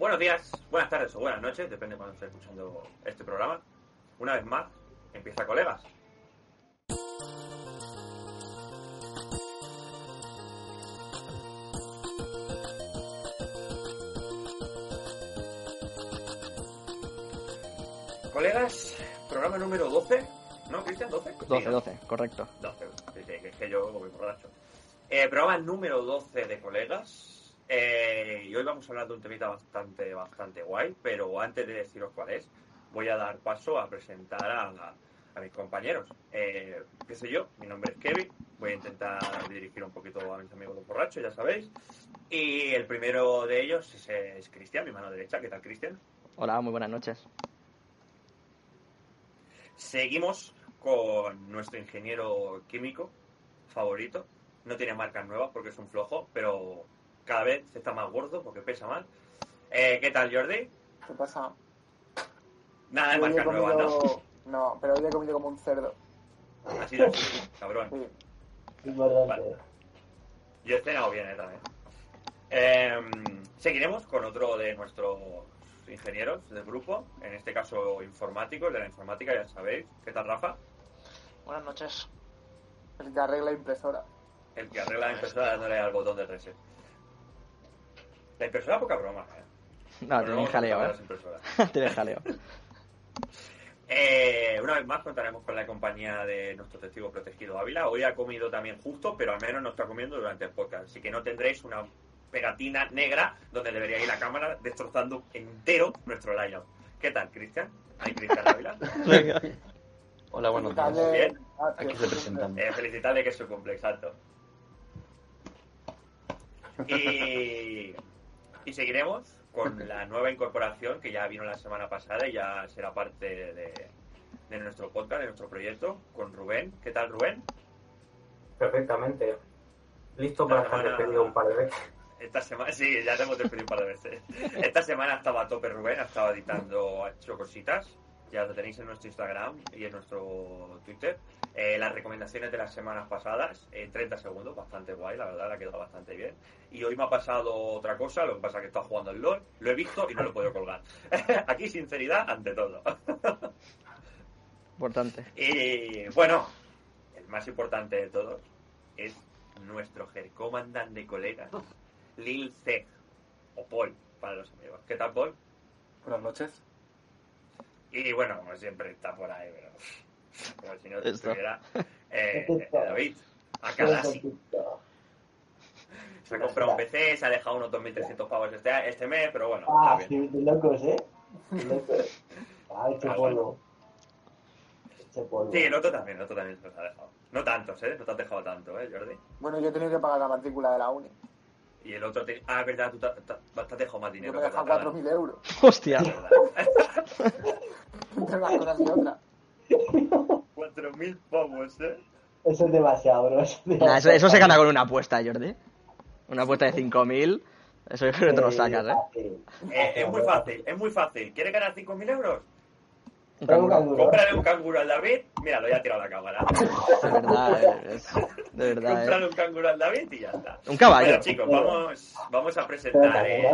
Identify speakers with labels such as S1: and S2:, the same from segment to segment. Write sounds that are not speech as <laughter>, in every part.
S1: buenos días, buenas tardes o buenas noches, depende de cuando esté escuchando este programa. Una vez más, empieza colegas. Colegas, programa número 12. ¿No, Cristian? ¿12?
S2: 12,
S1: Sí, ¿no?
S2: 12, correcto.
S1: 12, sí, sí, que es que yo voy borracho. Eh, programa número 12 de colegas. Eh, y hoy vamos a hablar de un temita bastante, bastante guay, pero antes de deciros cuál es, voy a dar paso a presentar a, a mis compañeros. Eh, ¿Qué sé yo? Mi nombre es Kevin. Voy a intentar dirigir un poquito a mis amigos los borrachos, ya sabéis. Y el primero de ellos es, es Cristian, mi mano derecha. ¿Qué tal, Cristian?
S2: Hola, muy buenas noches.
S1: Seguimos con nuestro ingeniero químico favorito. No tiene marcas nuevas porque es un flojo, pero cada vez está más gordo porque pesa más. Eh, ¿Qué tal, Jordi?
S3: ¿Qué pasa?
S1: Nada de
S3: Hoy
S1: marcas nuevas, ¿no?
S3: comido... No, pero hoy he comido como un cerdo.
S1: Así de así, cabrón.
S3: Sí.
S1: Vale. Yo he cenado bien, eh, también. Eh, seguiremos con otro de nuestros ingenieros del grupo, en este caso informáticos, de la informática, ya sabéis. ¿Qué tal, Rafa?
S4: Buenas noches.
S3: El que arregla impresora.
S1: El que arregla la impresora dándole al botón de reset. La impresora poca broma, ¿eh?
S2: No,
S1: Bueno, <laughs>
S2: tiene jaleo, ¿eh? tiene jaleo.
S1: Eh, una vez más contaremos con la compañía de nuestro testigo protegido Ávila. Hoy ha comido también justo, pero al menos no está comiendo durante el podcast. Así que no tendréis una pegatina negra donde debería ir la cámara destrozando entero nuestro layout. ¿Qué tal, Cristian? ¿Hay Cristian Ávila? <laughs>
S5: Hola, buenos días.
S1: Bien.
S5: Aquí
S3: tío,
S5: representando.
S1: Eh, felicitarle que es su cumple, exacto. <laughs> Y, y seguiremos con la nueva incorporación que ya vino la semana pasada y ya será parte de, de nuestro podcast, de nuestro proyecto, con Rubén. ¿Qué tal, Rubén?
S6: Perfectamente. Listo para
S1: semana-
S6: despedido un par de veces.
S1: Esta semana, sí, ya te hemos despedido un par de veces. Esta semana estaba a tope Rubén, ha estado editando, ha hecho cositas. Ya lo tenéis en nuestro Instagram y en nuestro Twitter. Eh, las recomendaciones de las semanas pasadas, en 30 segundos, bastante guay, la verdad, le ha quedado bastante bien. Y hoy me ha pasado otra cosa, lo que pasa es que he estado jugando el LOL, lo he visto y no lo puedo colgar. <laughs> Aquí sinceridad ante todo.
S2: Importante. <laughs>
S1: Y bueno, el más importante de todos es nuestro comandante de colegas, Lil C, o Paul, para los amigos. ¿Qué tal, Paul?
S3: Buenas noches.
S1: Y bueno, como siempre está por ahí, pero como si no
S2: Esto.
S1: estuviera. Eh, <laughs> David. Se ha comprado un PC, se ha dejado unos 2.300 pavos este, este mes, pero bueno,
S7: Ah,
S1: está bien.
S7: de locos, ¿eh? De locos. Ah, este
S1: Ah,
S7: polvo. Este polvo.
S1: Sí, el otro también, el otro también se los ha dejado. No tantos, ¿eh? No te has dejado tanto, ¿eh, Jordi?
S3: Bueno, yo he tenido que pagar la matrícula de la uni.
S1: Y el otro... Te... Ah, es verdad, tú te, has dejado más
S3: Yo
S1: dinero.
S3: me he dejado
S1: ¿verdad?
S3: 4.000 euros.
S2: Hostia. <laughs> <laughs>
S3: Entre unas cosas y otras.
S1: 4.000 pavos, ¿eh?
S7: Eso es demasiado, bro. Eso, es
S2: Nah,
S7: demasiado.
S2: eso, eso se gana con una apuesta, Jordi. Una apuesta de 5.000. Eso yo creo que te lo sacas, ¿eh?
S1: Eh, es muy fácil, es muy fácil. ¿Quieres ganar 5.000 euros?
S2: Un canguro.
S1: Cómprale un canguro al David. Mira, lo ya ha tirado la cámara.
S2: De verdad, eh, es- de verdad,
S1: Cómprale
S2: eh.
S1: un canguro al David y ya está.
S2: Un caballo.
S1: Bueno, chicos, vamos, vamos a presentar. eh.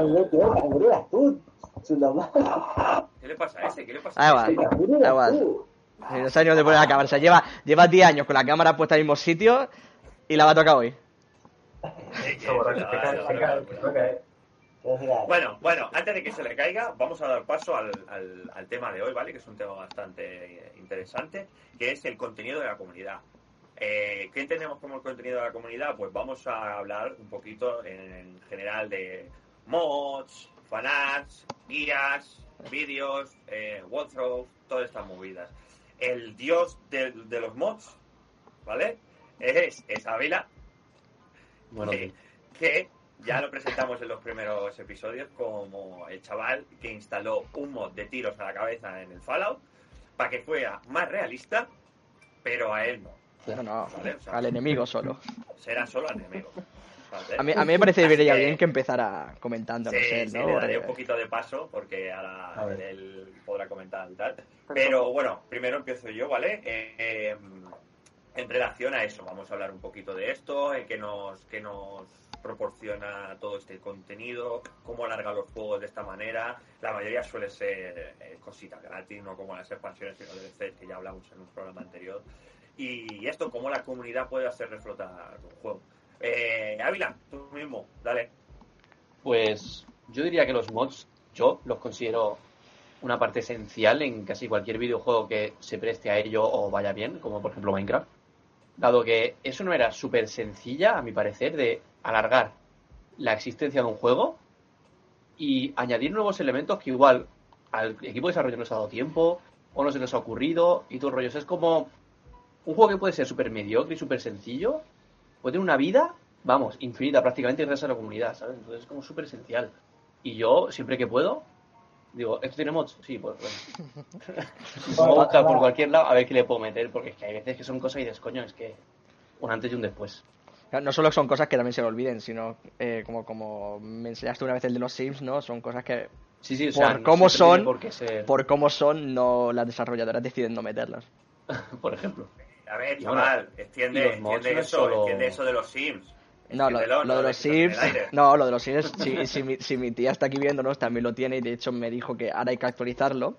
S1: ¿Qué le pasa a ese? ¿Qué le pasa a ese?
S7: Canguro
S2: Da dónde poner la cámara. O lleva, lleva 10 años con la cámara puesta en el mismo sitio y la va a tocar hoy.
S1: Bueno, bueno, antes de que se le caiga, vamos a dar paso al, al- al tema de hoy, ¿vale? Que es un tema bastante interesante, que es el contenido de la comunidad. Eh, ¿Qué entendemos como el contenido de la comunidad? Pues vamos a hablar un poquito en general de mods, fanarts, guías, vídeos, eh, walkthroughs, todas estas movidas. El dios de, de los mods, ¿vale? Es, es Ávila,
S5: Bueno,
S1: que, que ya lo presentamos en los primeros episodios como el chaval que instaló un mod de tiros a la cabeza en el Fallout para que fuera más realista, pero a él no.
S2: No, no,
S1: Vale, o sea,
S2: al enemigo solo.
S1: Será solo al enemigo. ¿Vale?
S2: A mí, a mí me parece que
S1: Así
S2: debería
S1: que-
S2: bien que empezara comentando, no
S1: Sí,
S2: sé,
S1: sí,
S2: ¿no?
S1: le daré un poquito de paso porque ahora él podrá comentar y tal. Pero bueno, primero empiezo yo, ¿vale? Eh, eh, en relación a eso, vamos a hablar un poquito de esto, en qué nos, qué nos proporciona todo este contenido, cómo alarga los juegos de esta manera. La mayoría suele ser eh, cositas gratis, no como las expansiones y los DLCs que ya hablamos en un programa anterior. Y esto, cómo la comunidad puede hacer reflotar un juego. Eh, Ávila, tú mismo, dale.
S5: Pues yo diría que los mods, yo los considero una parte esencial en casi cualquier videojuego que se preste a ello o vaya bien, como por ejemplo Minecraft. Dado que eso no era súper sencilla, a mi parecer, de alargar la existencia de un juego y añadir nuevos elementos que igual al equipo de desarrollo no se ha dado tiempo o no se les ha ocurrido y todo el rollo. Es como un juego que puede ser súper mediocre y súper sencillo, puede tener una vida, vamos, infinita prácticamente gracias a la comunidad, ¿sabes? Entonces es como súper esencial. Y yo, siempre que puedo, digo, ¿esto tiene mods? Sí, pues bueno. <laughs> Voy a buscar por cualquier lado a ver qué le puedo meter, porque es que hay veces que son cosas y dices, coño, es que un antes y un después.
S2: No solo son cosas que también se me olviden, sino eh, como, como me enseñaste una vez el de los Sims, ¿no? Son cosas que
S5: Sí, sí, o
S2: por
S5: no
S2: cómo son,
S5: por ser-
S2: por cómo son, no las desarrolladoras deciden no meterlas. <laughs>
S5: por ejemplo.
S1: A ver, chaval,
S5: bueno,
S1: extiende, extiende
S5: no
S1: eso,
S5: solo-
S1: extiende eso de los Sims.
S2: No, lo, de los Sims, no, lo de los Sims, si, si, mi, si mi tía está aquí viéndonos, también lo tiene y de hecho me dijo que ahora hay que actualizarlo,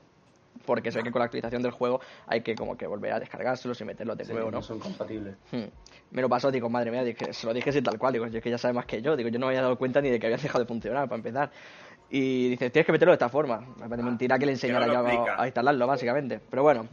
S2: porque sé que con la actualización del juego hay que como que volver a descargárselos y meterlos de
S5: Sí,
S2: nuevo, ¿no?
S5: no son compatibles.
S2: Hmm. Me lo pasó, digo, madre mía, dije, se lo dije así tal cual, digo, yo es que ya sabe más que yo, digo, yo no me había dado cuenta ni de que había dejado de funcionar, para empezar. Y dice, tienes que meterlo de esta forma. Me parece mentira que le enseñara
S1: Ah, no
S2: yo a, a instalarlo, básicamente. Pero bueno.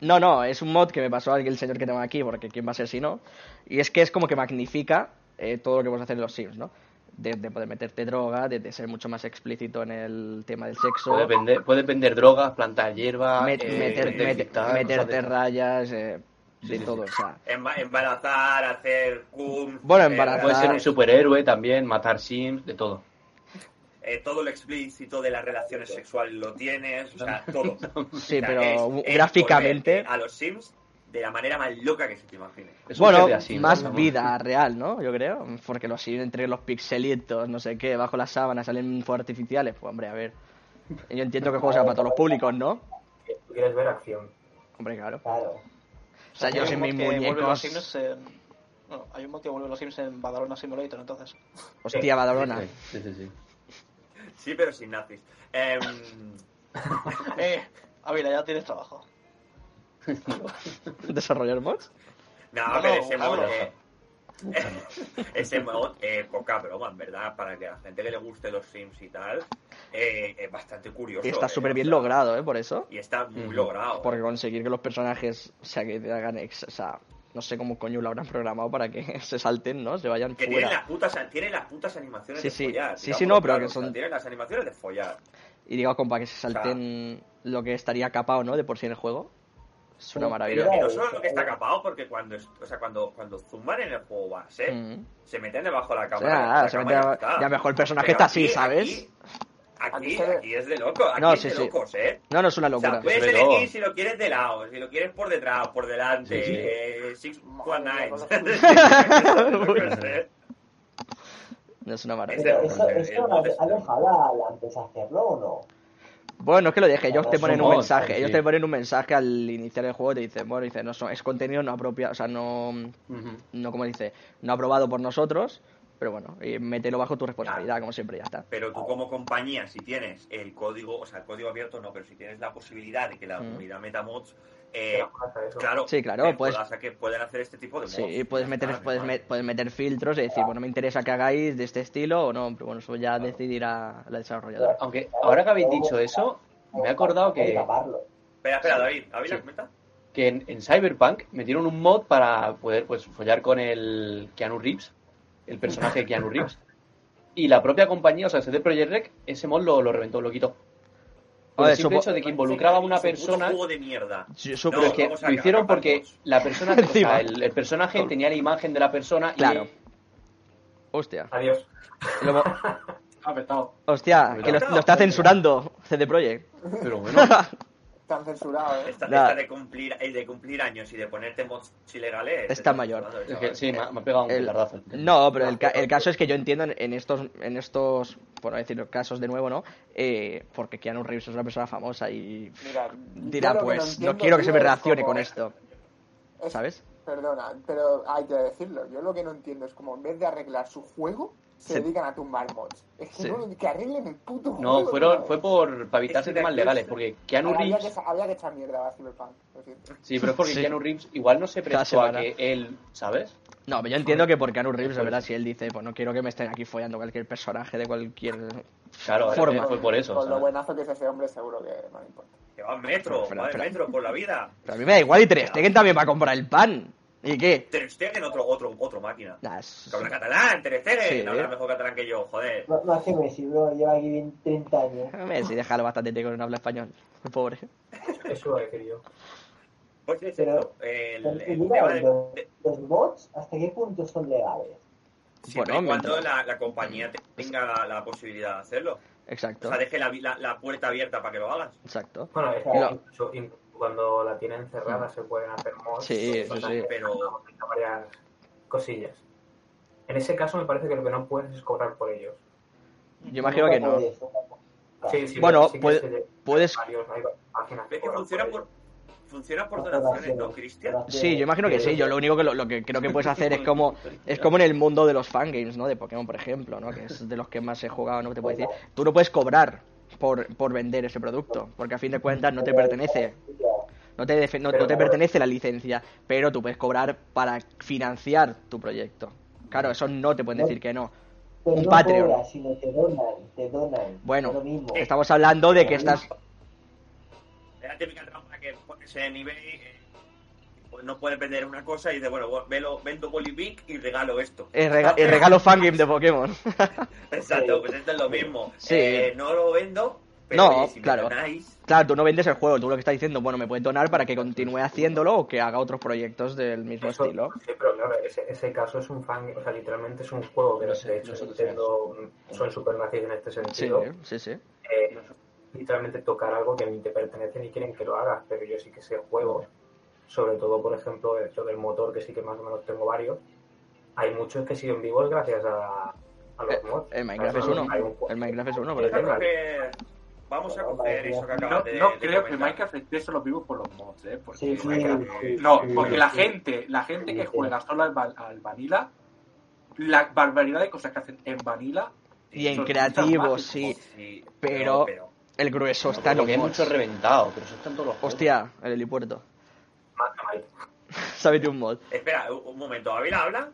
S2: No, no, es un mod que me pasó el señor que tengo aquí, porque quién va a ser si no. Y es que es como que magnifica eh, todo lo que puedes hacer en los Sims, ¿no? De, de poder meterte droga, de, de ser mucho más explícito en el tema del sexo.
S5: Puedes vender, puedes vender drogas, plantar hierba,
S2: met-
S5: eh,
S2: meter-
S5: meterte
S2: met-
S5: infectar, cosas de
S2: meterte
S5: estas.
S2: rayas, eh,
S5: Sí,
S2: de
S5: sí,
S2: todo,
S5: sí.
S2: o sea.
S1: Emba- Embarazar, hacer cum.
S2: Bueno,
S1: eh,
S2: embarazar-
S5: Puedes ser un superhéroe también, matar sims, de todo.
S1: Eh, todo lo explícito de las relaciones sexuales lo tienes, o sea, <laughs> todo.
S2: Sí,
S1: O sea,
S2: pero
S1: es-
S2: gráficamente.
S1: A los Sims de la manera más loca que se te imagine.
S5: Es
S2: Bueno, más
S5: ¿no?
S2: vida real, ¿no? Yo creo. Porque los Sims entre los pixelitos, no sé qué, bajo las sábanas salen fuegos artificiales. Pues, hombre, a ver. Yo entiendo que el juego sea para todos los públicos, ¿no?
S6: Tú quieres ver acción.
S2: Hombre, claro.
S7: Claro.
S2: O sea, yo sin mis muñecos.
S4: Bueno, hay un mod que vuelve los Sims en Badalona Simulator, entonces.
S2: Hostia, Badalona.
S5: Sí, sí, sí.
S1: Sí, pero sin nazis. Em, <laughs>
S4: Eh, Ávila, ya tienes trabajo. <laughs>
S2: ¿Desarrollar mods?
S1: no,
S4: No,
S1: pero ese mod. eh, <laughs> ese mod, eh, poca broma, en verdad, para que a la gente que le guste los Sims y tal, eh, es bastante curioso.
S2: Está
S1: eh,
S2: súper
S1: o
S2: bien
S1: sea,
S2: logrado, ¿eh? Por eso.
S1: Y está muy
S5: Ujú.
S1: logrado.
S2: Porque conseguir que los personajes, o sea, que te hagan. ex- O sea, no sé cómo coño lo habrán programado para que <laughs> se salten, ¿no? Se vayan
S1: Que
S2: fuera.
S1: las, putas, tiene las putas animaciones
S2: Sí,
S1: de
S2: sí.
S1: follar.
S2: Sí, sí, no, pero
S1: claro,
S2: que
S1: o sea,
S2: son-
S1: tiene las animaciones de follar.
S2: Y digo, compa, que se salten lo que estaría capado, ¿no? De por sí en el juego. Es una maravilla.
S1: Pero y no solo lo que está capado, porque cuando, o sea, cuando, cuando zooman en el juego base,
S2: Mm.
S1: se meten debajo de la
S2: O sea,
S1: cámara.
S2: nada,
S1: la
S2: se
S1: cámara
S2: mete-
S1: está.
S2: ya mejor el personaje
S1: Pero
S2: está así, ¿sabes?
S1: Aquí, aquí,
S3: Aquí se ve-
S1: aquí es de loco, aquí
S2: No,
S1: es
S2: sí,
S1: de
S2: sí.
S1: locos, ¿eh?
S2: No, no es una
S1: O sea,
S2: locura.
S1: puedes elegir si lo quieres de lado, si lo quieres por detrás, por delante,
S5: Sí, sí.
S1: eh, six one nine.
S2: No <laughs> es una maravilla.
S7: Eso, antes hacerlo o no?
S2: Bueno, es que lo dije, ellos te ponen un mensaje,
S5: sí.
S2: ellos te ponen un mensaje al iniciar el juego te dicen, bueno, dice, no es contenido no apropiado, o sea, no, no como dice, no aprobado por nosotros, pero bueno, y mételo bajo tu responsabilidad, como siempre, ya está.
S1: Pero tú como compañía, si tienes el código, o sea, el código abierto no, pero si tienes la posibilidad de que la
S2: Mm.
S1: comunidad meta mods,
S6: ¿Qué
S1: eh,
S6: pasa eso?
S1: claro,
S2: Sí, claro,
S1: eh,
S2: pues-
S1: que pueden hacer este tipo de mods.
S2: Sí, puedes meter,
S1: está,
S2: puedes, me- puedes meter filtros y decir, bueno, me interesa que hagáis de este estilo o no, pero bueno, eso ya decidirá la desarrolladora.
S5: Aunque ahora que habéis dicho eso, me he acordado que.
S1: Espera, espera, David, David,
S5: Sí.
S1: ¿la comenta?
S5: que en, en Cyberpunk metieron un mod para poder pues follar con el Keanu Reeves, el personaje de Keanu Reeves. Y la propia compañía, o sea, CD Projekt Rec, ese mod lo, lo reventó, lo quitó. Por el simple hecho de que involucraba a una
S1: Es un
S5: persona.
S1: juego de mierda.
S2: Sí,
S1: No,
S5: Pero es que lo hicieron porque la persona, <laughs> o sea, el, el personaje tenía la imagen de la persona y
S2: Claro. Hostia,
S6: Adiós.
S2: lo- <laughs> hostia, que lo, lo está censurando CD Projekt.
S5: Pero bueno, <laughs>
S3: Están censurados, ¿eh?
S1: Esta, esta de cumplir eh, de cumplir años y de ponerte mods ilegales.
S2: Está mayor.
S5: es que sí, me, ha- me ha pegado un
S2: El-
S5: petardazo.
S2: No, pero el, ca- el caso es que yo entiendo en, estos, en estos, por no decir casos de nuevo, ¿no? Eh, porque Keanu Reeves es una persona famosa y
S3: Mira,
S2: dirá, pues, no,
S3: entiendo,
S2: quiero que se me reaccione
S3: como-
S2: con esto,
S3: es-
S2: ¿sabes?
S3: Perdona, pero hay que decirlo. Yo lo que no entiendo es como en vez de arreglar su juego, se
S2: Sí.
S3: dedican a tumbar mods. Es que
S2: Sí.
S3: no, que arreglen el puto juego.
S5: No, fueron, fue por para evitarse
S1: Es que
S5: temas legales, porque Keanu
S3: había,
S5: Reeves...
S3: que, había que echar mierda a Cyberpunk, lo siento.
S5: Sí, pero es porque
S2: Sí.
S5: Keanu Reeves igual no se prestó a que él, ¿sabes?
S2: No, pero yo entiendo que por Keanu Reeves, de verdad, si él dice, pues no quiero que me estén aquí follando cualquier personaje de cualquier
S5: Claro,
S2: forma.
S5: fue por eso.
S3: Con lo buenazo que es ese hombre, seguro que no le importa.
S1: Que va metro,
S2: Pero,
S1: va
S2: pero-
S1: metro por la vida.
S2: Pero a mí me da igual y Ter Stegen también va a comprar el pan. ¿Y qué?
S1: Ter Stegen, otro, otro, otro máquina.
S2: Nah, es-
S1: Que habla catalán, Ter Stegen,
S2: Sí.
S1: habla mejor catalán que yo, joder.
S7: No, no hace Messi, bro. Lleva aquí 20, 30 años. <laughs>
S2: Messi, déjalo bastante tiempo que no habla español. El pobre.
S6: Eso decir yo.
S1: Pues es
S7: Pero-
S1: esto, el, el
S7: mira,
S1: tema de,
S7: los,
S1: de-
S7: los mods, ¿hasta qué punto son legales?
S1: siempre
S2: Bueno,
S1: y cuando
S2: mientras-
S1: la, la compañía tenga la, la posibilidad de hacerlo. O
S2: Exacto,
S1: sea, deje la, la, la puerta abierta para que lo hagas.
S2: exacto.
S6: Bueno, es
S7: Claro.
S6: que incluso, incluso cuando la tienen cerrada se pueden hacer mods.
S2: Sí.
S1: Pero-
S6: varias cosillas. En ese caso me parece que lo que no puedes es cobrar por ellos.
S2: Yo imagino que no.
S6: Sí, sí,
S2: Bueno,
S6: sí
S2: puede-
S6: se-
S2: puedes-
S6: varios- hay páginas que
S1: funciona
S6: por
S1: funciona por
S7: Donaciones,
S1: ¿no, Cristian?
S2: Sí, yo imagino que sí. Yo lo único que lo, lo que creo que puedes hacer es como es como en el mundo de los fangames, ¿no? De Pokémon, por ejemplo, ¿no? Que es de los que más he jugado, no te puedo decir. Tú no puedes cobrar por, por vender ese producto, porque a fin de cuentas no te pertenece. No te, no, no te pertenece la licencia, pero tú puedes cobrar para financiar tu proyecto. Claro, eso no te pueden decir que no.
S7: Pero
S2: un
S7: no
S2: Patreon.
S7: cobras, sino te donan, te donan.
S2: Bueno,
S7: Es lo mismo.
S2: Estamos hablando de que estás...
S1: Es la típica trampa que pones en eBay, eh, pues no puedes vender una cosa y dices, bueno, bueno, velo- vendo Bolivic y regalo esto.
S2: El, rega- el regalo fangame de Pokémon. <laughs>
S1: Exacto, pues esto es lo mismo.
S2: Sí.
S1: Eh, no lo vendo, pero
S2: No,
S1: oye, si me
S2: claro.
S1: donáis,
S2: Claro, tú no vendes el juego, tú lo que estás diciendo, bueno, me puedes donar para que continúe haciéndolo o que haga otros proyectos del mismo
S6: Eso-
S2: estilo.
S6: Sí, pero claro, ese, ese caso es un fan, o sea, literalmente es un juego que
S5: No sé,
S6: de hecho
S5: no sé,
S6: Nintendo son super nazis en este
S2: Sí,
S6: sentido.
S2: sí, sí.
S6: Eh, literalmente tocar algo que ni te pertenece ni quieren que lo hagas, pero yo sí que sé juegos, sobre todo por ejemplo el hecho del motor, que sí que más o menos tengo varios, hay muchos que siguen vivos gracias a, a los
S2: Eh,
S6: mods.
S2: El Minecraft es uno.
S6: un-
S2: El Minecraft es uno, por
S6: Sí,
S2: ejemplo.
S1: Vamos a coger eso que
S8: No,
S1: acabas de
S8: no
S1: de
S8: creo que. Minecraft esté solo vivo por los mods, ¿eh? Porque,
S7: Sí, sí, sí,
S8: no,
S7: sí,
S8: porque
S7: sí.
S8: la gente, la gente que
S7: Sí.
S8: juega solo al, va- al Vanilla, la barbaridad de cosas que hacen en Vanilla
S2: Y en creativo,
S8: mágicos.
S2: sí. Pero-
S1: pero
S2: El grueso está en los mods.
S5: mucho reventado, pero eso está en todos los juegos.
S2: Hostia, el helipuerto. <laughs> Sábete un mod.
S1: Espera, un, momento, ¿Ávila habla?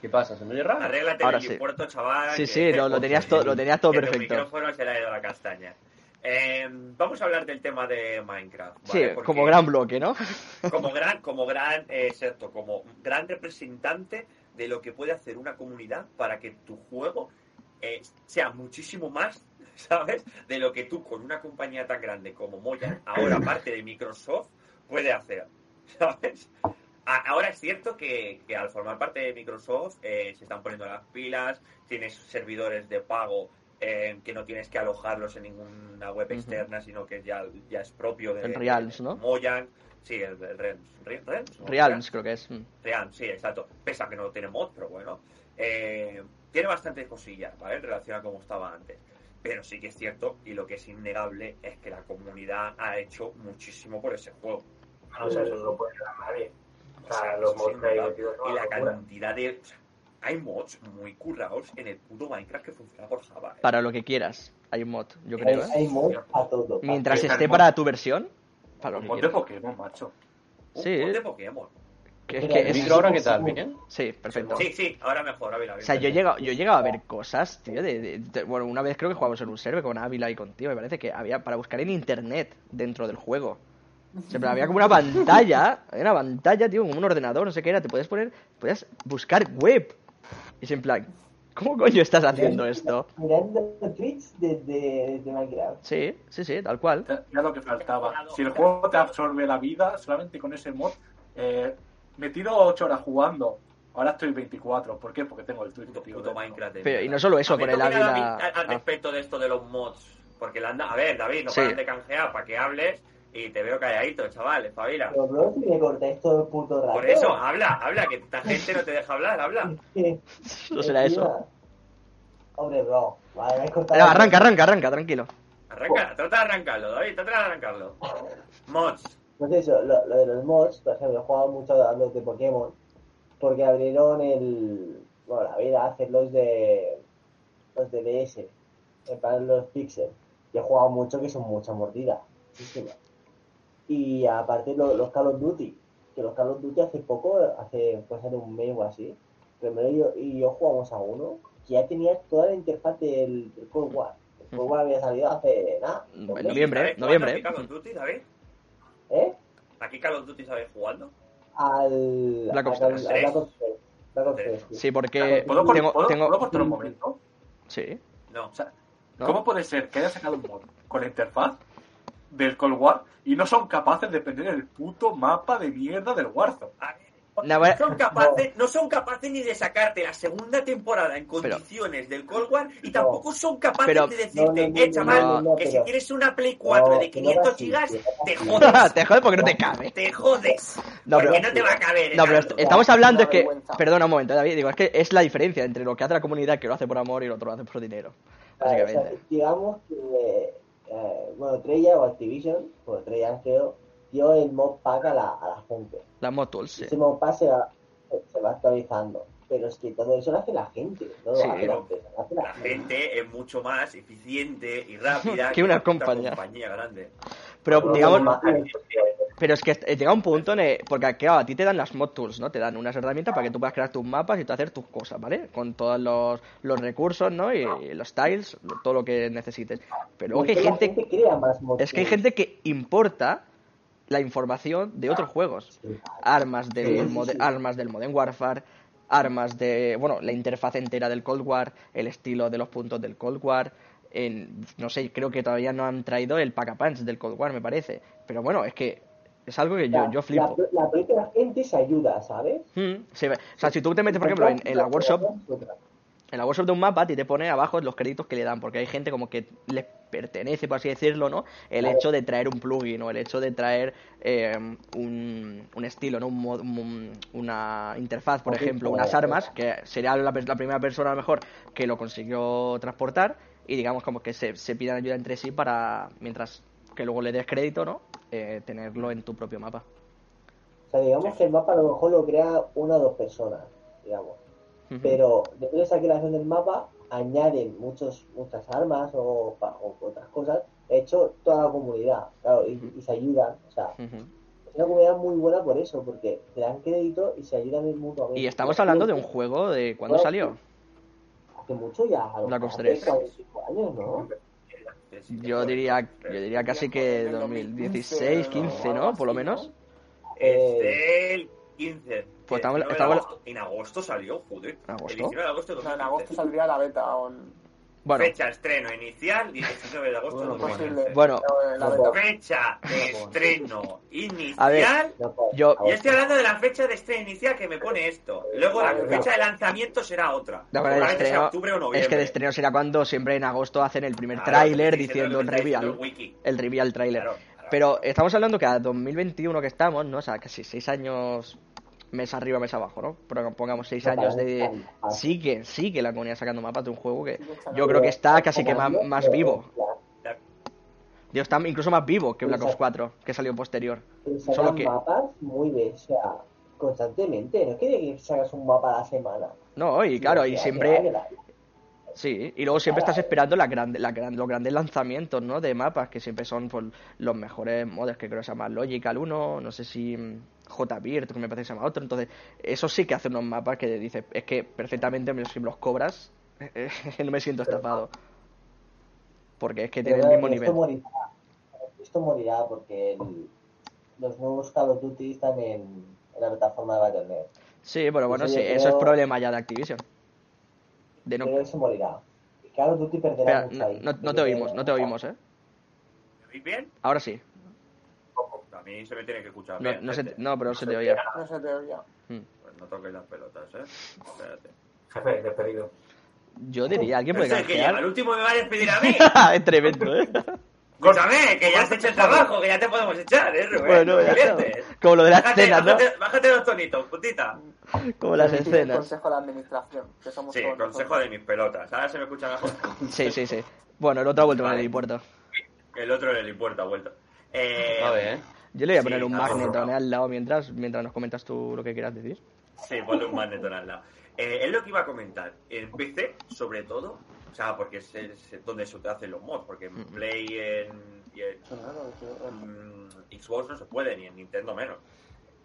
S5: ¿Qué pasa? ¿Se me oye raro?
S1: Arréglate
S2: Ahora
S1: el
S2: sí.
S1: puerto, chaval.
S2: Sí, sí, lo, lo <laughs> tenías todo, lo tenías todo
S1: que
S2: perfecto.
S1: micrófono se le ha ido la castaña. Eh, vamos a hablar del tema de Minecraft.
S2: Sí, como gran bloque, ¿no? <laughs>
S1: Como gran, como gran, eh, exacto, como gran representante de lo que puede hacer una comunidad para que tu juego eh, sea muchísimo más, <laughs> ¿sabes? De lo que tú con una compañía tan grande como Moya, ahora <clears throat> parte de Microsoft, puede hacer, <laughs> ¿sabes? Ahora es cierto que, que al formar parte de Microsoft eh, se están poniendo las pilas, tienes servidores de pago eh, que no tienes que alojarlos en ninguna web externa, sino que ya, ya es propio de,
S2: El Realms, ¿no?
S1: Mojang. Sí, el, el Realms. ¿Re- ¿Realms? ¿no?
S2: Realms, creo que es. Mm.
S1: Realms, sí, exacto. Pese a que no tiene mod, pero bueno. Eh, tiene bastantes cosillas, ¿vale? En relación a cómo estaba antes. Pero sí que es cierto, y lo que es innegable, es que la comunidad ha hecho muchísimo por ese juego.
S6: No, o sea, eso no lo puede dar nadie. O
S1: O sea,
S6: sea, los mods que hay
S1: innegable.
S6: metidos son
S1: Y la
S6: locura.
S1: cantidad de... o sea, hay mods muy currados en el puto Minecraft que funciona por Java. ¿eh?
S2: Para lo que quieras. Hay un mod, yo
S7: Hay,
S2: creo, ¿eh?
S7: hay mod a todo.
S2: Mientras esté
S8: mod.
S2: para tu versión, para lo
S8: Un
S2: que
S8: mod de. Pokémon, macho.
S1: Un
S2: sí.
S1: mod de Pokémon.
S2: Que es que es-
S5: ¿El micro ahora qué tal? ¿Bien?
S2: Sí, perfecto.
S1: Sí, sí, ahora mejor, Ávila.
S2: O sea, yo he llegado, yo he llegado a ver cosas, tío, de, de- de- bueno, una vez creo que jugamos en un server con Ávila y contigo, me parece que había para buscar en internet dentro del juego. O sea, pero había como una pantalla, <laughs> una pantalla, tío, como un ordenador, no sé qué era, te puedes poner, podías buscar web. Y es en plan, ¿cómo coño estás haciendo esto?
S7: Mirando Twitch desde, desde Minecraft.
S2: Sí, sí, sí, tal cual.
S8: Ya ya lo que faltaba. Si el juego te absorbe la vida, solamente con ese mod, eh, me tiro 8 horas jugando. Ahora estoy 24. ¿Por qué? Porque tengo el Twitch
S1: Puto, puto. Minecraft. de
S2: Pero, y no solo eso, con el
S1: ¿qué opinas,
S2: Ávila...
S1: Al, al
S2: ah.
S1: respecto de esto de los mods. Porque anda. A ver, David, no
S2: Sí.
S1: paras de canjear para que hables y te veo calladito, chaval, espabila.
S7: Pero, bro, si me cortáis todo el puto rato.
S1: Por eso, habla, habla, que esta gente no te deja hablar, habla. <laughs>
S2: No será eso.
S7: Hombre, bro. Vale, me has cortado.
S2: Arranca, arranca, arranca, tranquilo.
S1: Arranca, trata de arrancarlo, David, trata de arrancarlo. Mods.
S7: Pues eso, lo, lo de los mods, por ejemplo, he jugado mucho a los de Pokémon, porque abrieron el. Bueno, la vida, hacer los de. los de DS, en plan los Pixel. Y he jugado mucho que son mucha mordida. muchísima. Y aparte lo- los Call of Duty, que los Call of Duty hace poco, hace puede ser un mes o así, primero yo, y yo jugamos a uno que ya tenía toda la interfaz del, del Cold War. El Cold War había salido hace nada. dos
S2: En noviembre,
S1: ¿Sabéis jugando
S2: noviembre.
S1: aquí Call of Duty, David?
S7: ¿Eh?
S1: ¿Aquí Call of Duty sabéis jugando?
S7: Al.
S2: Black Ops
S7: al-
S2: 3.
S7: al Black Ops 3. Black Ops 3, sí.
S2: Sí, porque
S8: ¿Puedo, por-
S2: tengo,
S8: ¿puedo,
S2: tengo...
S8: ¿puedo cortar un momento?
S2: Sí,
S1: No.
S8: O sea,
S2: ¿no?
S8: ¿Cómo puede ser que haya sacado un mod con la interfaz del Cold War y no son capaces de prender el puto mapa de mierda del Warzone?
S1: A ver,
S2: No,
S1: No
S2: bueno,
S1: son, capaces, no son capaces ni de sacarte la segunda temporada en condiciones del Cold War y tampoco son capaces
S2: Pero-
S1: de decirte,
S7: No, no, no,
S1: eh, chaval,
S7: no, no,
S1: que si quieres una Play 4
S7: No,
S1: de
S7: que no
S1: 500
S7: va así,
S1: gigas, te jodes. <laughs>
S2: te jodes porque no te cabe.
S1: te jodes.
S2: No,
S1: porque
S2: pero-
S1: no te va a caber.
S2: No, pero estamos hablando es que... Perdona un momento, David. Digo, es que es la diferencia entre lo que hace la comunidad que lo hace por amor y lo otro lo hace por dinero.
S7: Vale, o sea,
S2: Básicamente.
S7: digamos que, eh, bueno, Treyarch o Activision, bueno, Treyarch creo, dio el mod pack a la, a la gente.
S2: Las mod tools, sí.
S7: Ese mod pack se va, se va actualizando. Pero es que todo eso lo hace la gente,
S2: Sí.
S7: hace la empresa, lo hace la,
S1: La gente es mucho más eficiente y <laughs> rápida
S2: Que una
S1: la
S2: compañía
S1: grande.
S2: Pero, digamos, pero es que llega un punto en el- porque claro, a ti te dan las mod tools, ¿no? Te dan unas herramientas para que tú puedas crear tus mapas y tú hacer tus cosas, ¿vale? Con todos los, los recursos, ¿no? Y, los tiles, todo lo que necesites. Pero luego que hay
S7: la
S2: gente,
S7: crea más
S2: es que hay gente que importa la información de otros juegos. Armas del, mode- armas del Modern Warfare, armas de, bueno, la interfaz entera del Cold War, el estilo de los puntos del Cold War. En, no sé, creo que todavía no han traído el pack a punch del Cold War, me parece. Pero bueno, es que es algo que yo,
S7: La-
S2: yo flipo.
S7: La, la propia gente se ayuda, ¿sabes?
S2: Mm, O sea, si tú te metes, por ejemplo, en, en la workshop, en la workshop de un mapa, a ti te pone abajo los créditos que le dan, porque hay gente como que les pertenece, por así decirlo, ¿no? El
S7: Claro.
S2: hecho de traer un plugin o el hecho de traer eh, un, un estilo, ¿no? Un mod- un- una interfaz, por ejemplo, unas armas, que sería la, la primera persona a lo mejor que lo consiguió transportar y digamos como que se, se pidan ayuda entre sí para, mientras que luego le des crédito, ¿no? Eh, tenerlo en tu propio mapa.
S7: O sea, digamos que el mapa a lo mejor lo crea una o dos personas, digamos. Pero después de esa creación del mapa, añaden muchos, muchas armas o, otras cosas. De hecho, toda la comunidad, claro, y, y se ayudan. O sea,
S2: Ujú.
S7: es una comunidad muy buena por eso, porque te dan crédito y se ayudan mutuamente.
S2: Y estamos hablando de un juego de cuándo
S7: Bueno,
S2: salió.
S7: Hace mucho ya, a lo
S2: Black Ops
S7: mejor
S2: 3.
S7: hace 45 años, ¿no?
S1: Sí, que
S2: Yo diría, yo diría casi que 2016, 15, ¿no? Por lo menos.
S1: El 15.
S2: Pues estamos-
S1: 19 de
S2: estamos-
S1: agosto. En agosto salió, joder.
S2: ¿Agosto?
S1: El 19 de agosto de
S3: en
S1: 2015.
S3: agosto saldría la beta. O en-
S2: Bueno,
S1: Fecha estreno inicial 19 de agosto de
S5: Bueno,
S1: 2015.
S3: posible.
S2: Bueno.
S1: Fecha de estreno inicial.
S2: A ver,
S7: No,
S2: Yo-
S1: Yo estoy hablando de la fecha de estreno inicial que me pone esto. Luego la fecha de lanzamiento será otra.
S2: de estreno,
S1: octubre o noviembre.
S2: es que de estreno será cuando siempre en agosto hacen el primer
S1: Claro,
S2: tráiler diciendo el reveal,
S1: el
S2: reveal tráiler.
S1: Claro, claro.
S2: Pero estamos hablando que a 2021 que estamos, ¿no? O sea, casi seis años mes arriba, mes abajo, ¿no? Pero pongamos seis años de... Sí que, sí que la comunidad sacando mapas de un juego que yo creo que está casi que más, más vivo. Dios, está incluso más vivo que Black Ops 4, que salió posterior. Solo que-
S7: mapas muy bien, o sea, constantemente. No es que sacas un mapa a la semana.
S2: No, y claro, y siempre... Sí, y luego siempre estás esperando la grande, la gran- los grandes lanzamientos, ¿no? De mapas, que siempre son pues, los mejores modos, que creo que se llama Logical 1, no sé si mm, JBeard, que me parece que se llama otro. Entonces, eso sí que hace unos mapas que dices, es que perfectamente me- si los cobras, <laughs> no me siento estafado. Porque es que tiene el mismo
S7: esto
S2: nivel.
S7: Morirá. Esto morirá porque el- los nuevos Call of Duty están en, en la plataforma de Battle.net.
S2: Sí, pero bueno,
S7: Eso
S2: sí, eso es problema ya de Activision. De no...
S7: Pero eso morirá. Call of Duty perderá
S2: Espera,
S7: mucho
S2: no,
S7: ahí.
S2: no- no te oímos, no te oímos, ¿eh?
S1: ¿Me oís bien?
S2: Ahora sí.
S1: A mí se me tiene que escuchar
S2: No,
S1: bien.
S2: no, se,
S1: gente.
S2: no pero se te oía.
S3: No se te oía.
S1: Pues no toques las pelotas, ¿eh? Espérate.
S6: Jefe, despedido.
S2: Yo diría, ¿alguien
S1: No
S2: puede
S1: sé, que llega el
S2: canjear?
S1: último me va a despedir a mí. <laughs>
S2: es tremendo, ¿eh?
S1: Escúchame, que ya has hecho el trabajo, que ya te podemos echar, ¿eh, Rubén?
S2: Bueno, ya. Como lo de las
S1: Bájate,
S2: escenas, ¿no?
S1: bájate, bájate los tonitos, putita.
S2: Como las
S3: el
S2: escenas.
S3: consejo de administración. Que somos
S1: Sí,
S3: todos
S1: consejo de mis pelotas. Ahora se me escucha mejor.
S2: Sí, sí, sí. Bueno, el otro ha vuelto con el
S1: Vale.
S2: helipuerto.
S1: El otro en el impuerto ha vuelto. Eh,
S5: A ver, ¿eh?
S2: Yo le voy a
S1: Sí,
S2: poner un eh, al lado mientras, mientras nos comentas tú lo que quieras decir.
S1: Sí, ponle un magneton al lado. Eh, es lo que iba a comentar. En PC, sobre todo, eh. En o sea, porque es, es donde se hacen los mods, porque en Play y en, y en, mm, Xbox no se puede, ni en Nintendo menos.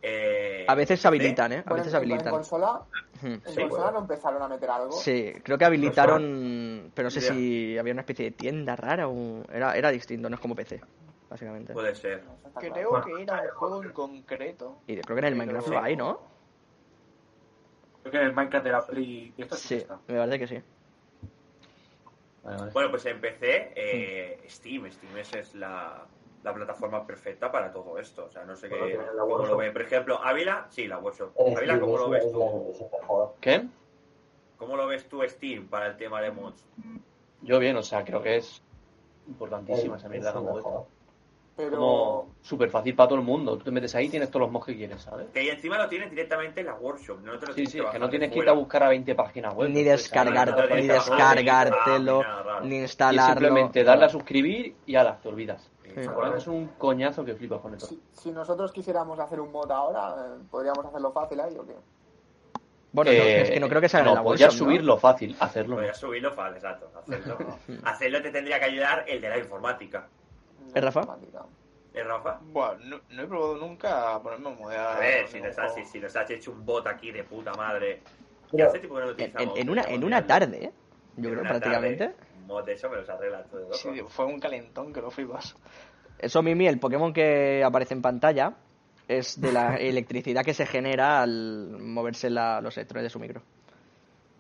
S1: Eh,
S2: A veces se habilitan, ¿eh? A veces
S3: en-
S2: se
S3: En
S2: habilitan.
S3: consola,
S2: Hmm.
S3: en
S1: Sí,
S3: consola
S1: bueno.
S3: no empezaron a meter algo.
S2: Sí, creo que habilitaron, pero no sé si había una especie de tienda rara o era, era distinto, no es como PC, básicamente.
S1: Puede ser.
S4: Creo que era un juego en concreto.
S2: Y creo que en el Minecraft lo hay, ¿no?
S8: Creo que el Minecraft de la Play y esto sí,
S2: Sí,
S8: está.
S2: me parece que sí.
S5: Vale, vale.
S1: Bueno, pues en PC, eh, Steam. Steam es, es la, la plataforma perfecta para todo esto. O sea, no sé qué, cómo lo ve. Por ejemplo, Ávila, sí, la workshop.
S7: El
S1: Ávila, ¿cómo lo ves
S7: es
S1: tú?
S7: el.
S5: ¿Qué?
S1: ¿Cómo lo ves tú, Steam, para el tema de mods?
S5: Yo bien, o sea, creo que es importantísima
S7: El-
S5: esa mierda
S7: el
S5: como.
S3: Pero
S5: Como súper fácil para todo el mundo. Tú te metes ahí y tienes todos los mods que quieres, ¿sabes?
S1: Que encima lo tienes directamente en la workshop. No te lo
S5: Sí,
S1: tienes
S5: sí,
S1: que
S5: es que no tienes que ir a buscar a 20 páginas web.
S2: Ni
S5: Entonces,
S2: descargar,
S1: no te
S2: ni descargártelo,
S1: ni
S5: Y
S2: instalarlo.
S5: simplemente darle a suscribir y ala, te olvidas.
S2: Sí.
S5: Es un coñazo que flipas con esto.
S3: si, si nosotros quisiéramos hacer un mod ahora, eh, ¿podríamos hacerlo fácil ahí o qué?
S2: Bueno, no,
S5: Eh,
S2: es que no creo que salga
S5: no,
S2: la
S5: podrías
S2: workshop, ¿no?
S5: subirlo fácil, hacerlo.
S1: a subirlo fácil, exacto. Hacerlo. <laughs> hacerlo te tendría que ayudar el de la informática.
S2: ¿Eh, Rafa?
S1: ¿Eh, Rafa?
S4: Bueno, no, no he probado nunca a ponerme a modear.
S1: A ver, si nos, has, si, si nos has hecho un bot aquí de puta madre. ¿Qué hace tiempo que no lo
S2: En,
S1: utilizamos?
S2: en- en una, en una tarde, ¿eh? Yo creo, prácticamente.
S1: mod de eso me los arregla todo.
S4: Sí, fue un calentón que no flipas.
S2: Eso, Mimi, el Pokémon que aparece en pantalla es de la <laughs> electricidad que se genera al moverse la- los electrones de su micro.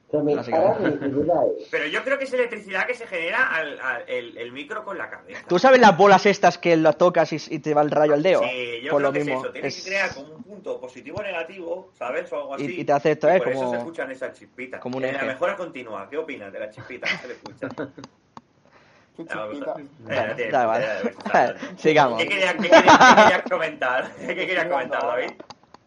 S7: Pero
S1: yo creo que es electricidad que se genera al, al- el, el micro con la cabeza.
S2: ¿Tú sabes las bolas estas que lo tocas y, y te va el rayo al dedo?
S1: Sí, yo creo
S2: lo
S1: que
S2: mismo.
S1: es eso. Tienes
S2: es-
S1: que crear como un punto positivo o negativo, ¿sabes? O algo así.
S2: Y- y te hace esto, ¿eh?
S1: por eso
S2: Como-
S1: se escuchan esas chispitas.
S2: como un
S1: En la
S2: eje.
S1: mejora continua, ¿qué opinas de las chispitas? ¿Qué se le escucha? <laughs>
S3: Qué
S1: vamos
S3: chispita.
S1: a- Eh,
S2: Bueno,
S1: tiene-
S2: da igual.
S1: eh,
S2: Sigamos.
S1: ¿Qué querías, qué querías- qué querías comentar? ¿Qué querías comentar, <laughs> David?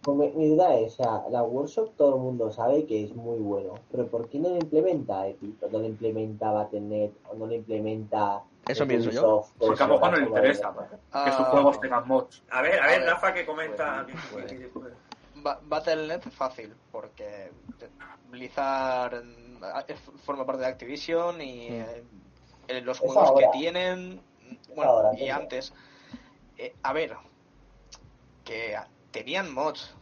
S7: Pues mi, mi duda es, o sea, la workshop todo el mundo sabe que es muy bueno, pero ¿por qué no lo implementa Epic? ¿O no lo implementa Battle.net? ¿O no lo implementa
S2: Eso pienso yo.
S7: Pues
S8: Porque a no le interesa que sus juegos tengan mods.
S1: A ver, a ver, Rafa, que comenta.
S4: pues,
S1: ¿qué- qué- qué-
S4: Ba- Battle.net es fácil, porque Blizzard eh, forma parte de Activision y eh, eh, los juegos que tienen, bueno,
S7: ahora,
S4: y antes, eh, a ver, que tenían mods,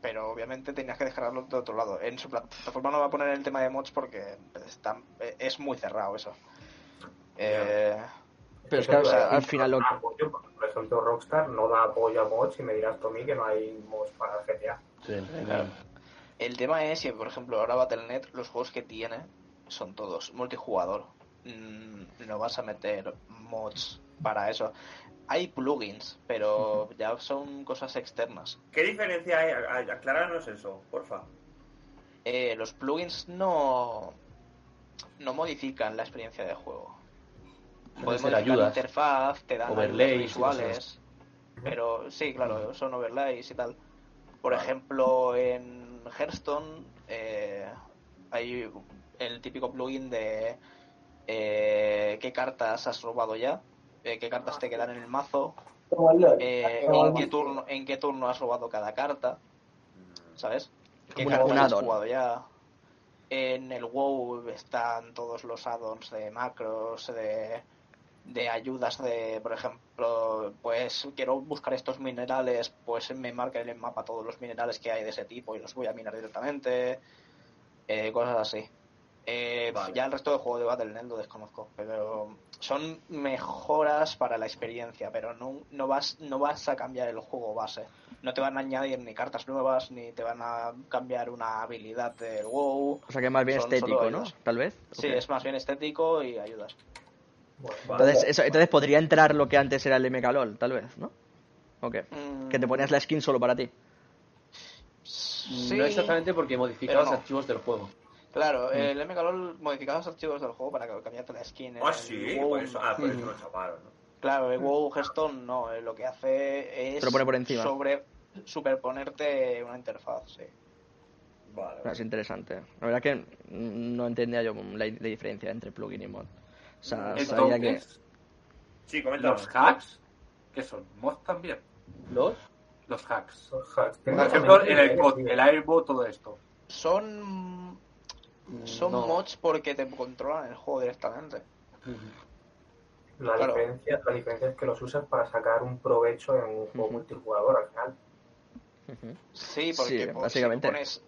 S4: pero obviamente tenías que descargarlos de otro lado. En su plataforma no va a poner el tema de mods porque está, eh, es muy cerrado eso. Eh,
S2: Pero es que o sea, al final lo...
S6: Apoyo, porque, por ejemplo, Rockstar no da apoyo a mods y me dirás mí que no hay mods para GTA.
S5: Sí, claro.
S4: El tema es que, por ejemplo, ahora Battle.net, los juegos que tiene son todos multijugador. Mm, No vas a meter mods para eso. Hay plugins, pero <laughs> ya son cosas externas.
S1: ¿Qué diferencia hay? Acláranos eso, porfa.
S4: Eh, los plugins no, no modifican la experiencia de juego.
S5: Pueden
S4: modificar la
S5: ayudas,
S4: interfaz, te dan
S5: overlays
S4: visuales, pero sí, claro, son overlays y tal. Por
S5: Vale.
S4: ejemplo, en Hearthstone eh, hay el típico plugin de eh, qué cartas has robado ya, eh, qué cartas te quedan en el mazo, eh, en qué turno en qué turno has robado cada carta, ¿sabes? ¿Qué cartas has jugado ya? En el WoW están todos los add-ons de macros, de, de ayudas de, por ejemplo, pues quiero buscar estos minerales, pues me marca en el mapa todos los minerales que hay de ese tipo y los voy a minar directamente, eh, cosas así. Eh,
S1: Vale.
S4: Ya el resto del juego de Battle.net lo desconozco, pero son mejoras para la experiencia, pero no, no, vas, no vas a cambiar el juego base. No te van a añadir ni cartas nuevas, ni te van a cambiar una habilidad del WoW.
S2: O sea que más bien
S4: Son
S2: estético, ¿no? Tal vez.
S4: Sí,
S2: Ok.
S4: es más bien estético y ayudas.
S6: Bueno,
S2: Entonces, eso, entonces podría entrar lo que antes era el MKLOL, tal vez, ¿no? ¿O qué?
S4: Mm,
S2: Que te ponías la skin solo para ti.
S4: Sí,
S5: No exactamente porque modifica
S4: pero
S5: los
S4: no.
S5: archivos del juego.
S4: Claro, el MKLOL modificaba los archivos del juego para cambiarte la skin. en
S1: Ah,
S4: el
S1: sí,
S4: WoW.
S1: por eso, ah, por eso
S2: Mm.
S1: lo chaparon, ¿no?
S4: Claro, el WoW Hearthstone no, eh, lo que hace es
S2: Te lo pone por encima.
S4: sobre superponerte una interfaz, sí.
S1: Vale.
S2: Es interesante. La verdad que no entendía yo la, la diferencia entre plugin y mod. O sea, sabía que...
S1: Sí, coméntanos.
S8: los hacks, que son mods también.
S5: ¿Los?
S8: Los hacks.
S6: Los hacks.
S8: Por ejemplo, en el COD, el Airbot, todo esto.
S4: Son son
S5: No.
S4: mods porque te controlan el juego directamente.
S6: La,
S4: Claro.
S6: diferencia, la diferencia es que los usas para sacar un provecho en un juego multijugador al final.
S4: Sí, porque
S2: Sí, básicamente.
S4: Si, tú pones,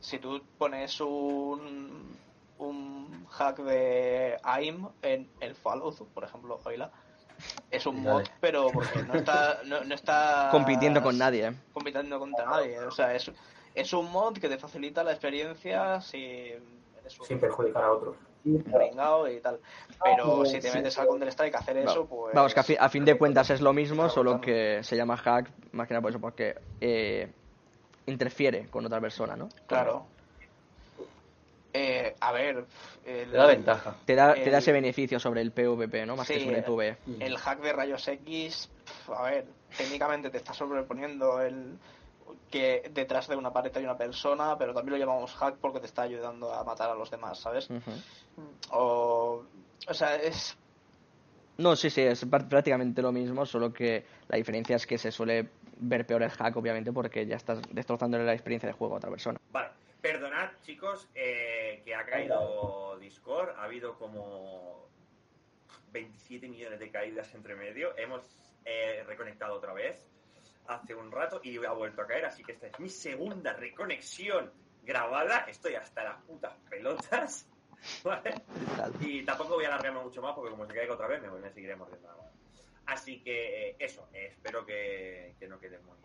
S4: si tú pones un, un hack de AIM en el Fallout, por ejemplo, oíla, es un mod,
S5: Dale.
S4: pero porque no está, no, no está
S2: Compitiendo con nadie. ¿eh?
S4: compitiendo contra nadie. O sea, es, es un mod que te facilita la experiencia si eres un
S6: Sin perjudicar a otros.
S4: y tal. Pero
S7: pues
S4: si te
S7: sí.
S4: metes al Counter Strike a hacer
S2: Va-
S4: eso, pues.
S2: Vamos, que a, fi- a fin de cuentas es lo mismo, solo que se llama hack, más que nada por eso, porque eh, interfiere con otra persona, ¿no?
S4: Claro. Eh, a ver. el-
S5: Te da ventaja.
S2: Te da, te da ese beneficio sobre el PvP, ¿no? Más que sobre el PvE.
S4: El hack de rayos X, pf, a ver, técnicamente te está sobreponiendo el que detrás de una pared hay una persona, pero también lo llamamos hack porque te está ayudando a matar a los demás, ¿sabes? O, o sea, es
S2: No, sí, sí, es pr- prácticamente lo mismo, solo que la diferencia es que se suele ver peor el hack, obviamente, porque ya estás destrozándole la experiencia de juego a otra persona.
S1: Vale, perdonad chicos eh, que ha caído Discord, ha habido como 27 millones de caídas entre medio, hemos eh, reconectado otra vez hace un rato y ha vuelto a caer, así que esta es mi segunda reconexión grabada, estoy hasta las putas pelotas, <laughs> ¿vale? Y tampoco voy a alargarme mucho más porque como se caiga otra vez me, voy- me seguiré mordiendo la mano. Así que eh, eso, eh, espero que, que no quede muy...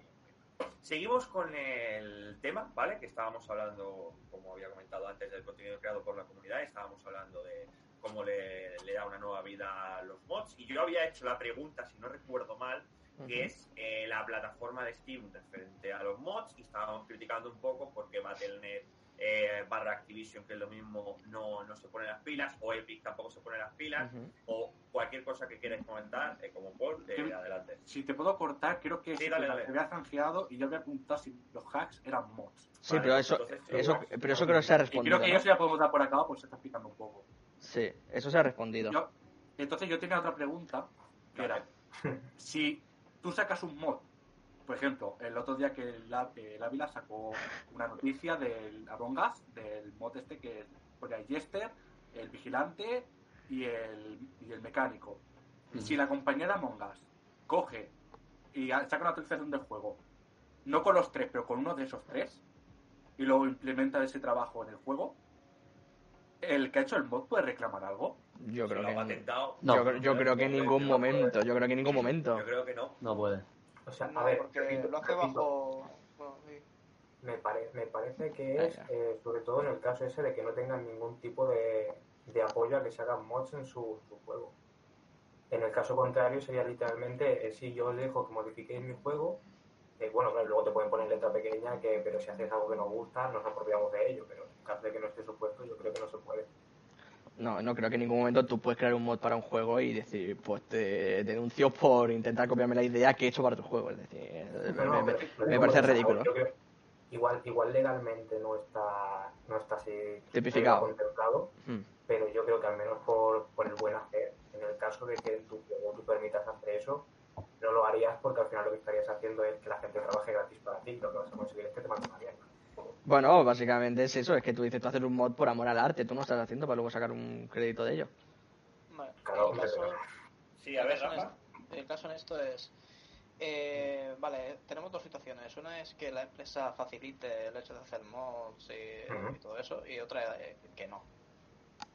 S1: Seguimos con el tema, ¿vale? Que estábamos hablando, como había comentado antes, del contenido creado por la comunidad. Estábamos hablando de cómo le, le da una nueva vida a los mods. Y yo había hecho la pregunta, si no recuerdo mal, que es eh, la plataforma de Steam frente a los mods. Y estábamos criticando un poco porque Battle.net eh, barra Activision, que es lo mismo, no, no se pone las pilas. O Epic tampoco se pone las pilas.
S2: Ujú.
S1: O cualquier cosa que quieras comentar, eh, como Paul, eh, adelante.
S8: Si te puedo cortar, creo que
S1: Sí, dale, dale.
S8: te había zanjeado y yo había preguntado si los hacks eran mods.
S2: Sí,
S1: Vale,
S2: pero eso,
S1: entonces,
S2: eso, pero eso creo que se ha
S8: Y
S2: respondido.
S8: creo que
S2: ¿no?
S8: eso ya podemos dar por acabado, pues se está explicando un poco.
S2: Sí, eso se ha respondido.
S8: Yo- entonces yo tenía otra pregunta, que era, si tú sacas un mod, por ejemplo, el otro día que el, Ávila sacó una noticia del Among Us, del mod este que ponía Jester, el vigilante y el, y el mecánico. Si la compañía de Among Us coge y saca una actualización del juego, no con los tres, pero con uno de esos tres, y luego implementa ese trabajo en el juego, ¿el que ha hecho el mod puede reclamar algo?
S2: Yo creo
S1: lo
S2: que.
S5: No.
S2: yo, creo- yo creo que en ningún momento, yo creo que en ningún momento.
S1: Yo creo que no.
S5: No puede.
S6: O sea,
S4: no,
S6: a ver,
S4: porque
S6: repito,
S4: lo hace bajo. bueno, sí.
S6: Me, pare- me parece que es,
S2: Venga.
S6: eh, sobre todo en el caso ese de que no tengan ningún tipo de, de apoyo a que se hagan mods en su, su juego. En el caso contrario sería literalmente, eh, si yo os dejo que modifiquéis mi juego, eh, bueno, claro, luego te pueden poner letra pequeña, que pero si haces algo que nos gusta, nos apropiamos de ello, pero en caso de que no esté supuesto, yo creo que no se puede.
S2: No, no creo que en ningún momento tú puedes crear un mod para un juego y decir, pues te denuncio por intentar copiarme la idea que he hecho para tu juego. Es decir, me,
S6: No, no,
S2: me-
S6: pero-
S2: me
S6: pero
S2: parece ridículo.
S6: creo- igual, igual legalmente no está, no está así
S2: Tipificado.
S6: contemplado,
S2: Mm.
S6: pero yo creo que al menos por, por el buen hacer, en el caso de que tu juego tú permitas hacer eso, no lo harías porque al final lo que estarías haciendo es que la gente trabaje gratis para ti, lo que vas a conseguir es que te manden mierda.
S2: Bueno, básicamente es eso, es que tú dices tú hacer un mod por amor al arte, tú no estás haciendo para luego sacar un crédito de ello.
S4: Vale,
S6: Claro,
S4: el, caso,
S1: Sí, a ver,
S4: el caso en
S1: Rafa.
S4: es- el caso en esto es. eh, vale, tenemos dos situaciones. Una es que la empresa facilite el hecho de hacer mods y, todo eso, y otra eh, que no.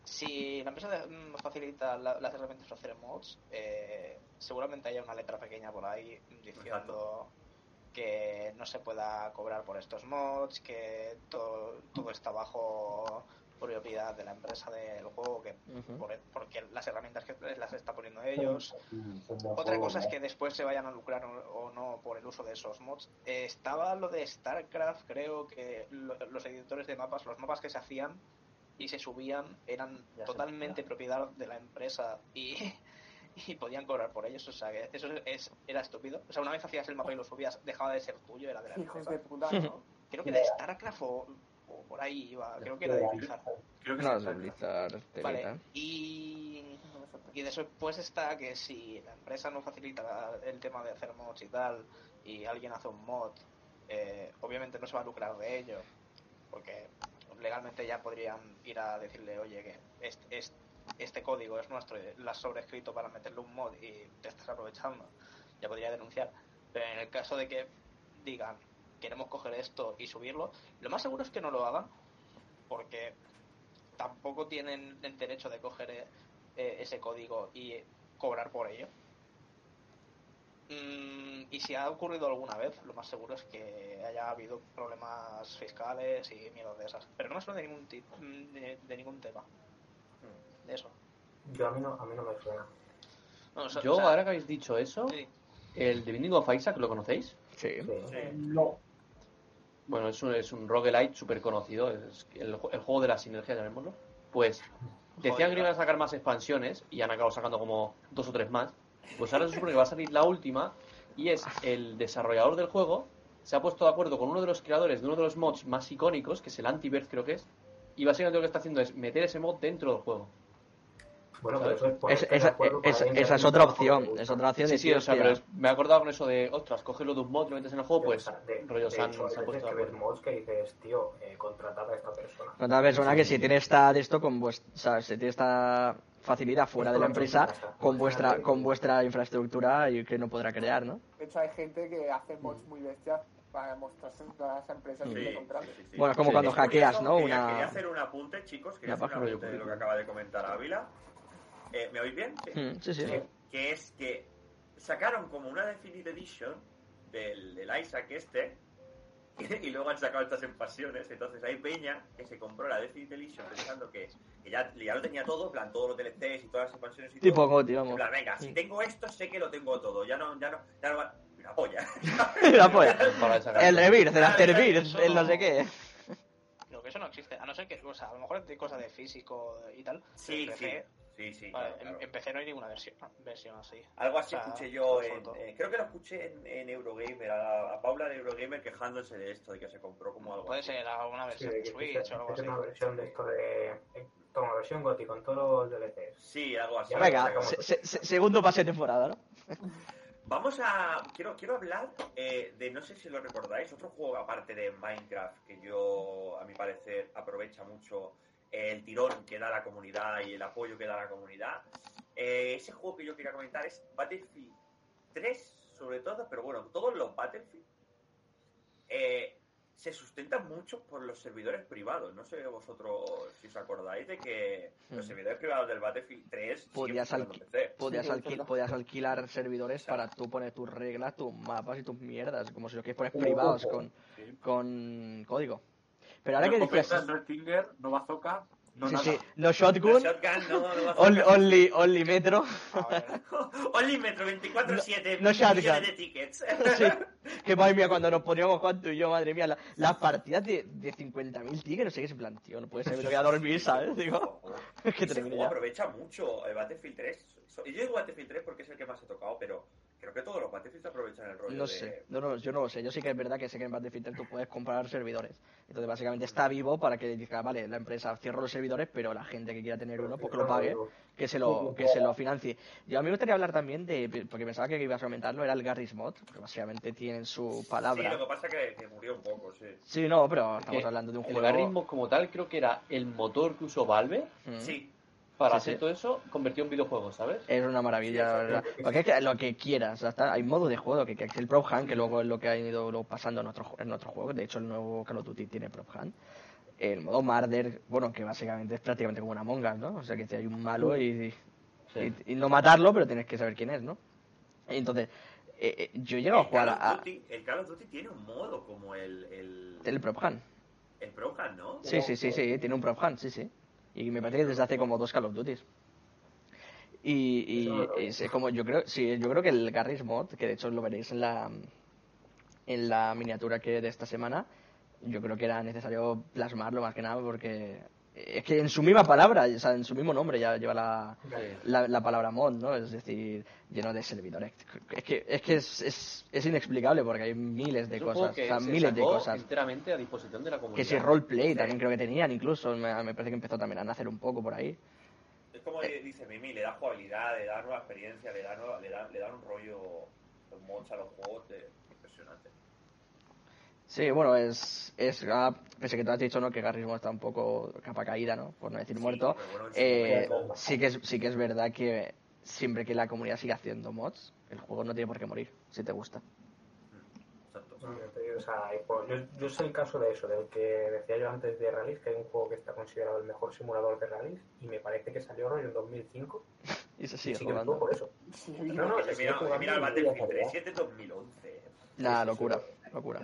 S4: Si la empresa de- mm, facilita la- las herramientas para hacer mods, eh, seguramente haya una letra pequeña por ahí diciendo que no se pueda cobrar por estos mods, que todo, todo está bajo propiedad de la empresa del juego, que por- porque las herramientas que las está poniendo ellos. Otra cosa es que después se vayan a lucrar o, o no por el uso de esos mods. Eh, estaba lo de StarCraft, creo que lo- los editores de mapas, los mapas que se hacían y se subían eran
S7: Ya
S4: totalmente propiedad de la empresa y, <laughs> y podían cobrar por ellos. O sea, que eso es, era estúpido. O sea, una vez hacías el mapa y lo subías, dejaba de ser tuyo, era de la
S3: Hijos
S4: empresa.
S3: de puta, ¿no? <laughs>
S4: Creo que de StarCraft o, o por ahí iba, creo que era de Blizzard.
S8: Creo que
S2: No, es Blizzard,
S4: Vale, y. Y después está que si la empresa no facilita el tema de hacer mods y tal, y alguien hace un mod, eh, obviamente no se va a lucrar de ello, porque legalmente ya podrían ir a decirle, oye, que este, este, este código es nuestro, y lo has sobrescrito para meterle un mod y te estás aprovechando, ya podría denunciar. Pero en el caso de que digan, queremos coger esto y subirlo, lo más seguro es que no lo hagan, porque tampoco tienen el derecho de coger eh, ese código y cobrar por ello. Mm, y si ha ocurrido alguna vez, lo más seguro es que haya habido problemas fiscales y miedo de esas. Pero no me suena de ningún tipo, de ningún tema. De eso.
S6: Yo a mí no, a mí no me suena.
S4: No, o sea-
S5: Yo,
S4: o sea,
S5: ahora que habéis dicho eso,
S4: sí.
S5: el The Binding of Isaac, ¿lo conocéis?
S2: Sí.
S1: Sí.
S7: No.
S5: Bueno, es un, es un roguelite súper conocido, es el juego de la sinergia, llamémoslo. Pues decían que iban a sacar más expansiones y han acabado sacando como dos o tres más. Pues ahora se supone que va a salir la última y es el desarrollador del juego se ha puesto de acuerdo con uno de los creadores de uno de los mods más icónicos, que es el Antiverse creo que es, y básicamente lo que está haciendo es meter ese mod dentro del juego.
S6: Bueno, pero eso es de
S2: esa, es- esa
S6: a
S2: otra opción. Es otra opción
S5: Sí,
S2: de
S5: sí, o sea, pero es- me he acordado con eso de, ostras, cógelo de un mod, lo metes en el juego,
S6: O
S5: pues
S6: sea, de,
S5: rollo
S6: de
S5: se han,
S6: hecho,
S5: se han puesto de
S6: que ves mods que dices, tío, eh, contratad a esta persona.
S2: Otra persona que si tiene esta de esto con vuestra, si tiene esta facilidad fuera de la empresa con vuestra con vuestra infraestructura y que no podrá crear, ¿no?
S3: De hecho, hay gente que hace mods muy bestias para mostrarse en todas las empresas
S1: Sí,
S3: que le compran.
S1: sí, sí.
S2: Bueno, es como
S5: Sí.
S2: cuando hackeas, ¿no?
S1: Quería,
S2: Una
S1: quería hacer un apunte, chicos, quería
S2: Una
S1: hacer un apunte de lo que acaba de comentar Ávila. Eh, ¿Me oís bien? Sí.
S2: Mm, sí, sí.
S1: Sí. Que es que sacaron como una Definitive Edition del, del Isaac este <laughs> y luego han sacado estas expansiones. Entonces hay Peña que se compró la Definitive Edition pensando que, que ya, ya lo tenía todo, en plan todos los DLCs y todas las expansiones y
S2: Tipo
S1: todo.
S2: Goti,
S1: En
S2: vamos.
S1: plan, venga, si tengo esto, sé que lo tengo todo. Ya no, ya no, ya no va. Una polla.
S2: La polla. <laughs> <laughs> El Rebirth, el Afterbirth,
S4: Eso
S2: el no
S4: no-
S2: sé qué.
S4: Creo que eso no existe. A no ser que, o sea, a lo mejor es de cosas de físico y tal.
S1: Sí,
S4: en
S1: sí. Sí, sí.
S4: vale,
S1: claro, claro.
S4: En, en PC no hay ninguna versión, versión así.
S1: Algo así
S4: O sea,
S1: escuché yo en, eh, creo que lo escuché en, en Eurogamer, a, a Paula de Eurogamer quejándose de esto, de que se compró como algo
S4: Puede
S1: así.
S4: ser alguna
S6: Sí,
S4: versión
S6: de
S4: de Switch
S6: es
S4: o algo así.
S6: una versión de esto de... eh, Toma, versión GOTI con todos los DLCs.
S1: Sí, algo así.
S6: Venga,
S2: Venga, se- se- se- segundo pase de temporada, ¿no? <laughs>
S1: Vamos a... Quiero, quiero hablar eh, de, no sé si lo recordáis, otro juego aparte de Minecraft que yo, a mi parecer, aprovecha mucho el tirón que da la comunidad y el apoyo que da la comunidad. Eh, ese juego que yo quería comentar es Battlefield 3, sobre todo, pero bueno, todos los Battlefield eh, se sustentan mucho por los servidores privados. No sé vosotros si os acordáis de que los
S2: Mm.
S1: servidores privados del Battlefield 3 siguen
S2: Podías, alqui- alqui- alquilar servidores para tú poner tus reglas, tus mapas y tus mierdas, como si lo quieres poner privados con,
S8: Sí.
S2: con código. Pero ahora
S8: no
S2: que decías...
S8: no Stinger, no bazooka, no
S2: Sí,
S8: nada.
S2: sí, no
S1: La <laughs>
S2: shotgun,
S1: shotgun no, no va a
S2: only, only, only metro. <laughs>
S1: Only Metro 24-7,
S2: No- no shotgun.
S1: millones de tickets.
S2: Sí, <laughs> que madre mía, cuando nos poníamos Juan tú y yo, madre mía, la- las partidas de, de 50.000 tigres, no sé qué es plan, tío, no puede ser, me voy a dormir, ¿sabes? Digo, es que
S1: Ese juego
S2: ya.
S1: aprovecha mucho el Battlefield 3. So- Yo digo Battlefield 3 porque es el que más he tocado, pero creo que todos los Battlefield aprovechan el rollo
S2: No
S1: de...
S2: sé, no, no, yo no lo sé. Yo sí que es verdad que sé que en Battlefield 3 tú puedes comprar servidores. Entonces, básicamente está vivo para que diga, vale, la empresa cierra los servidores, pero la gente que quiera tener uno, pues que lo pague, que se lo, que se lo financie. Yo a mí me gustaría hablar también de, porque pensaba que ibas a comentarlo, era el Garry's Mod, que básicamente tienen su
S1: Sí,
S2: palabra.
S1: lo que pasa es que, que murió un poco, sí.
S2: Sí, no, pero estamos
S5: Que
S2: hablando de un
S5: el
S2: juego.
S5: Garry's como tal creo que era el motor que usó Valve
S2: Mm.
S1: Sí,
S5: para
S2: Sí,
S5: hacer
S2: sí.
S5: todo eso, convirtió en videojuegos, ¿sabes?
S2: Es una maravilla, la verdad. Porque es que lo que quieras, está- hay modo de juego, que, que es el Prop Hunt, que luego es lo que ha ido luego pasando en otros en otros juegos. De hecho, el nuevo Call of Duty tiene Prop Hunt. El modo Marder, bueno, que básicamente es prácticamente como una Among Us, ¿no? O sea, que si hay un malo y,
S5: Sí.
S2: y, y no matarlo, pero tienes que saber quién es, ¿no? Entonces, eh, eh, yo he llegado a jugar
S1: Call, of
S2: a,
S1: Duty, el Call of Duty tiene un modo como el, el,
S2: el Prop Hunt.
S1: el Pro Hunt, ¿no?
S2: Sí, sí, sí, sí, tiene un Prop Hunt, sí, sí. Y me parece que desde hace como dos Call of Duties. Y, y es como yo creo, sí, yo creo que el Garry's Mod, que de hecho lo veréis en la en la miniatura que de esta semana, yo creo que era necesario plasmarlo más que nada porque es que en su misma palabra, o sea, en su mismo nombre ya lleva la, la, la palabra mod, ¿no? Es decir, lleno de servidores. Es que es, que es, es, es inexplicable porque hay miles de
S5: Es
S2: cosas,
S5: que
S2: o sea,
S5: se
S2: miles de
S5: sacó
S2: cosas.
S5: enteramente a disposición de la comunidad.
S2: Que si roleplay también creo que tenían, incluso me, me parece que empezó también a nacer un poco por ahí.
S1: como dice Mimi, le da jugabilidad, le da nueva experiencia, le da, nueva, le da, le da un rollo, los mods a los juegos de.
S2: Sí, bueno, es, es pese que tú has dicho no que Garry's Mod está un poco capa caída, ¿no? Por no decir
S1: Sí,
S2: muerto.
S1: bueno,
S2: eh,
S1: sí,
S2: que es sí que es verdad que siempre que la comunidad siga haciendo mods, el juego no tiene por qué morir, si te gusta.
S6: O sea, yo, yo sé el caso de eso, del que decía yo antes de Rallys, que hay un juego que está considerado el mejor simulador de rallies, y me parece que salió rollo en 2005, <laughs>
S2: Y se
S6: y
S2: sigue jugando.
S6: por eso.
S3: Sí,
S6: No, no, se
S1: mira, el
S6: y
S1: Battlefield
S7: ya está,
S1: 3, 2011.
S2: Nah,
S6: sí,
S2: locura, locura.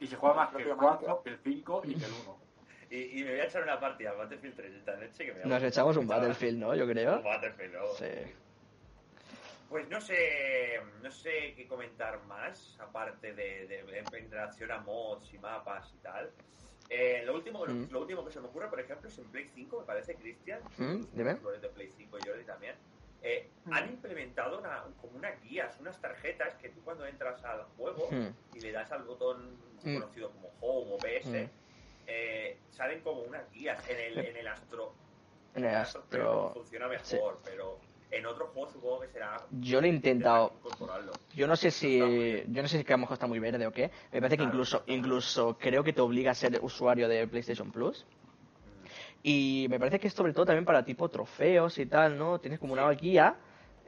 S8: Y, se juega más que el
S3: Propio
S8: 4, que el 5 y que el 1. <laughs>
S1: Y, y me voy a echar una partida al Battlefield 3 esta noche que me
S2: Nos echamos un Battlefield, ¿no? Yo creo.
S1: Un Battlefield, ¿no?
S2: Sí.
S1: Pues no sé, no sé qué comentar más, aparte de, de, de- en relación a mods y mapas y tal. Eh, lo, último,
S2: Mm.
S1: lo último que se me ocurre, por ejemplo, es en Play 5, me parece, Cristian.
S2: Mm, dime.
S1: De Play 5 y Jordi también. Eh,
S3: Mm.
S1: Han implementado una, como unas guías, unas tarjetas que tú cuando entras al juego
S2: Hmm.
S1: y le das al botón
S2: Mm.
S1: conocido como Home o PS, eh, salen como unas guías. En el, en el Astro
S2: En el Astro.
S1: funciona mejor, pero en otros juegos supongo que será.
S2: Yo lo he intentado. Yo no sé si. Yo no sé si que a lo mejor está muy verde o qué. Me parece que incluso, incluso creo que te obliga a ser usuario de PlayStation Plus. Y me parece que es sobre todo también para tipo trofeos y tal, ¿no? Tienes como una guía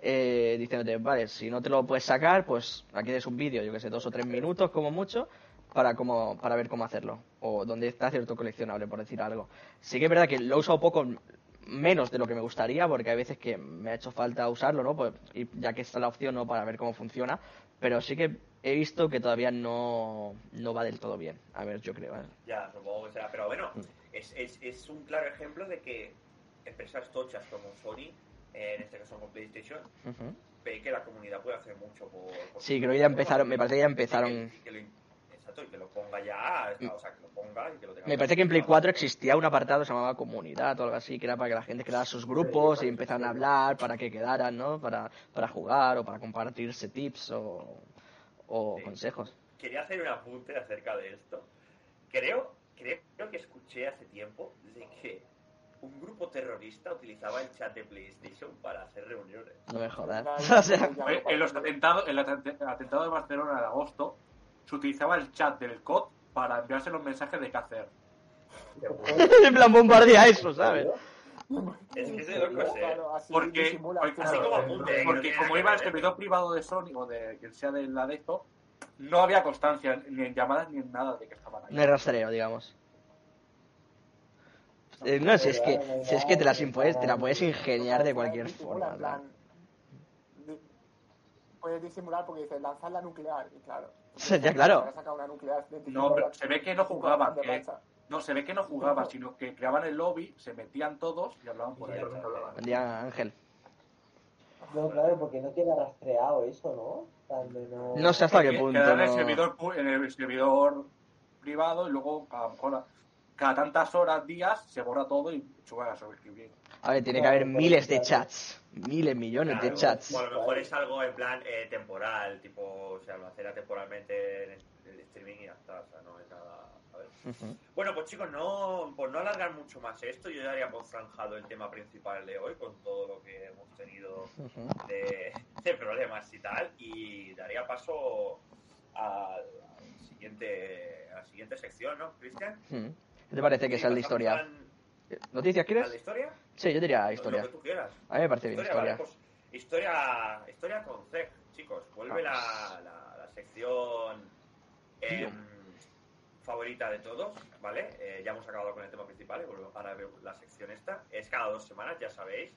S2: eh, diciéndote, vale, si no te lo puedes sacar, pues aquí tienes un vídeo, yo que sé, dos o tres minutos como mucho, para cómo, para ver cómo hacerlo. O dónde está cierto coleccionable, por decir algo. Sí que es verdad que lo he usado poco menos de lo que me gustaría, porque hay veces que me ha hecho falta usarlo, ¿no? Pues, y ya que está la opción, ¿no? Para ver cómo funciona. Pero sí que he visto que todavía no, no va del todo bien. A ver, yo creo. ¿eh?
S1: Ya, supongo que será. Pero bueno,
S2: Mm.
S1: Es, es, es un claro ejemplo de que empresas tochas como Sony, eh, en este caso con PlayStation,
S2: Ujú.
S1: ve que la comunidad puede hacer mucho por. por
S2: Sí, creo que ya empezaron, me parece que ya empezaron.
S1: que- que lo, exacto, y que lo ponga ya, o sea, que lo ponga y que lo tenga.
S2: Me parece que en Play 4 existía un apartado que se llamaba comunidad o algo así, que era para que la gente creara sus grupos y empezaran a hablar para que quedaran, ¿no? Para, para jugar o para compartirse tips o, o
S1: Sí.
S2: consejos.
S1: Quería hacer un apunte acerca de esto. Creo, creo, creo que escuché hace tiempo de que un grupo terrorista utilizaba el chat de PlayStation para hacer reuniones.
S2: No me jodas.
S3: Una- <laughs>
S2: O sea,
S8: Oye, En los atentados, en el atent- atentado de Barcelona de agosto, se utilizaba el chat del COD para enviarse los mensajes de qué hacer. <laughs>
S2: en plan bombardea eso, ¿sabes?
S1: Es que es de locos, eh.
S8: Porque-
S3: disimula,
S8: porque-.
S1: Así como
S8: Porque como iba el servidor privado de Sony o de quien sea de la de esto, no había constancia ni en llamadas ni en nada de que estaban ahí.
S2: No hay rastreo, digamos. Eh, no, si es que, si es que te, las puedes, te la puedes ingeniar de cualquier forma.
S3: en
S2: ¿no?
S3: plan, di- Puedes disimular porque dices lanzar la nuclear y claro. <laughs>
S2: Ya, claro.
S8: No, pero se ve que no jugaban, que-. No, se ve que no jugaban, sino que creaban el lobby, se metían todos y hablaban por ahí.
S2: Buen día, Ángel.
S7: No, claro, porque no tiene rastreado eso, ¿no? No...
S2: No sé hasta qué punto.
S8: quedan en el
S2: no-
S8: servidor pu- en el servidor privado y luego a lo mejor cada tantas horas, días, se borra todo y se vuelve a sobreescribir.
S2: A ver, tiene que haber miles de chats. Miles, millones de chats.
S1: O a lo mejor es algo en plan eh, temporal, tipo, o sea, lo hacerá temporalmente en el, el streaming y ya está, o sea, no es nada. A.
S2: Ujú.
S1: Bueno, pues chicos, no, por no alargar mucho más esto, yo ya haría por zanjado el tema principal de hoy con todo lo que hemos tenido
S2: Ujú.
S1: de, de problemas y tal, y daría paso al, al siguiente, a la siguiente sección, ¿no, Cristian?
S2: ¿Qué te parece que sea de historia? ¿Noticias
S1: ¿Al, al de
S2: quieres?
S1: historia?
S2: Sí, yo diría
S1: Lo-
S2: historia.
S1: Lo que tú quieras.
S2: A mí me parece bien
S1: Historia,
S2: historia.
S1: vale, pues, historia, historia con Zeg, chicos. Vuelve la, la, la sección em, favorita de todos, ¿vale? Eh, ya hemos acabado con el tema principal y volvemos a ver la sección esta. Es cada dos semanas, ya sabéis.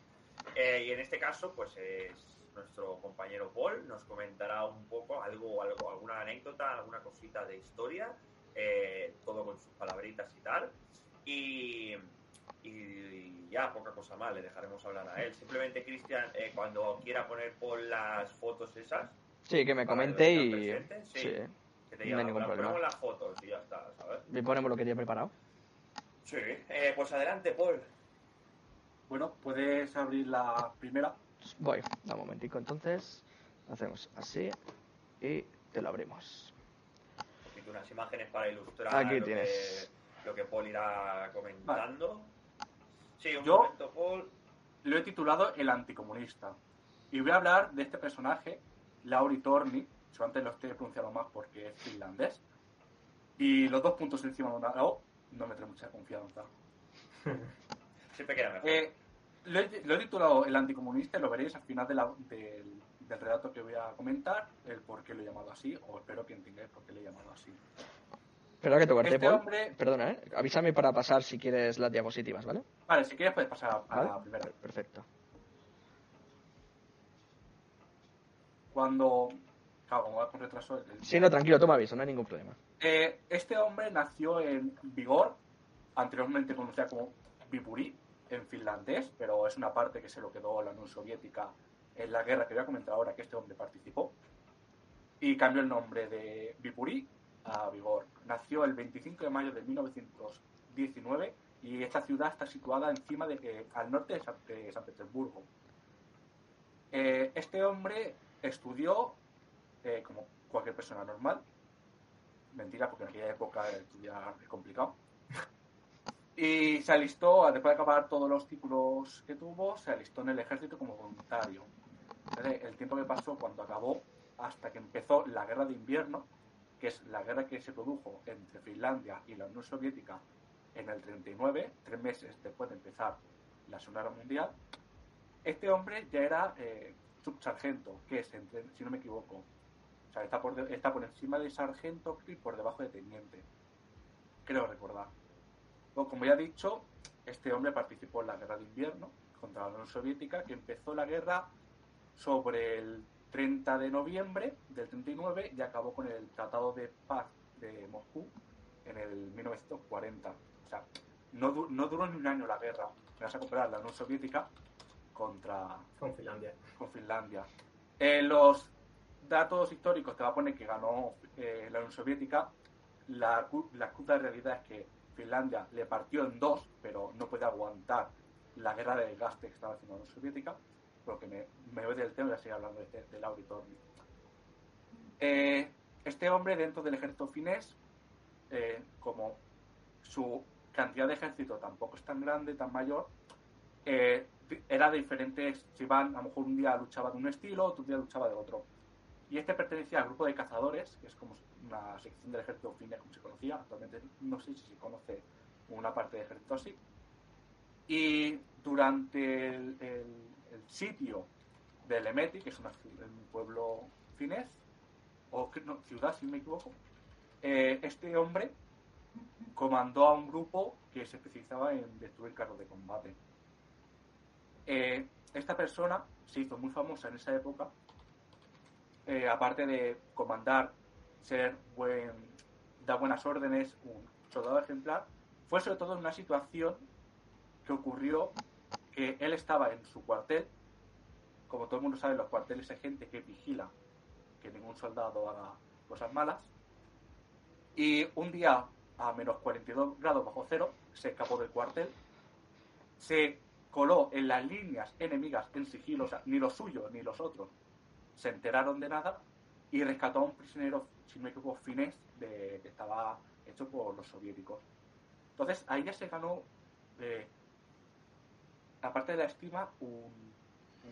S1: Eh, y en este caso, pues es nuestro compañero Paul. Nos comentará un poco algo, algo alguna anécdota, alguna cosita de historia. eh, todo con sus palabritas y tal. Y, y ya, poca cosa más, le dejaremos hablar a él. Simplemente, Cristian, eh, cuando quiera poner por las fotos esas,
S2: Sí, que me comente y.
S1: sí.
S2: Sí.
S1: Que te
S2: No hay ningún
S1: "Bueno,
S2: problema.
S1: ponemos las fotos y ya está, ¿sabes?
S2: Me ponemos lo que tiene preparado.
S1: Sí. Eh, pues adelante, Paul.
S8: Bueno, puedes abrir la primera.
S2: Voy, da un momentico entonces. Hacemos así y te lo abrimos.
S1: Unas imágenes para ilustrar
S2: Aquí
S1: lo,
S2: tienes.
S1: Que, lo que Paul irá comentando. Sí, un
S8: Yo-
S1: momento, Paul.
S8: lo he titulado El Anticomunista. Y voy a hablar de este personaje, Lauri Torni, yo antes lo estoy pronunciando más porque es finlandés. Y los dos puntos encima de una O no me trae mucha confianza. <laughs>
S1: Siempre queda mejor.
S8: Eh, lo, he, lo he titulado El Anticomunista y lo veréis al final de la- del, del relato que voy a comentar, el por qué lo he llamado así, o espero que entendáis por qué lo he llamado así.
S2: Perdona que te corté,
S8: Este
S2: Paul.
S8: hombre-
S2: Perdona, ¿eh? Avísame para pasar si quieres las diapositivas, ¿vale?
S8: Vale, si quieres puedes pasar a
S2: ¿Vale?
S8: la primera.
S2: Perfecto.
S8: Cuando... Claro, como va con retraso... el-
S2: Sí, no, tranquilo, toma aviso, no hay ningún problema.
S8: Eh, este hombre nació en Vigor, anteriormente conocida como Vipuri, en finlandés, pero es una parte que se lo quedó la Unión Soviética en la guerra que voy a comentar ahora que este hombre participó. Y cambió el nombre de Vipuri a Vigor. Nació el 25 de mayo de 1919 y esta ciudad está situada encima de, eh, al norte de San, de San Petersburgo. Eh, este hombre estudió eh, como cualquier persona normal, mentira, porque en aquella época estudiar es complicado. Y se alistó, después de acabar todos los títulos que tuvo, se alistó en el ejército como voluntario. Entonces, el tiempo que pasó cuando acabó hasta que empezó la guerra de invierno, que es la guerra que se produjo entre Finlandia y la Unión Soviética en el 39, tres meses después de empezar la Segunda Guerra Mundial, este hombre ya era eh, subsargento, que es, entre- si no me equivoco, o sea, está por, de- está por encima de sargento y por debajo de teniente. Creo recordar. Bueno, como ya he dicho, este hombre participó en la guerra de invierno contra la Unión Soviética, que empezó la guerra sobre el 30 de noviembre del 39 y acabó con el Tratado de Paz de Moscú en el 1940. O sea, no, du- no duró ni un año la guerra. Vas a comparar la Unión Soviética contra,
S6: Con Finlandia.
S8: con Finlandia. En los datos históricos te va a poner que ganó eh, la Unión Soviética. La, la cruda realidad es que Finlandia le partió en dos, pero no puede aguantar la guerra de desgaste que estaba haciendo la Unión Soviética. Porque me, voy del tema y voy a hablando de, este- del auditorio. Eh, este hombre dentro del ejército finés, eh, como su cantidad de ejército tampoco es tan grande, tan mayor, eh, era de diferentes, si van, a lo mejor un día luchaba de un estilo, otro día luchaba de otro. Y este pertenecía al grupo de cazadores, que es como una sección del ejército finés, como se conocía. Actualmente no sé si se conoce una parte del ejército así. Y durante el, sitio de Lemeti, que es un pueblo finés, o ciudad, si me equivoco, eh, este hombre comandó a un grupo que se especializaba en destruir carros de combate. Eh, esta persona se hizo muy famosa en esa época, eh, aparte de comandar, ser buen, dar buenas órdenes, un soldado ejemplar, fue sobre todo en una situación que ocurrió que él estaba en su cuartel, como todo el mundo sabe, los cuarteles hay gente que vigila que ningún soldado haga cosas malas, y un día a menos 42 grados bajo cero se escapó del cuartel, se coló en las líneas enemigas en sigilo, ni los suyos ni los otros se enteraron de nada y rescató a un prisionero, si no me finés, que estaba hecho por los soviéticos. Entonces, ahí ya se ganó, eh, aparte de la estima, un,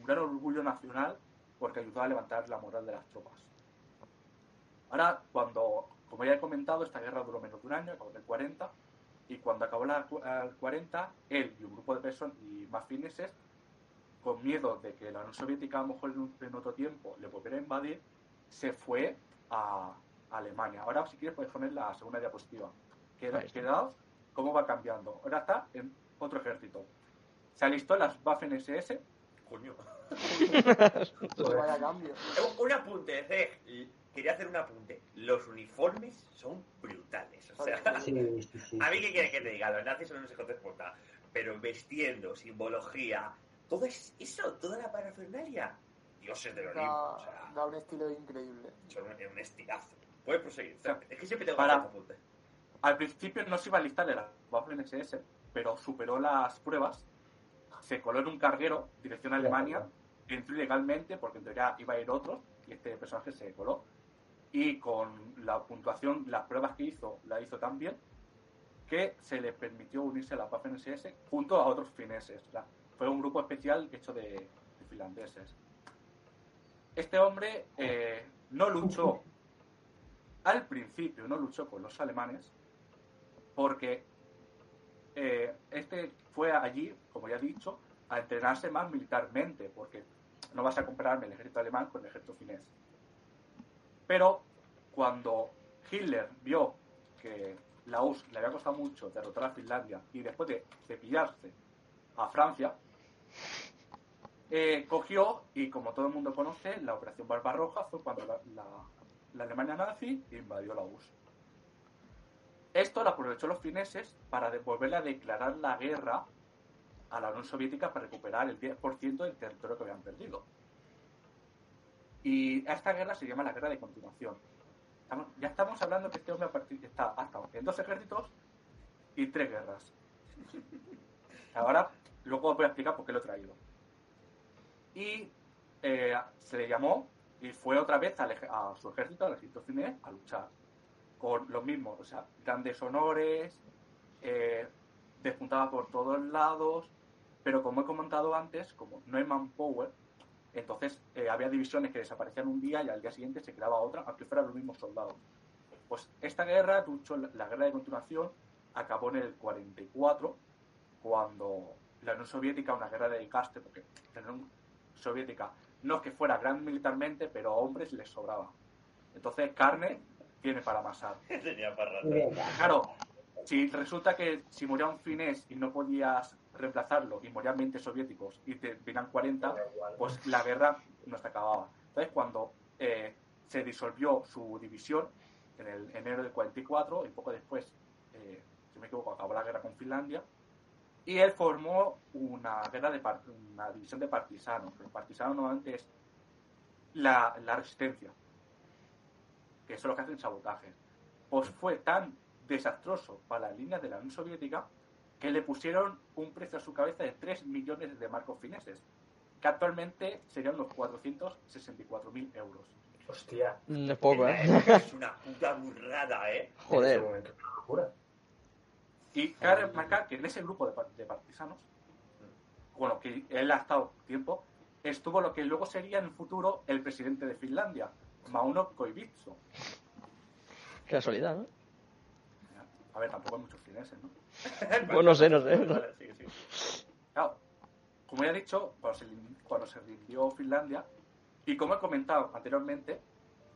S8: gran orgullo nacional porque ayudó a levantar la moral de las tropas. Ahora, cuando, como ya he comentado, esta guerra duró menos de un año, acabó en el 40, y cuando acabó la el 40, él y un grupo de personas y más fineses, con miedo de que la Unión Soviética a lo mejor en, un- en otro tiempo le volviera a invadir, se fue a Alemania. Ahora, si quieres, puedes poner la segunda diapositiva. Queda-
S2: Ahí está.
S8: Quedaos cómo va cambiando. Ahora está en otro ejército. Se alistó las Waffen SS,
S1: Coño. <laughs> Eh, Un apunte, eh, quería hacer un apunte. Los uniformes son brutales. O sea,
S7: Sí, sí, sí. <laughs>
S1: a mí qué quieres que te diga, los nazis son unos hijos de puta. Pero vestiendo, simbología, todo es eso, toda la parafernalia. Dioses del Olimpo. O
S3: Da,
S1: sea,
S3: da un estilo increíble.
S1: son un, un estilazo. Puedes proseguir. O sea, es que siempre tengo
S8: Para-
S1: hacer este apunte.
S8: Al principio no se iba a listar en la Waffen SS, pero superó las pruebas, se coló en un carguero, dirección a Alemania, entró ilegalmente porque en teoría iba a ir otro, y este personaje se coló. Y con la puntuación, las pruebas que hizo, la hizo tan bien que se le permitió unirse a la Waffen SS junto a otros fineses. O sea, fue un grupo especial hecho de, de finlandeses. Este hombre eh, no luchó, al principio no luchó con los alemanes, porque eh, este fue allí, como ya he dicho, a entrenarse más militarmente, porque no vas a compararme el ejército alemán con el ejército finés. Pero cuando Hitler vio que la URSS le había costado mucho derrotar a Finlandia y después de cepillarse a Francia, eh, cogió y como todo el mundo conoce, la Operación Barbarroja fue cuando la, la- la Alemania nazi invadió la URSS. Esto lo aprovechó los fineses para devolverle a declarar la guerra a la Unión Soviética para recuperar el 10% del territorio que habían perdido. Y a esta guerra se llama la guerra de continuación. Estamos- ya estamos hablando que este hombre está, ha estado en dos ejércitos y tres guerras. Ahora, luego os voy a explicar por qué lo he traído. Y eh, se le llamó y fue otra vez ej- a, su ejército, al ejército finés, a luchar con los mismos, o sea, grandes honores, eh, despuntaba por todos lados, pero como he comentado antes, como no hay manpower, entonces eh, había divisiones que desaparecían un día y al día siguiente se creaba otra, aunque fueran los mismos soldados. Pues esta guerra, la, guerra de continuación, acabó en el 44, cuando la Unión Soviética, una guerra de desgaste, porque Soviética no es que fuera gran militarmente, pero a hombres les sobraba. Entonces, carne tiene para amasar. <laughs>
S1: Tenía para rato.
S7: Venga.
S8: Claro, si resulta que si moría un finés y no podías reemplazarlo y morían 20 soviéticos y te venían 40,
S6: Da igual.
S8: pues la guerra no se acababa. Entonces, cuando eh, se disolvió su división en el enero del 44, y poco después, eh, si me equivoco, acabó la guerra con Finlandia, y él formó una guerra de par- una división de partisanos. El partisano normalmente es la, la resistencia, que son los que hacen sabotajes. Pues fue tan desastroso para las líneas de la Unión Soviética que le pusieron un precio a su cabeza de 3 millones de marcos fineses, que actualmente serían unos 464.000 euros.
S6: Hostia.
S2: Mm, Es poco,
S1: En
S2: ¿eh?
S1: Es una puta burrada, ¿eh?
S6: En ese
S2: Joder.
S6: momento, una locura.
S8: Y cabe remarcar que en ese grupo de, de partisanos, lo que él ha estado tiempo, estuvo lo que luego sería en el futuro el presidente de Finlandia, Mauno Koivisto.
S2: Qué casualidad, ¿no?
S8: A ver, tampoco hay muchos fineses, ¿no? <laughs>
S2: Pues no sé, no sé.
S1: Vale.
S8: Claro, como ya he dicho, cuando se, cuando se rindió Finlandia, y como he comentado anteriormente,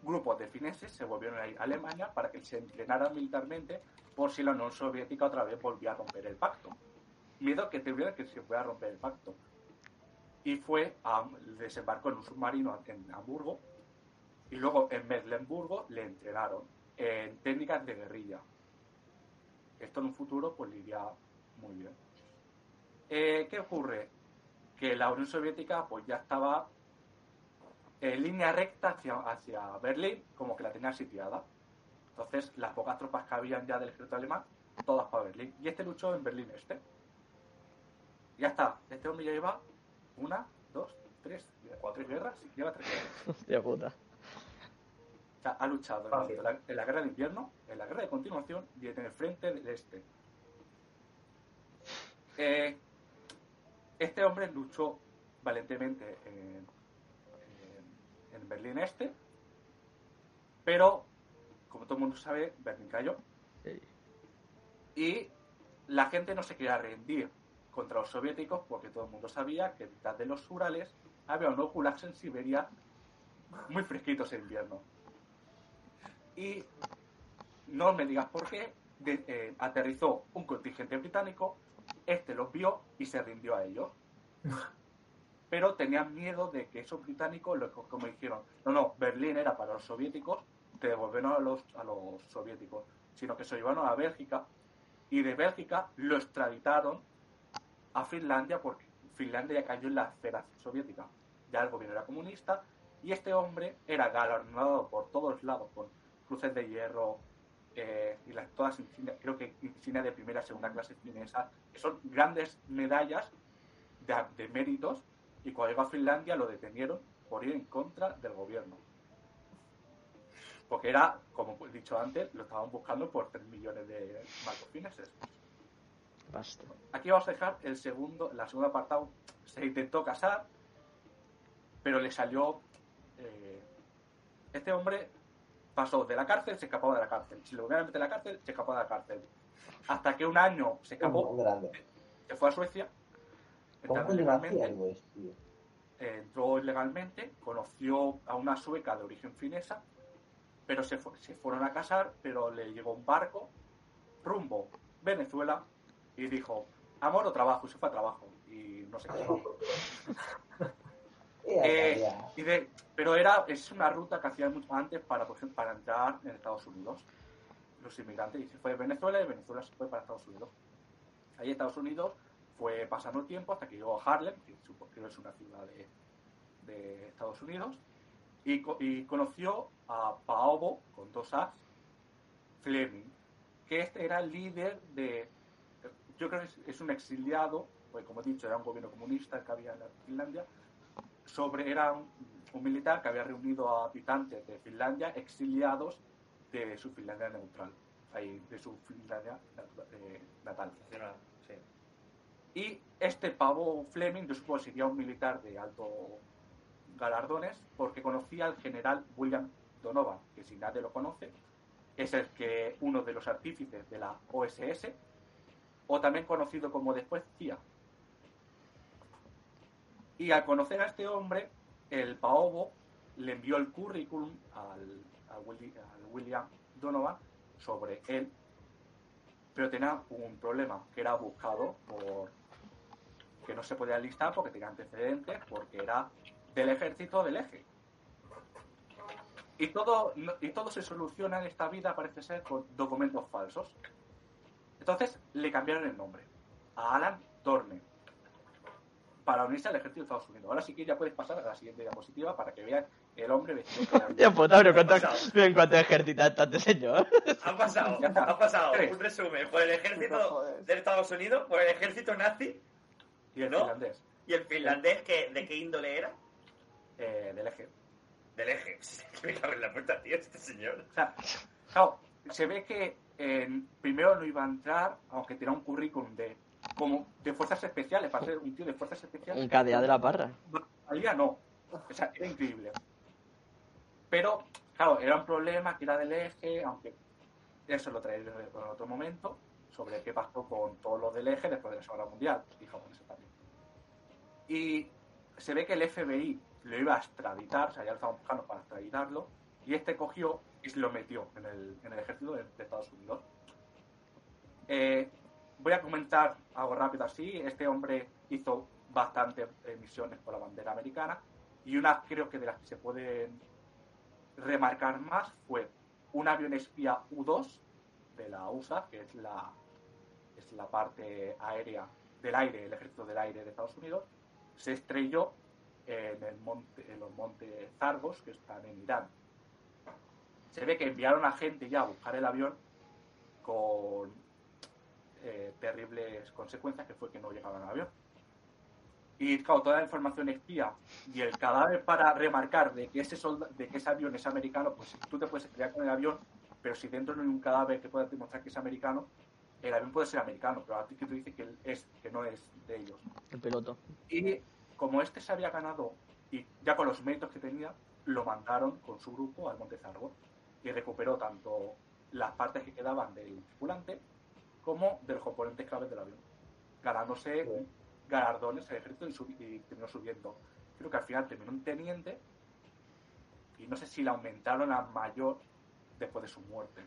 S8: grupos de fineses se volvieron a ir a Alemania para que se entrenaran militarmente por si la Unión Soviética otra vez volvía a romper el pacto. Miedo que tuviera que se fuera a romper el pacto. Y fue a desembarcó en un submarino en Hamburgo y luego en Mecklenburgo le entrenaron en técnicas de guerrilla. Esto en un futuro pues le iría muy bien. Eh, ¿Qué ocurre? Que la Unión Soviética pues ya estaba en línea recta hacia, hacia Berlín, como que la tenía sitiada. Entonces, las pocas tropas que habían ya del ejército alemán, todas para Berlín. Y este luchó en Berlín Este. Ya está. Este hombre ya lleva una, dos, tres, cuatro guerras. Sí, lleva tres guerras. <laughs>
S2: Hostia puta.
S8: O sea, ha luchado en la, en la guerra de invierno, en la guerra de continuación y en el frente del este. Eh, este hombre luchó valientemente en, en- en Berlín Este, pero, como todo el mundo sabe, Berlín cayó
S2: Sí.
S8: y la gente no se quería rendir contra los soviéticos porque todo el mundo sabía que detrás de los Urales había unos gulags en Siberia muy fresquitos en invierno. Y no me digas por qué, de- eh, aterrizó un contingente británico, este los vio y se rindió a ellos. Pero tenían miedo de que esos británicos, como dijeron, no, no, Berlín era para los soviéticos, te devolvieron a los, a los soviéticos, sino que se llevaron a Bélgica y de Bélgica lo extraditaron a Finlandia porque Finlandia ya cayó en la esfera soviética. Ya el gobierno era comunista y este hombre era galardonado por todos lados con cruces de hierro eh, y las, todas insignias, creo que insignias de primera segunda clase finesa, que son grandes medallas de, de méritos y cuando llegó a Finlandia lo detenieron por ir en contra del gobierno. Porque era, como he dicho antes, lo estaban buscando por 3 millones de marcos fineses.
S2: pasta.
S8: Aquí vamos a dejar el segundo, la segunda apartado. Se intentó casar, pero le salió. eh, este hombre pasó de la cárcel, se escapó de la cárcel. Si lo volvieron a meter en la cárcel, se escapó de la cárcel. Hasta que un año se escapó, se fue a Suecia.
S7: ¿Cómo
S8: entró
S7: coño lo hacía
S8: ilegalmente,
S7: algo
S8: eh, entró ilegalmente, conoció a una sueca de origen finesa, pero se, se fueron a casar, pero le llegó un barco rumbo Venezuela y dijo, amor o trabajo, y se fue a trabajo. Y no se casó. <laughs> Eh, y de- pero era es una ruta que hacían mucho antes para, por ejemplo, para entrar en Estados Unidos. Los inmigrantes. Y se fue de Venezuela y Venezuela se fue para Estados Unidos. Ahí Estados Unidos fue pasando el tiempo hasta que llegó a Harlem, que supongo es una ciudad de, de Estados Unidos, y, y conoció a Paobo, con dos As, Fleming, que este era el líder de, yo creo que es, es un exiliado, pues como he dicho, era un gobierno comunista que había en la Finlandia, sobre, era un, un militar que había reunido a habitantes de Finlandia exiliados de su Finlandia neutral, ahí, de su Finlandia eh, natal. Y este pavo Fleming, yo supongo que sería un militar de alto galardones, porque conocía al general William Donovan, que si nadie lo conoce, es el que uno de los artífices de la OSS, o también conocido como después CIA. Y al conocer a este hombre, el Paobo le envió el currículum al William Donovan sobre él, pero tenía un problema, que era buscado por que no se podía listar porque tenía antecedentes, porque era del ejército del eje. Y todo, y todo se soluciona en esta vida, parece ser, con documentos falsos. Entonces le cambiaron el nombre a Alan Dorne para unirse al ejército de Estados Unidos. Ahora sí que ya puedes pasar a la siguiente diapositiva para que vean el hombre vestido con <laughs>
S2: Ya, puta, pero ¿cuánto,
S1: pasado?
S2: en cuánto ejército está este señor?
S1: Han pasado, han pasado,
S8: Tres.
S1: un resumen, por el ejército de Estados Unidos, por el ejército nazi
S8: y el
S1: ¿No?
S8: finlandés
S1: y el finlandés, que, ¿de qué índole era?
S8: eh, del eje.
S1: Del eje. <laughs> Me cago en la puerta, tío, este señor.
S8: O sea, claro, se ve que primero no iba a entrar, aunque tenía un currículum de como de fuerzas especiales, para ser un tío de fuerzas especiales.
S2: Un cadea de la parra.
S8: Salía no. O sea, era increíble. Pero, claro, era un problema que era del eje, aunque eso lo traeré en otro momento, sobre qué pasó con todo lo del eje después de la Segunda Mundial y japoneses también. Y se ve que el FBI lo iba a extraditar, o sea, ya lo estaban buscando para extraditarlo, y este cogió y se lo metió en el, en el ejército de, de Estados Unidos. Eh, voy a comentar algo rápido así. Este hombre hizo bastantes eh, misiones por la bandera americana y una creo que de las que se pueden remarcar más fue un avión espía U-2 de la USA, que es la, es la parte aérea del aire, el ejército del aire de Estados Unidos, se estrelló en, el los montes Zargos, que están en Irán. Se ve que enviaron a gente ya a buscar el avión con eh, terribles consecuencias, que fue que no llegaban al avión. Y claro, toda la información espía y el cadáver para remarcar de que ese solda- de que ese avión es americano, pues tú te puedes estrellar con el avión, pero si dentro no hay un cadáver que pueda demostrar que es americano, el avión puede ser americano, pero a ti que tú dices que él es, que no es de ellos.
S2: El piloto.
S8: Y como este se había ganado, y ya con los méritos que tenía, lo mandaron con su grupo al Monte Zargo y recuperó tanto las partes que quedaban del tripulante como de los componentes claves del avión, ganándose
S7: Sí.
S8: galardones el ejército y, y terminó subiendo. Creo que al final terminó un teniente y no sé si le aumentaron a mayor después de su muerte.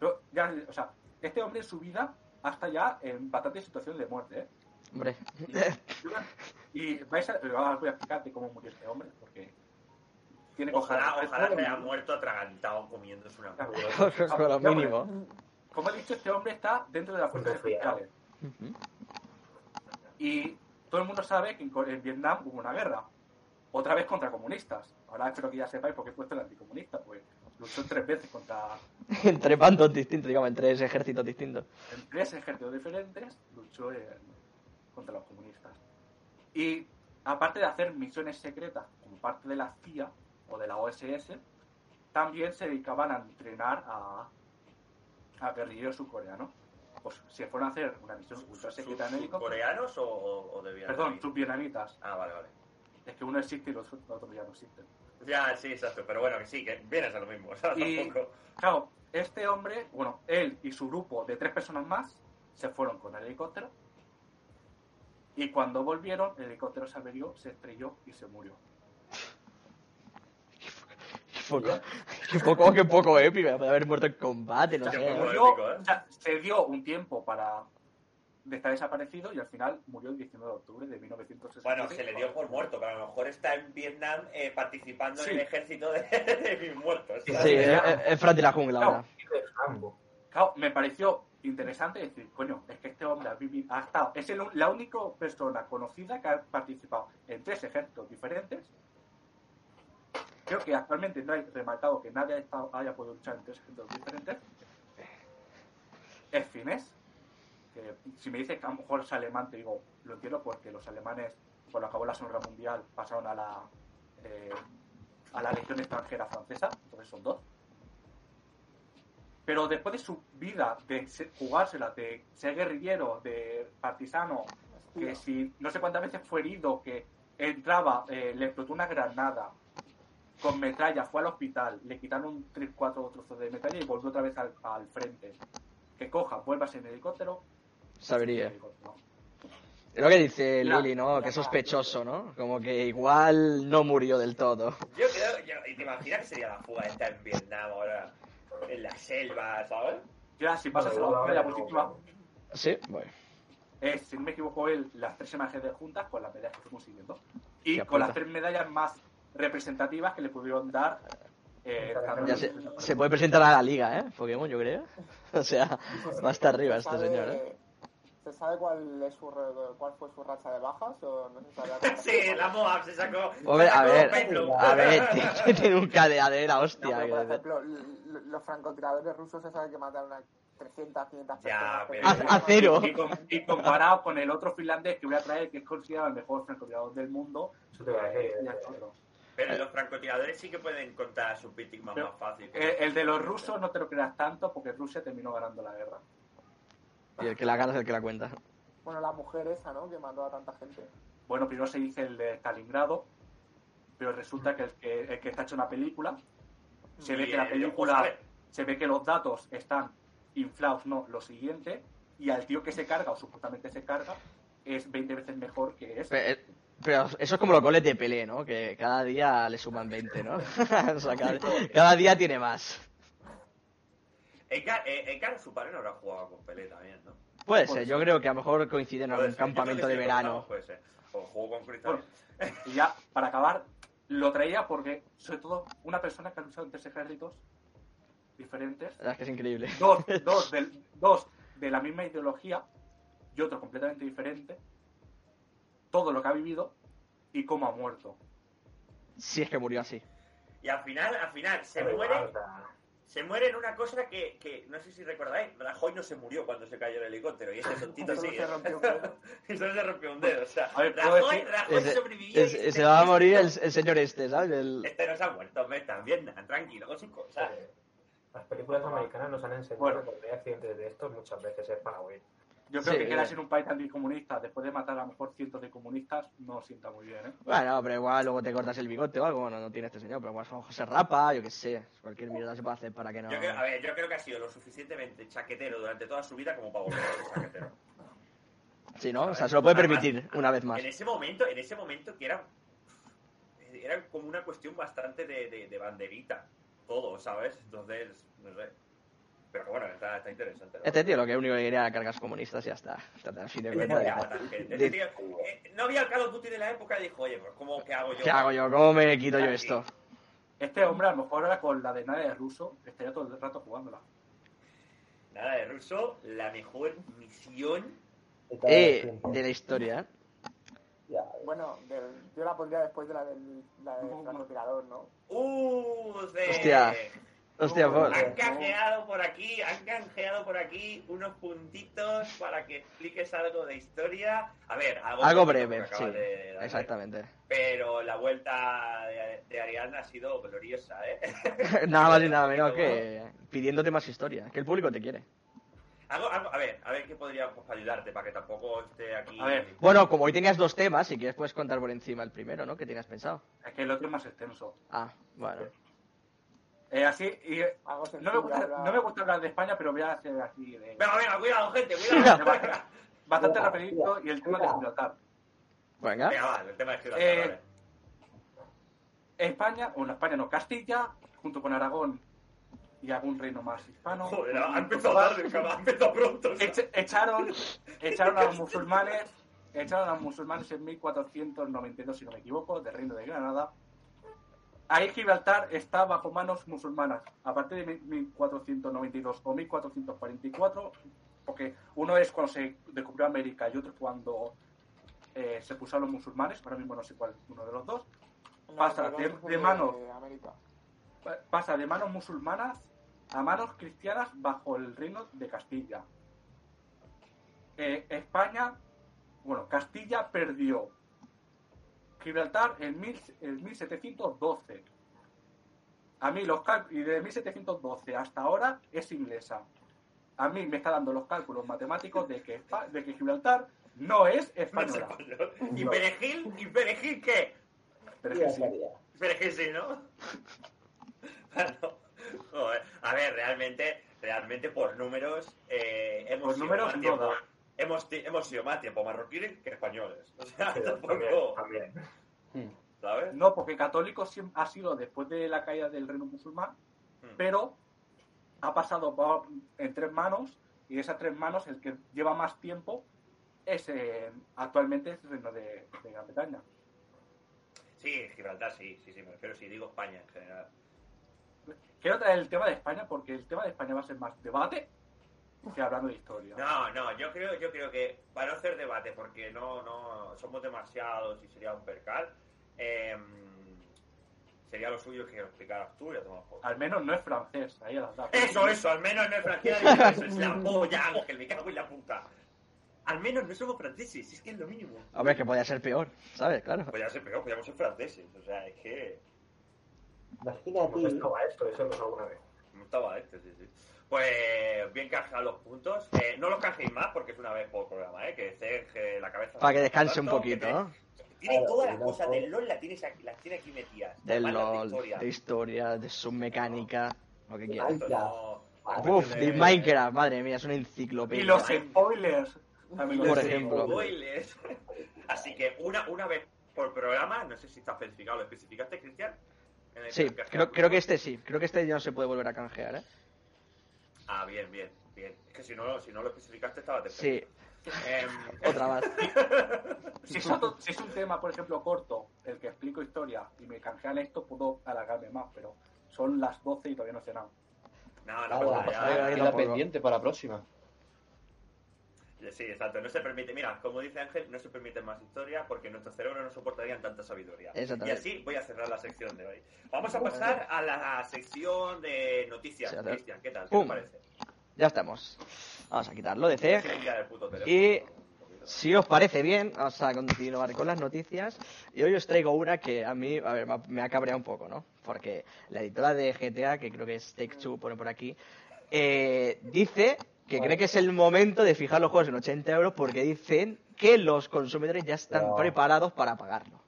S8: Pero ya, o sea, este hombre en su vida hasta ya en bastantes situaciones de muerte, ¿eh?
S2: Hombre.
S8: Y vais a, ahora os voy a explicarte cómo murió este hombre, porque tiene
S1: Ojalá,
S8: cosas-
S1: ojalá se haya muerto atragantado comiéndose una
S8: Claro.
S1: hamburguesa.
S2: Con lo mínimo.
S8: Como he dicho, este hombre está dentro de las fuerzas especiales.
S2: Ujú.
S8: Y todo el mundo sabe que en, en Vietnam hubo una guerra. Otra vez contra comunistas. Ahora espero que ya sepáis por qué he puesto el anticomunista. Pues luchó tres veces contra <laughs>
S2: Entre bandos distintos, digamos, entre ese ejércitos distintos.
S8: en tres ejércitos diferentes, luchó en- contra los comunistas. Y aparte de hacer misiones secretas como parte de la CIA o de la OSS, también se dedicaban a entrenar a, a guerrilleros surcoreanos. pues se fueron a hacer una misión ultra secreta en helicóptero.
S1: ¿Coreanos o, o o de Vietnam?
S8: Perdón, subvietnamitas.
S1: Ah, vale, vale.
S8: Es que uno existe y los otros ya no existen.
S1: Ya, sí, exacto. Pero bueno, que sí, que vienes a lo mismo. <laughs> O sea,
S8: Y,
S1: tampoco...
S8: claro, este hombre, bueno, él y su grupo de tres personas más se fueron con el helicóptero. Y cuando volvieron, el helicóptero se averió, se estrelló y se murió.
S2: Qué poco, qué poco, qué poco épico. Puede haber muerto en combate, no sé.
S8: Murió,
S1: épico, ¿eh?
S8: o sea, se dio un tiempo para de estar desaparecido y al final murió el 19 de octubre de 1960.
S1: Bueno, se le dio por muerto, pero a lo mejor está en Vietnam eh, participando
S8: Sí.
S1: en el ejército de, <laughs> de mis muertos.
S2: Sí, es, es Fran de la jungla
S8: Claro.
S2: ahora.
S8: Claro, me pareció interesante decir, coño, es que este hombre ha, vivi- ha estado, es el- la única persona conocida que ha participado en tres ejércitos diferentes. Creo que actualmente no hay remarcado que nadie haya, estado- haya podido luchar en tres ejércitos diferentes. Es finés. Que si me dices que a lo mejor es alemán, te digo, lo entiendo porque los alemanes, cuando acabó la Segunda Mundial, pasaron a la, eh, a la Legión extranjera francesa, entonces son dos pero después de su vida de se- jugársela, de ser guerrillero, de partisano, que si no sé cuántas veces fue herido, que entraba, eh, le explotó una granada con metralla, fue al hospital, le quitaron 3-4 trozos de metralla y volvió otra vez al, al frente. Que coja, vuelvas en helicóptero.
S2: Sabería. lo que dice
S8: La-
S2: Lili, ¿no? Que es sospechoso, ¿no? Como que igual no murió del todo.
S1: Yo creo, yo- y te imaginas que sería la fuga esta en Vietnam ahora, en la selva, ¿sabes?
S8: Ya, si pasas a la
S6: bueno.
S2: Sí, bueno.
S8: es, si no me equivoco, él las tres imágenes de juntas con las medallas que fuimos siguiendo. Y con las tres medallas más representativas que le pudieron dar. Eh,
S2: Ya se, se puede presentar a la liga, ¿eh? Pokémon, yo creo. <laughs> O sea, va a estar arriba
S3: ¿Se
S2: este señor, ¿eh?
S3: ¿Se sabe cuál, es su, re- cuál fue su racha de bajas o no se sabe? <laughs>
S1: Sí, la Moab se sacó.
S2: Hombre,
S1: se
S2: a ver, a ver, <laughs> tiene que un cadeadera,
S3: No,
S2: hostia.
S3: pero, por ejemplo, los francotiradores rusos se sabe que mataron a 300, 500
S1: Ya,
S3: personas.
S1: pero-
S2: A- a cero.
S8: Y, y comparado con el otro finlandés que voy a traer, que es considerado el mejor francotirador del mundo,
S6: Eso te iba a decir.
S8: ya.
S1: Pero los francotiradores sí que pueden contar a sus víctimas más fácil.
S8: Eh, el de los rusos no te lo creas tanto porque Rusia terminó ganando la guerra.
S2: Y el que la gana es el que la cuenta.
S3: Bueno, la mujer esa, ¿no? Que mató a tanta gente.
S8: Bueno, primero se dice el de Stalingrado, pero resulta que el que, el que está hecho una película, se ve
S1: Y,
S8: que la
S1: eh,
S8: película,
S1: ver.
S8: se ve que los datos están inflados, no, lo siguiente, y al tío que se carga, o supuestamente se carga, es 20 veces mejor que ese.
S2: Pero, eh, pero eso es como los goles de Pelé, ¿no? Que cada día le suman 20, ¿no? <laughs> o sea, cada, cada día tiene más.
S1: Edgar, eh, Edgar, su padre no habrá jugado con Pelé también, ¿no?
S2: Puede ser, yo creo que a lo mejor coincide en algún campamento de
S1: sí,
S2: verano.
S1: Puede ser. O jugó con Cristal.
S8: Bueno, y ya, para acabar, lo traía porque, sobre todo, una persona que ha luchado en tres ejércitos diferentes,
S2: La verdad es que es increíble.
S8: dos, <laughs> dos, del- dos de la misma ideología y otro completamente diferente, todo lo que ha vivido y cómo ha muerto.
S2: Si es que murió así.
S1: Y al final, al final, se
S6: Pero
S1: muere, se muere en una cosa que, que no sé si recordáis, Rajoy no se murió cuando se cayó el helicóptero y <laughs> ese tontito sí.
S3: se rompió un dedo. <laughs>
S1: y solo se rompió un dedo. O sea,
S8: A ver, ¿puedo
S1: Rajoy? Rajoy
S2: Ese,
S1: sobrevivió. y este-
S2: se va a morir el, el señor este, ¿sabes? El-
S1: Este no se ha muerto, hombre, está en Vietnam, tranquilo, con sus cosas.
S6: Las películas americanas nos han enseñado
S8: Bueno.
S6: que hay accidentes de estos muchas veces es para huir.
S8: Yo creo
S2: Sí,
S8: que queda
S2: eh.
S8: ser un país anticomunista después de matar a lo mejor cientos de comunistas no sienta muy bien, ¿eh?
S2: Bueno, pero igual luego te cortas el bigote o algo, bueno, no tiene este señor, pero igual su ojo se rapa, yo qué sé. Cualquier mierda se puede hacer para que no...
S1: Yo creo, a ver, yo creo que ha sido lo suficientemente chaquetero durante toda su vida como para volver a ser chaquetero.
S2: Sí, ¿no? O sea, se lo puede permitir una vez más.
S1: En ese momento, en ese momento que era era como una cuestión bastante de, de, de banderita, todo, ¿sabes? Entonces, no sé. Pero bueno, está, está interesante. ¿no?
S2: Este tío lo que único que quería era cargas comunistas y ya está. Está tan fin de
S1: Este <laughs>
S2: cuentas.
S1: Este tío, eh, no había el Call of Duty de la época y dijo, oye, pues ¿cómo qué hago yo?
S2: ¿Qué hago yo? ¿Cómo me quito yo esto?
S8: Este hombre a lo mejor ahora con la de nada de ruso estaría todo el rato jugándola.
S1: Nada de ruso, la mejor misión.
S7: de el
S2: Eh, de la historia, ¿eh?
S7: Ya,
S3: Bueno, del- yo la pondría después de la del, la del francotirador, ¿no?
S1: ¡Uh! De...
S2: Hostia. Hostia,
S8: Oh,
S2: pues,
S1: Han canjeado por aquí, han canjeado por aquí unos puntitos para que expliques algo de historia. A ver, algo,
S2: algo breve, sí.
S1: de darle.
S2: Exactamente.
S1: Pero la vuelta de, de Ariadna ha sido gloriosa, ¿eh? <laughs>
S2: nada más y nada menos que pidiéndote más historia. Que el público te quiere.
S1: Algo, algo- a ver, a ver qué podríamos ayudarte para que tampoco esté aquí.
S8: A ver.
S2: Bueno, como hoy tenías dos temas, si quieres puedes contar por encima el primero, ¿no? ¿Qué tenías pensado?
S8: Es que el otro es más extenso.
S2: Ah, bueno.
S8: Eh, así, y, eh, no, me gusta, no me gusta hablar de España, pero voy a hacer así de...
S1: Venga, venga, cuidado, gente, cuidado. <laughs> venga,
S8: Bastante
S7: Venga,
S8: rapidito y el tema de. Gibraltar.
S2: Venga.
S1: Venga, va, el tema es Gibraltar,
S8: Eh,
S1: vale.
S8: España, bueno, España no, Castilla, junto con Aragón y algún reino más hispano.
S1: Joder, ha empezado tarde, cabrón, ha empezado pronto. o sea.
S8: Eche- echaron, echaron a los musulmanes, echaron a los musulmanes en 1492, si no me equivoco, del reino de Granada. Ahí Gibraltar está bajo manos musulmanas. A partir de 1492 o 1444, porque uno es cuando se descubrió América y otro cuando eh, se pusieron los musulmanes, ahora mismo no sé cuál, uno de los dos,
S3: No,
S8: pasa de-
S3: no es
S8: de pasa de manos musulmanas a manos cristianas bajo el reino de Castilla. Eh, España, bueno, Castilla perdió Gibraltar en, mil, en 1712. A mí los cálculos, y de 1712 hasta ahora es inglesa. A mí me está dando los cálculos matemáticos de que, de que Gibraltar no es española.
S1: ¿Y Perejil? ¿Y Perejil qué?
S8: Es
S7: Sí.
S1: Perejil sí, ¿no? Bueno, joder. A ver, realmente, realmente por números eh, hemos
S8: Por números no da.
S1: Hemos, hemos sido más tiempo marroquíes que españoles. O sea,
S6: Sí,
S1: tampoco,
S6: también, también.
S5: Hmm.
S1: ¿sabes?
S8: No, porque católico ha sido después de la caída del reino musulmán,
S1: Hmm.
S8: pero ha pasado en tres manos y de esas tres manos el que lleva más tiempo es eh, actualmente es el reino de, de Gran Bretaña.
S1: Sí, Gibraltar sí, sí, sí, me refiero si digo España en general.
S8: Quiero traer el tema de España porque el tema de España va a ser más debate que hablando de historia.
S1: No, no, yo creo, yo creo que para no hacer debate, porque no, no somos demasiados y sería un percal, eh, sería lo suyo que lo explicaras tú y a tomar.
S8: Al menos no es francés, ahí a las dadas.
S1: Eso, eso, al menos no es francés, <laughs> eso es la polla, Ángel, me cago en la puta. Al menos no somos franceses, es que es lo mínimo.
S2: Hombre, que podía ser peor, ¿sabes? Claro.
S1: Podría ser peor, podríamos ser franceses, o sea, es que
S7: Imagínate.
S6: Hemos estado a esto, eso no es alguna vez.
S1: no estaba este, sí, sí. Pues bien canjeados los puntos. Eh, no los canjeéis más porque es una vez por programa, ¿eh? Que esté eh, la cabeza...
S2: Para que descanse un poquito,
S1: tiene-
S7: Claro,
S1: todas
S7: y
S1: las
S7: no
S1: cosas del LOL, las, tienes aquí, las tiene aquí metidas.
S2: Del
S1: las de
S2: LOL,
S1: historia.
S2: de historia, de submecánica, lo que quieras. Uf, de Minecraft, madre mía, es una
S8: Y
S2: enciclopedia.
S8: los spoilers.
S2: Por ejemplo.
S1: Spoilers. <laughs> Así que una, una vez por programa, no sé si está especificado, ¿lo especificaste, Cristian?
S2: Sí, creo, creo que este sí. Creo que este ya no se puede volver a canjear, ¿eh?
S1: Ah, bien, bien, bien. Es que si no, si no lo especificaste estaba
S2: Sí,
S1: perfecto. Em, <laughs>
S2: otra más. <laughs>
S8: Si es, otro- si es un tema, por ejemplo, corto, el que explico historia y me canjean esto, puedo alargarme más, pero son las 12 y todavía no he cenado.
S1: No, no,
S5: Queda
S2: tampoco.
S5: pendiente para la próxima.
S1: Sí, exacto. No se permite, mira, como dice Ángel, no se permite más historia porque nuestro cerebro no soportarían tanta sabiduría. Y así voy a cerrar la sección de hoy. Vamos a pasar a la sección de noticias. Cristian, ¿qué tal? ¿Qué te parece?
S2: Ya estamos. Vamos a quitarlo de C. Y si os parece bien, vamos a continuar con las noticias. Y hoy os traigo una que a mí, a ver, me ha- me ha cabreado un poco, ¿no? Porque la editora de GTA, que creo que es Take Two, pone por aquí, eh, dice que cree que es el momento de fijar los juegos en 80 euros porque dicen que los consumidores ya están
S7: No.
S2: preparados para pagarlo.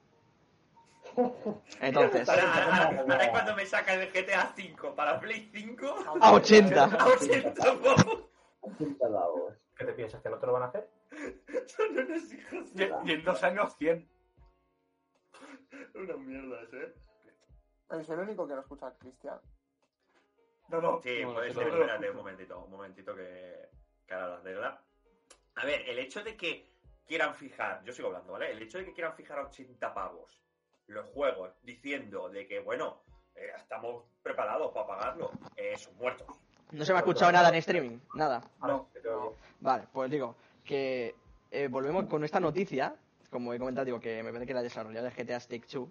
S2: Entonces,
S1: Ahora, ahora- ahora es cuando me sacan el GTA 5 para Play 5
S2: a 80.
S1: a 80 <laughs> pavos.
S6: ¿Qué te piensas? ¿Que no te lo van a hacer?
S1: Son unos hijos
S8: Y,
S1: de
S8: y en dos años 100.
S1: unas mierdas, ¿eh?
S3: Es el único que no escucha a Cristian.
S8: No, no.
S1: Sí,
S5: No,
S1: puede
S5: no,
S1: ser.
S5: no.
S1: Espérate un momentito, un momentito que, que ahora las. A ver, el hecho de que quieran fijar, yo sigo hablando, ¿vale? El hecho de que quieran fijar a 80 pavos los juegos diciendo de que, bueno, eh, estamos preparados para pagarlo, eh, son muertos.
S2: No se me ha escuchado nada en streaming, nada.
S8: No.
S2: Vale, pues digo que eh, volvemos con esta noticia, como he comentado, digo que me parece que la desarrolladora de GTA Take Two,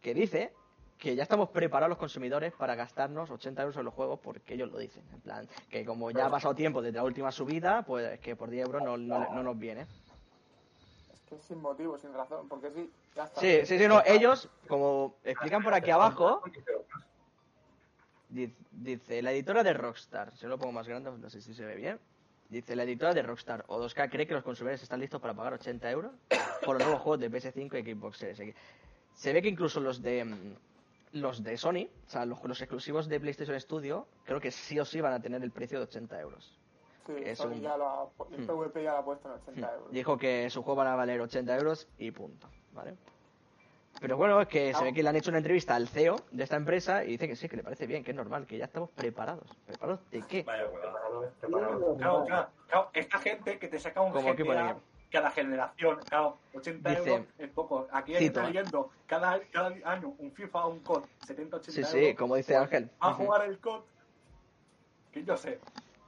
S2: que dice que ya estamos preparados los consumidores para gastarnos 80 euros en los juegos porque ellos lo dicen. En plan, que como ya ha pasado tiempo desde la última subida, pues que por 10 euros no, no, no nos viene.
S3: Es que es sin motivo, sin razón, porque sí, ya está.
S2: Sí, sí, sí, no, ellos, como explican por aquí abajo, di- dice, la editora de Rockstar, si lo pongo más grande, no sé si se ve bien, Dice, la editora de Rockstar o 2K cree que los consumidores están listos para pagar 80 euros por los nuevos juegos de PS5 y Xbox Series X. Se ve que incluso los de mm, los de Sony, o sea, los, los exclusivos de PlayStation Studio, creo que sí o sí van a tener el precio de 80 euros.
S3: Sí,
S2: Es
S3: Sony
S2: un-
S3: ya lo ha, el. PvP ya lo ha puesto en 80 euros.
S2: Dijo que su juego van a valer 80 euros y punto, ¿vale? Pero bueno, es que se ve que le han hecho una entrevista al CEO de esta empresa y dice que sí, que le parece bien, que es normal, que ya estamos preparados. ¿Preparados de qué?
S1: Vaya
S6: preparado.
S8: Claro, claro, claro, esta gente que te saca un GTA. Cada generación, claro, 80
S2: Dice-
S8: euros es poco. Aquí hay está leyendo cada, cada año un FIFA o un COD, 70, 80
S2: Sí,
S8: euros.
S2: sí, como dice Ángel.
S8: A jugar el COD. Que yo sé.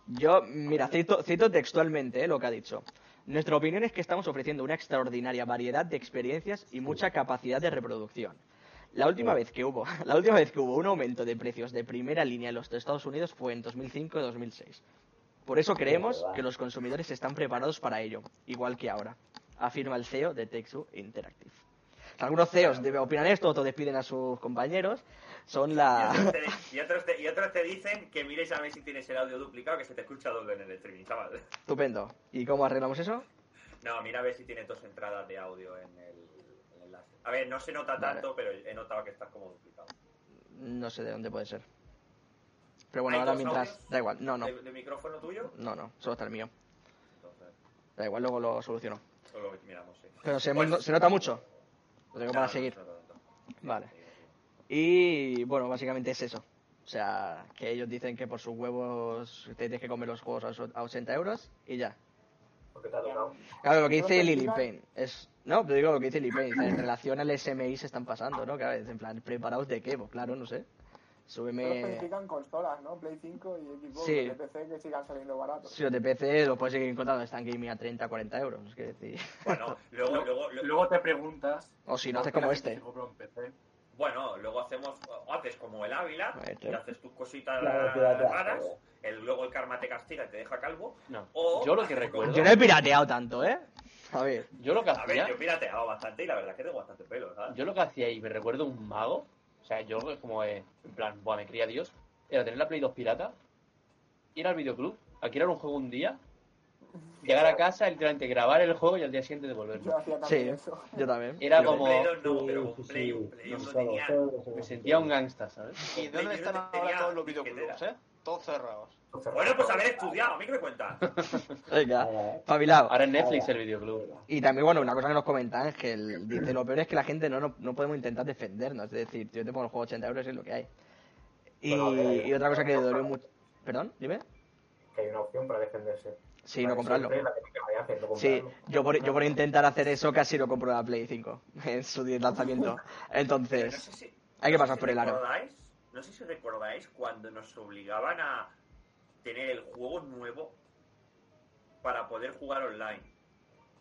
S2: Yo, mira, cito, cito textualmente eh, lo que ha dicho. Nuestra opinión es que estamos ofreciendo una extraordinaria variedad de experiencias y mucha capacidad de reproducción. La última vez que hubo, <laughs> la última vez que hubo un aumento de precios de primera línea en los Estados Unidos fue en 2005 y 2006. Por eso creemos que los consumidores están preparados para ello, igual que ahora, afirma el CEO de Take-Two Interactive. Algunos CEOs opinan esto, otros despiden a sus compañeros. Son
S1: Y
S2: la...
S1: otros, te, y, otros te, y otros te dicen que mires a ver si tienes el audio duplicado, que se te escucha doble en el streaming, chaval.
S2: Estupendo. ¿Y cómo arreglamos eso?
S1: No, mira a ver si tienes dos entradas de audio en el, en el enlace. A ver, no se nota
S2: Vale.
S1: tanto, pero he notado que estás como duplicado.
S2: No sé de dónde puede ser. Pero bueno,
S1: ¿Hay
S2: ahora mientras...
S1: audios
S2: Da igual, no, no.
S1: ¿De, de micrófono tuyo?
S2: No, no, solo está el mío.
S1: Entonces,
S2: Da igual, luego lo soluciono.
S1: solo miramos, sí.
S2: Pero se,
S1: Pues-
S2: se nota mucho. Lo tengo
S1: No,
S2: para
S1: no,
S2: seguir.
S1: no.
S2: Vale. Y bueno, básicamente es eso. O sea, que ellos dicen que por sus huevos te tienes que comer los juegos a os- a 80 euros y ya.
S6: Porque te ha tocado.
S2: Claro, lo que dice Lily Payne es... No, pero digo lo que dice Lily Payne. En relación al SMI se están pasando, ¿no? Claro, en plan, ¿preparados de qué? Pues claro, no sé.
S3: Solo
S2: Súbeme...
S3: especifican consolas, ¿no? Play 5 y Xbox
S2: Sí.
S3: de PC que sigan saliendo baratos.
S2: Si los de PC lo puedes seguir encontrando, están gaming a 30, 40 euros. Es que decir...
S1: Bueno, <laughs> luego,
S8: Luego,
S1: luego,
S8: te preguntas.
S2: O si no,
S8: ¿por
S2: haces como este.
S8: PC?
S1: Bueno, luego hacemos, haces como el Ávila,
S2: Este.
S1: y haces tus cositas
S7: Claro, pirata.
S1: raras, el, luego el karma te castiga y te deja calvo.
S5: No.
S1: O
S5: Yo lo que recuerdo-
S2: Yo no he pirateado tanto, ¿eh? A ver.
S5: Yo lo que
S1: A ver,
S5: hacía,
S1: yo he pirateado bastante y la verdad es que tengo bastante pelo, ¿sabes?
S5: yo lo que hacía y me recuerdo un mago, o sea, yo como eh, en plan, buah, me cría Dios, era tener la Play 2 pirata, ir al videoclub, alquilar un juego un día, llegar a casa, literalmente grabar el juego y al día siguiente devolverlo.
S3: Yo hacía también
S2: Sí,
S3: eso.
S2: yo también. <laughs>
S5: Era
S1: Pero
S5: como,
S1: un Play 2 no,
S7: Sí,
S1: pero un
S7: sí,
S1: Play,
S7: sí.
S1: un Play
S7: No,
S1: uno
S7: claro,
S1: tenía...
S7: todos
S5: me sentía un gangsta, ¿sabes?
S4: ¿Y dónde están ahora todos los videoclubs, eh? Todos cerrados.
S1: Bueno, pues haber estudiado, ¿a mí qué me cuentas? <laughs>
S2: Venga.
S5: Ahora en Netflix el videoclub.
S2: Y también, bueno, una cosa que nos comenta Ángel, dice, lo peor es que la gente no, no, no podemos intentar defendernos, es decir, yo te pongo el juego 80 euros y es lo que hay. Y,
S6: Bueno,
S2: y otra cosa que le dolió mucho... ¿Perdón? Dime.
S6: Que hay una opción para defenderse.
S2: Sí,
S6: Para
S2: no comprarlo.
S6: que hacer, no
S2: Sí, yo por, yo por intentar hacer eso casi lo compro la Play 5 <laughs> en su lanzamiento.
S1: No
S2: Entonces,
S1: sé si- <laughs>
S2: hay que pasar
S1: si
S2: por el aro.
S1: recordáis- No sé si recordáis cuando nos obligaban a tener el juego nuevo para poder jugar online.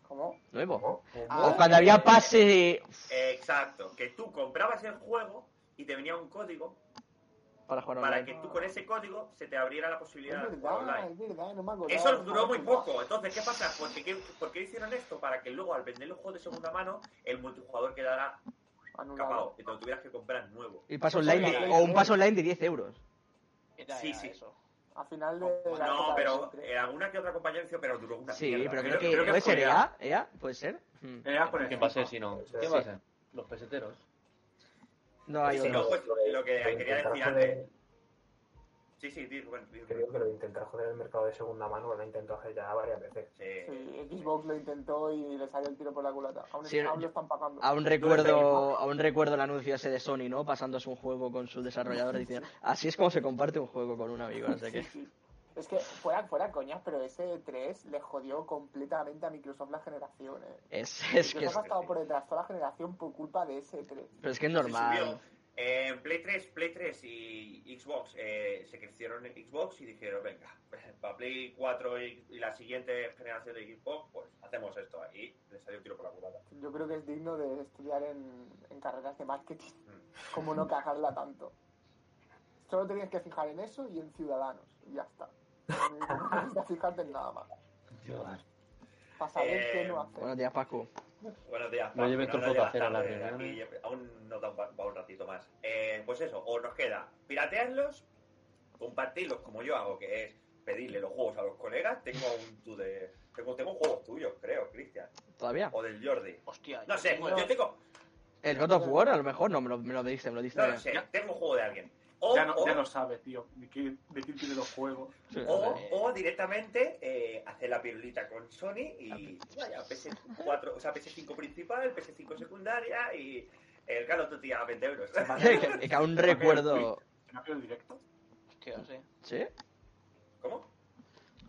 S3: ¿Cómo?
S2: Nuevo.
S6: ¿Cómo?
S4: Ah,
S2: O cuando había pase de...
S1: Exacto, que tú comprabas el juego y te venía un código
S2: Para jugar
S1: para que tú con ese código se te abriera la posibilidad
S3: Es
S1: de jugar online.
S3: es verdad, no me acordaba.
S1: Eso duró muy poco. Entonces, ¿qué pasa? Porque, ¿qué, ¿Por qué hicieron esto? Para que luego, al vender los juegos de segunda mano, el multijugador quedara
S3: Anulado.
S1: capado y te lo tuvieras que comprar nuevo.
S2: Y paso online, de- o un paso online de 10 euros.
S1: Sí, sí.
S4: eso.
S3: A final de la
S1: No,
S3: época
S1: pero
S3: de
S1: eh, alguna que otra compañía hizo, pero duró una
S2: Sí,
S1: mierda.
S2: pero creo,
S8: Creo-
S2: que...
S8: creo que
S2: ¿Puede ser EA? ¿EA? ¿Puede ser? Hmm.
S8: Era por
S5: ¿Quién va a ser si no?
S6: Sí.
S5: ¿Quién va a ser? Los peseteros.
S2: No hay
S1: Si no,
S2: otro.
S1: pues lo que quería decir antes. Sí, sí, di, Rubén, di,
S6: Creo que lo intentar joder el mercado de segunda mano lo han intentado hacer ya varias veces.
S1: Sí.
S3: Sí, Xbox lo intentó y le salió el tiro por la culata. Aún,
S2: Sí,
S3: aún lo están pagando.
S2: Aún recuerdo, aún recuerdo el anuncio ese de Sony, ¿no? Pasándose un juego con su desarrollador diciendo, así es como se comparte un juego con un amigo, no sé qué.
S3: Sí, sí. Es que fuera, fuera coñas, pero ese 3 le jodió completamente a Microsoft la generación. Eh.
S2: Es, es que es,
S3: Microsoft ha estado por detrás toda la generación por culpa de ese 3.
S2: pero es que es
S1: Se
S2: normal.
S1: Eh, En Play 3, Play 3 y Xbox eh, se crecieron en Xbox y dijeron, venga, <laughs> para Play 4 y, y la siguiente generación de Xbox, pues hacemos esto. Y les salió un tiro por la culata.
S3: Yo creo que es digno de estudiar en, en carreras de marketing.
S1: Mm. <laughs>
S3: Como no cagarla tanto. Solo tenías que fijar en eso y en ciudadanos. Y ya está. <laughs> No necesitas fijarte en nada más. Para saber
S1: Eh,
S3: qué no hacer.
S2: Buenos días, Paco.
S1: Buenos días.
S5: No
S1: Paco.
S5: lleves tu
S1: nos
S5: poco a hacer a
S1: llevas
S5: las
S1: tarde,
S5: reuniones.
S1: aquí aún nos da un, va un ratito más. Eh, pues eso, o nos queda piratearlos, compartirlos como yo hago, que es pedirle los juegos a los colegas, tengo un tu de. Tengo, tengo juegos tuyos, creo, Cristian.
S2: ¿Todavía?
S1: O del Jordi.
S4: Hostia,
S1: No
S4: yo
S1: sé,
S4: tengo-
S1: yo tengo.
S2: El God of War, a lo mejor, no, me lo, me lo dice, me lo dice.
S1: No lo sé, tengo un juego de alguien. O,
S8: Ya no,
S1: o-
S8: ya no sabe, tío, de quién, de quién tiene los juegos.
S1: O, o directamente eh, hacer la pirulita con Sony y vaya, PS4, o sea, PS5 principal, PS5 secundaria y el Call of Duty a 20 euros.
S2: que, que aún recuerdo.
S8: ¿Se me ha <laughs> caído el directo?
S4: Hostia, sí.
S2: ¿Sí?
S1: ¿Cómo?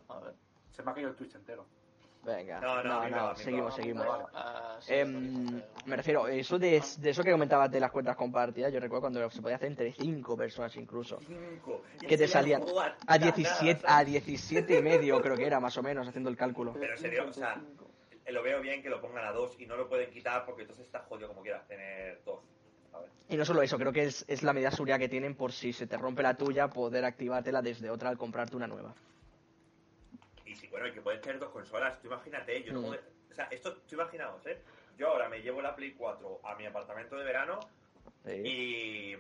S4: A ver.
S8: Se me ha caído el Twitch entero.
S2: Venga.
S1: No, no,
S2: No, seguimos, seguimos.
S4: Ah, sí,
S2: Em, me refiero, eso de, de eso que comentabas de las cuentas compartidas, yo recuerdo cuando se podía hacer entre 5 personas incluso.
S1: Cinco.
S2: Que te salían a
S1: nada,
S2: 17,
S1: ¿sabes?
S2: a 17 y medio creo que era más o menos haciendo el cálculo.
S1: Pero serio, o sea, lo veo bien que lo pongan a dos y no lo pueden quitar porque entonces está jodido como quieras tener dos. A ver.
S2: Y no solo eso, creo que es, es la medida seguridad que tienen por si se te rompe la tuya, poder activártela desde otra al comprarte una nueva.
S1: Y si, bueno, y que puedes tener dos consolas, tú imagínate, yo no
S2: Mm.
S1: puedo- O sea, esto, tú imaginaos, ¿eh? Yo ahora me llevo la Play 4 a mi apartamento de verano
S2: Sí.
S1: y...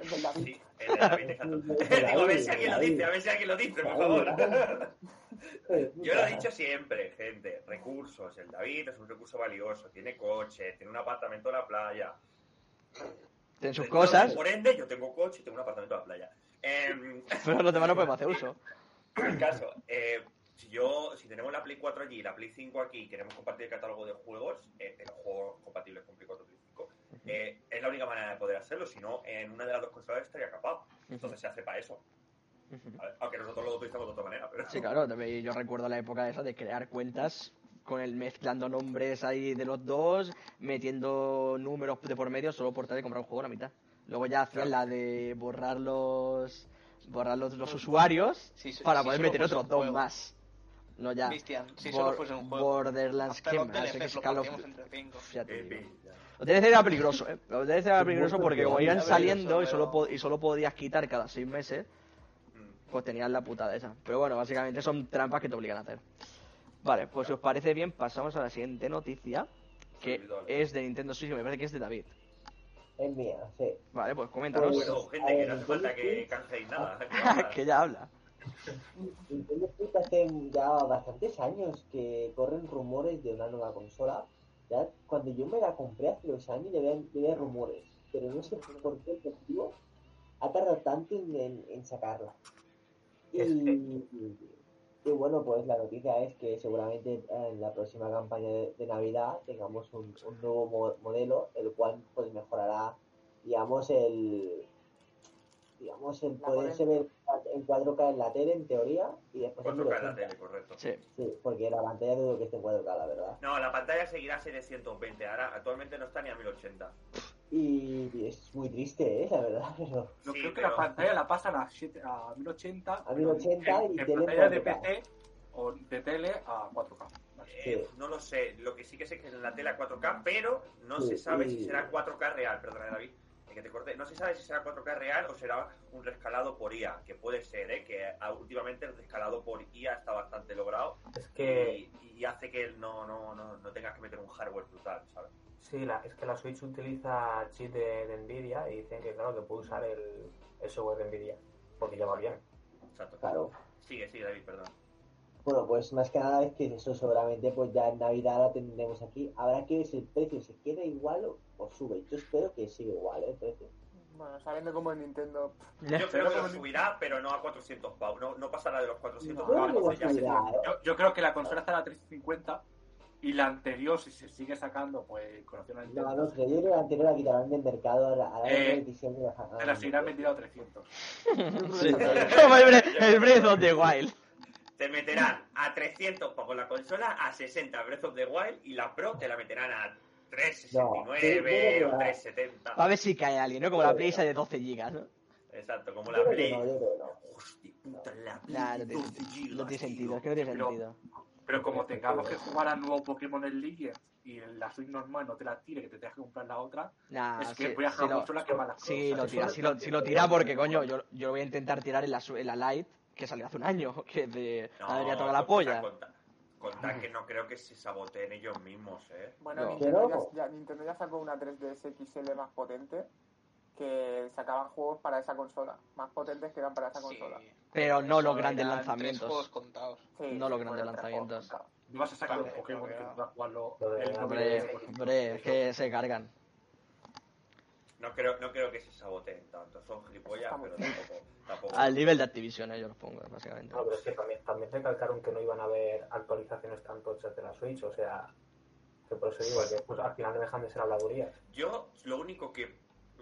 S3: El del David.
S1: Sí, el de David, exacto. <laughs> Digo, a ver si alguien lo dice, a ver si alguien lo dice, por favor. <laughs> Yo lo he dicho siempre, gente, recursos. El David es un recurso valioso, tiene coche, tiene un apartamento en la playa.
S2: Tienen sus
S1: Entonces,
S2: cosas,
S1: Por ende, yo tengo coche y tengo un apartamento en la playa. Em, <laughs>
S2: pero los demás no podemos hacer uso.
S1: El caso, eh, si yo, si tenemos la Play 4 allí y la Play 5 aquí y queremos compartir el catálogo de juegos, eh, de los juegos compatibles con Play 4 y Play 5, eh, es la única manera de poder hacerlo, si no, en una de las dos consolas estaría capaz. Entonces se hace para eso. ¿vale? Aunque nosotros lo utilizamos de otra manera, pero...
S2: Sí, claro, también yo recuerdo la época esa de crear cuentas con el mezclando nombres ahí de los dos, metiendo números de por medio solo por tal de comprar un juego a la mitad. Luego ya hacían la de borrar los borrar los, los usuarios
S4: Sí, sí,
S2: para
S4: sí,
S2: poder meter otros dos más. No ya.
S4: Cristian, si solo fuese un juego.
S2: Borderlands, ¿qué más?
S4: Lo
S1: Eh,
S2: DLC era peligroso, ¿eh? DLC era peligroso porque como iban saliendo y solo, y solo podías quitar cada seis meses,
S1: Mm.
S2: pues tenías la putada esa. Pero bueno, básicamente son trampas que te obligan a hacer. Vale, pues si os parece bien, pasamos a la siguiente noticia, que es de Nintendo Switch, me parece que es de David.
S7: Es mía, sí.
S2: Vale, pues coméntanos.
S1: Bueno, gente, que no hace falta que nada. que nada. <laughs>
S2: que ya habla.
S7: Nintendo Switch hace ya bastantes años que corren rumores de una nueva consola. Ya cuando yo me la compré hace dos años ya había, ya había rumores, pero no sé por qué el motivo ha tardado tanto en, en- en sacarla. Y, y bueno, pues la noticia es que seguramente en la próxima campaña de, de Navidad tengamos un, un nuevo mo- modelo, el cual pues mejorará, digamos, el digamos el poderse ver en 4K en la tele en teoría y después en
S1: 4K en la
S7: 1080.
S1: tele, correcto.
S2: Sí.
S7: Sí, porque la pantalla dudo que esté en 4K, la verdad.
S1: No, la pantalla seguirá a 720. Ahora, actualmente no está ni a 1080.
S7: Y es muy triste, ¿eh? La verdad, <laughs> pero
S8: No
S1: Sí,
S8: creo que
S1: pero-
S8: la pantalla la pasan a, 7, a 1080.
S7: A 1080
S8: en,
S7: y
S8: en
S7: tele
S8: pantalla de
S7: 4K.
S8: PC o de tele a 4K. Vale.
S1: Eh, no lo sé. Lo que sí que sé que es en la tele a 4K, pero no
S7: Sí,
S1: se sabe si será 4K real. Perdona, David. Que te corté. No se sabe si será 4K real o será un rescalado por IA, que puede ser, ¿eh? que ah, últimamente el rescalado por IA está bastante logrado
S6: Es que
S1: y, y hace que no, no, no, no tengas que meter un hardware brutal, ¿sabes?
S6: sí, la, es que la Switch utiliza chip de, de Nvidia y dicen que claro que puede usar el, el software de Nvidia porque ya va bien.
S1: Exacto.
S7: claro.
S1: Sigue, sigue, David, perdón.
S7: Bueno, pues más que nada es que eso seguramente pues ya en Navidad la tendremos aquí. Habrá que ver si el precio se queda igual o, sube. Yo espero que siga igual, ¿eh? Precio.
S3: Bueno, sabiendo cómo es Nintendo.
S1: Yo creo que lo subirá, pero no a 400 pavos. No, no pasará de los 400
S3: No,
S1: pavos.
S7: Subirá, ¿eh?
S8: Yo, yo creo que la consola estará a 350 y la anterior, si se sigue sacando, pues con opción a Nintendo,
S7: No, no creo. Yo creo que la anterior la quitarán del mercado a la, a la
S8: Eh,
S7: edición de la
S8: se la seguirán vendiendo a 300. <laughs>
S2: Sí. Como el, Bre- el Breath of the Wild.
S1: Te meterán a 300 con la consola, a 60 Breath of the Wild y la Pro te la meterán a 369
S7: No,
S1: o
S7: no, no.
S1: 370.
S2: A ver si cae alguien, ¿no? Como la Play esa de 12 gigas, ¿no?
S1: Exacto, como la Play.
S7: no.
S1: Hostia puta, la Play.
S2: Nah, no tiene,
S1: 12 gigas,
S2: no tiene sentido, es que no tiene
S8: Pero-
S2: sentido.
S8: Pero como tengamos que jugar al nuevo Pokémon en Legends y la Switch normal no te la tire, que te tengas que comprar la otra,
S2: Nah,
S8: es que
S2: sí,
S8: voy a
S2: sí
S8: dejar
S2: lo-
S8: mucho la que mala
S2: Sí, lo tira, sí lo, sí lo tira porque, coño, yo, yo lo voy a intentar tirar en la, en la Lite, que salió hace un año, <laughs> que de
S1: No,
S2: daría toda la polla.
S1: Conta que no creo que se saboteen ellos mismos, ¿eh?
S3: Bueno,
S2: No.
S3: Nintendo, ya, ya- Nintendo ya sacó una 3DS XL más potente. que sacaban juegos para esa consola, más potentes que eran para esa
S4: Sí.
S3: consola.
S2: Pero no los grandes lanzamientos.
S4: tres juegos contados.
S3: Sí,
S2: No los grandes lanzamientos.
S8: No vas a sacar un
S4: Vale,
S8: Pokémon
S4: que era.
S8: pueda jugarlo.
S2: Hombre, es que se cargan.
S1: No creo, no creo que se saboteen tanto. Son gilipollas, pero tampoco. tampoco.
S2: Al nivel de Activision, yo los pongo, básicamente.
S6: No, pero es que también, también recalcaron que no iban a haber actualizaciones tan tochas de la Switch, o sea, que por eso digo que pues, al final dejan de ser habladurías.
S1: Yo, lo único que.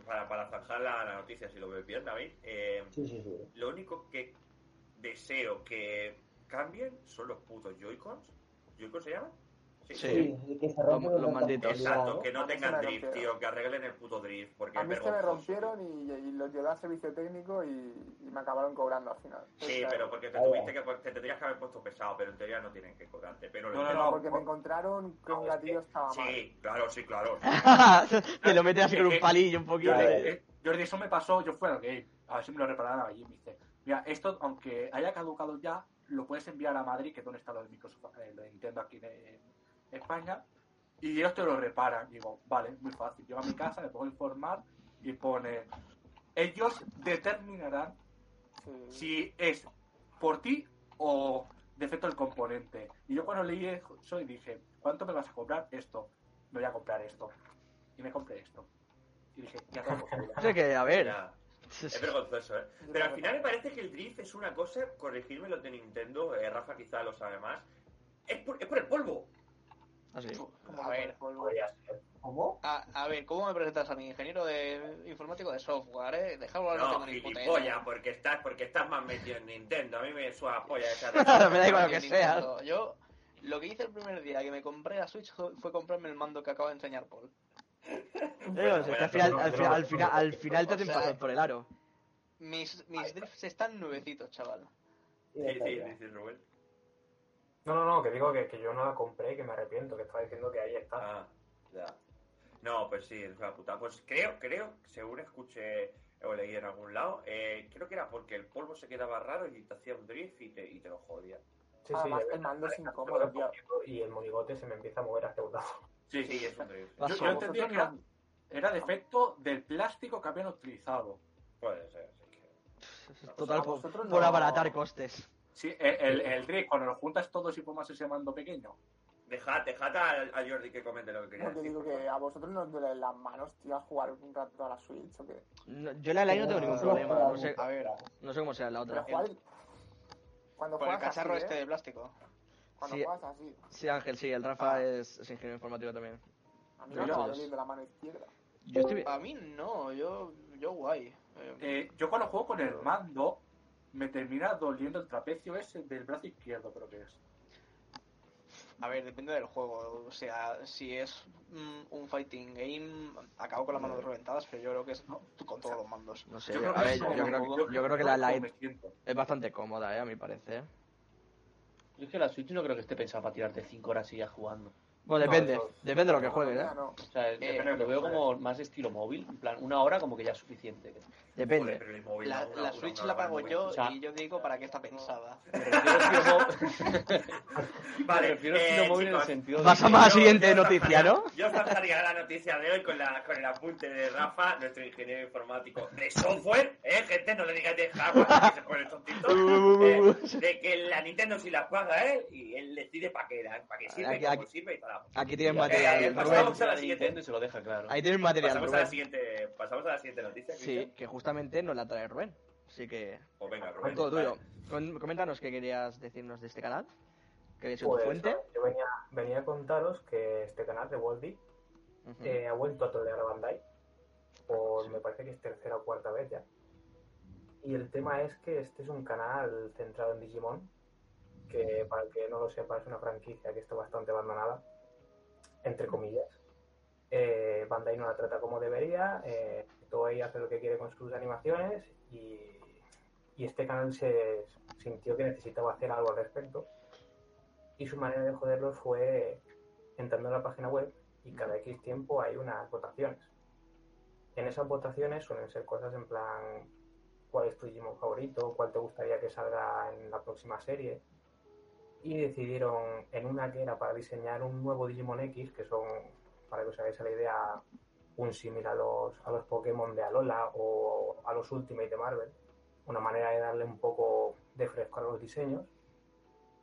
S1: Para, para zanjar la, la noticia, si lo veo bien, David. eh,
S7: Sí, sí, sí.
S1: lo único que deseo que cambien son los putos Joy-Cons. ¿Joy-Cons se llaman?
S2: Sí.
S7: Sí, que se
S2: Los- malditos.
S1: Exacto, que no tengan
S3: me
S1: drift, tío, que arreglen el puto drift, porque
S3: A
S1: es
S3: mí se me
S1: vergonzoso.
S3: rompieron y, y los llevé a servicio técnico y, y me acabaron cobrando al final.
S1: Sí, pero porque te tuviste que, te tendrías que haber puesto pesado, pero en teoría no tienen que cobrarte. Pero
S8: No, no, no.
S3: porque me encontraron que un
S1: es
S3: gatillo
S1: que-
S3: estaba mal.
S1: Sí, claro, sí, claro. <laughs>
S2: Te lo metes así con un palillo un poquito.
S8: Jordi, eh, Jordi, eso me pasó, yo fui al game, a ver si me lo repararan allí, me dice, mira, esto, aunque haya caducado ya, lo puedes enviar a Madrid, que es donde está lo de Microsoft, eh, lo de Nintendo aquí en España, y ellos te lo reparan. Digo, vale, muy fácil. Llego a mi casa, me pongo a informar y pone, ellos determinarán
S3: Sí.
S8: si es por ti o defecto del componente. Y yo cuando leí eso y dije, ¿cuánto me vas a comprar esto? Me voy a comprar esto. Y me compré esto. Y dije, ya tengo <laughs>
S2: que, a ver.
S1: Ya. Es vergonzoso, ¿eh?
S3: Yo
S1: Pero al final me parece que el drift es una cosa, corregirme los de Nintendo, eh, Rafa quizá lo sabe más, es por, es por el polvo.
S2: Así.
S3: Como
S4: A ver.
S7: ¿Cómo?
S4: A, a ver, ¿cómo me presentas a mi ingeniero de informático de software, eh? Dejadlo hablar,
S1: No,
S4: puta
S1: gilipollas, porque estás, porque estás más metido en Nintendo. A mí me suena la polla esa <laughs>
S2: Me da igual lo que
S4: Ni
S2: sea.
S4: Nintendo. Yo, lo que hice el primer día que me compré la Switch fue comprarme el mando que acaba de enseñar Paul.
S2: Al final, al final, al final, al final te hacen pasar por el aro.
S4: Mis, mis drifts están nuevecitos, chaval.
S1: Sí, sí, dice Rubén.
S6: No, no, no, que digo que, que yo no la compré, que me arrepiento, que estaba diciendo que ahí está.
S1: Ah, ya. No, pues sí, es una puta. Pues creo, creo, según escuché o leí en algún lado, eh, creo que era porque el polvo se quedaba raro y te hacía un drift y te, y te lo jodía.
S6: Sí,
S3: Además,
S6: de
S3: el mando es incómodo, tío.
S6: Y el monigote se me empieza a mover hacia un lado.
S1: Sí, sí, es un drift.
S8: Yo, yo entendía que era, era defecto del plástico que habían utilizado.
S1: Puede ser, sí que.
S2: Total, por, por
S3: no-
S2: abaratar costes.
S8: Sí, el, el, el drift, cuando lo juntas todos y formas ese mando pequeño.
S1: Dejad, dejad a, a Jordi que comente lo que quería
S3: Porque
S1: decir.
S3: digo
S1: por
S3: que
S1: favor.
S3: a vosotros no os duelen las manos, tío, a jugar un rato a la Switch o qué.
S2: No, yo la Live no tengo ningún problema. No sé,
S4: A ver,
S2: no sé cómo será la
S3: Pero
S2: otra.
S3: jugar... Cuando
S4: con el
S3: juegas
S4: cacharro
S3: así,
S4: este
S3: ¿eh?
S4: de plástico.
S3: Cuando
S2: Sí.
S3: juegas así.
S2: Sí, Ángel, sí, el Rafa es, es ingeniero informático también.
S3: A mí me va
S2: dos.
S3: doliendo la mano izquierda.
S2: Yo estoy
S4: A mí no, yo, yo guay. Eh,
S8: yo cuando juego con el mando, me termina doliendo el trapecio ese del brazo izquierdo, creo que es.
S4: A ver, depende del juego. O sea, si es mm, un fighting game, acabo con las manos reventadas, pero yo creo que es
S8: No.
S4: con todos los mandos.
S2: No sé,
S8: Yo creo
S2: a
S8: que
S2: ver, yo
S8: como-
S2: creo, que- yo creo que la Lite es bastante cómoda, eh, a mi parecer.
S5: Yo es que la Switch no creo que esté pensada para tirarte 5 horas y ya jugando.
S2: Bueno,
S6: No,
S2: depende, depende de lo que juegues, eh.
S3: no.
S5: O sea, lo veo como más estilo móvil. En plan, una hora como que ya es suficiente.
S1: Joder,
S2: Depende.
S1: pero el móvil,
S4: La,
S1: una-
S4: la
S1: una-
S4: Switch
S1: una
S4: la pago yo
S5: O sea-
S4: y yo digo para qué está pensada. <laughs> <laughs>
S1: Vale,
S5: me refiero
S1: eh,
S5: móvil en el sentido de
S2: Pasamos a la siguiente
S1: yo
S2: noticia, ¿no? <laughs>
S1: Yo zanjaría la noticia de hoy con, la, con el apunte de Rafa, nuestro ingeniero informático de software, ¿eh, gente? No le digáis de hardware, que se pone tontito. eh, de que la Nintendo si la paga él y él decide para qué, para qué sirve,
S2: Aquí-
S1: cómo
S2: aquí-
S1: sirve y tal.
S2: Aquí tienes
S1: Eh,
S2: material,
S1: eh,
S2: Rubén.
S1: pasamos a la siguiente.
S5: Y se lo deja claro.
S2: Ahí tienes material,
S1: Pasamos a la siguiente, pasamos a la siguiente noticia.
S2: Sí, que justamente nos la trae Rubén. Así que,
S1: Pues venga, Rubén.
S2: todo tuyo. Coméntanos qué querías decirnos de este canal. Que había sido tu
S6: Pues
S2: fuente.
S6: yo venía, venía a contaros que este canal de Woldy
S2: Ujú.
S6: eh, ha vuelto a tolerar a Bandai por me parece que es tercera o cuarta vez ya. Y el tema es que este es un canal centrado en Digimon, que para el que no lo sepa es una franquicia que está bastante abandonada, entre comillas. Eh, Bandai no la trata como debería, eh, Toei hace lo que quiere con sus animaciones y, este canal se sintió que necesitaba hacer algo al respecto. Y su manera de joderlos fue entrando en la página web y cada X tiempo hay unas votaciones. En esas votaciones suelen ser cosas en plan cuál es tu Digimon favorito, cuál te gustaría que salga en la próxima serie. Y decidieron en una que era para diseñar un nuevo Digimon X, que son, para que os hagáis la idea, un símil a los, a los Pokémon de Alola o a los Ultimate de Marvel, una manera de darle un poco de fresco a los diseños,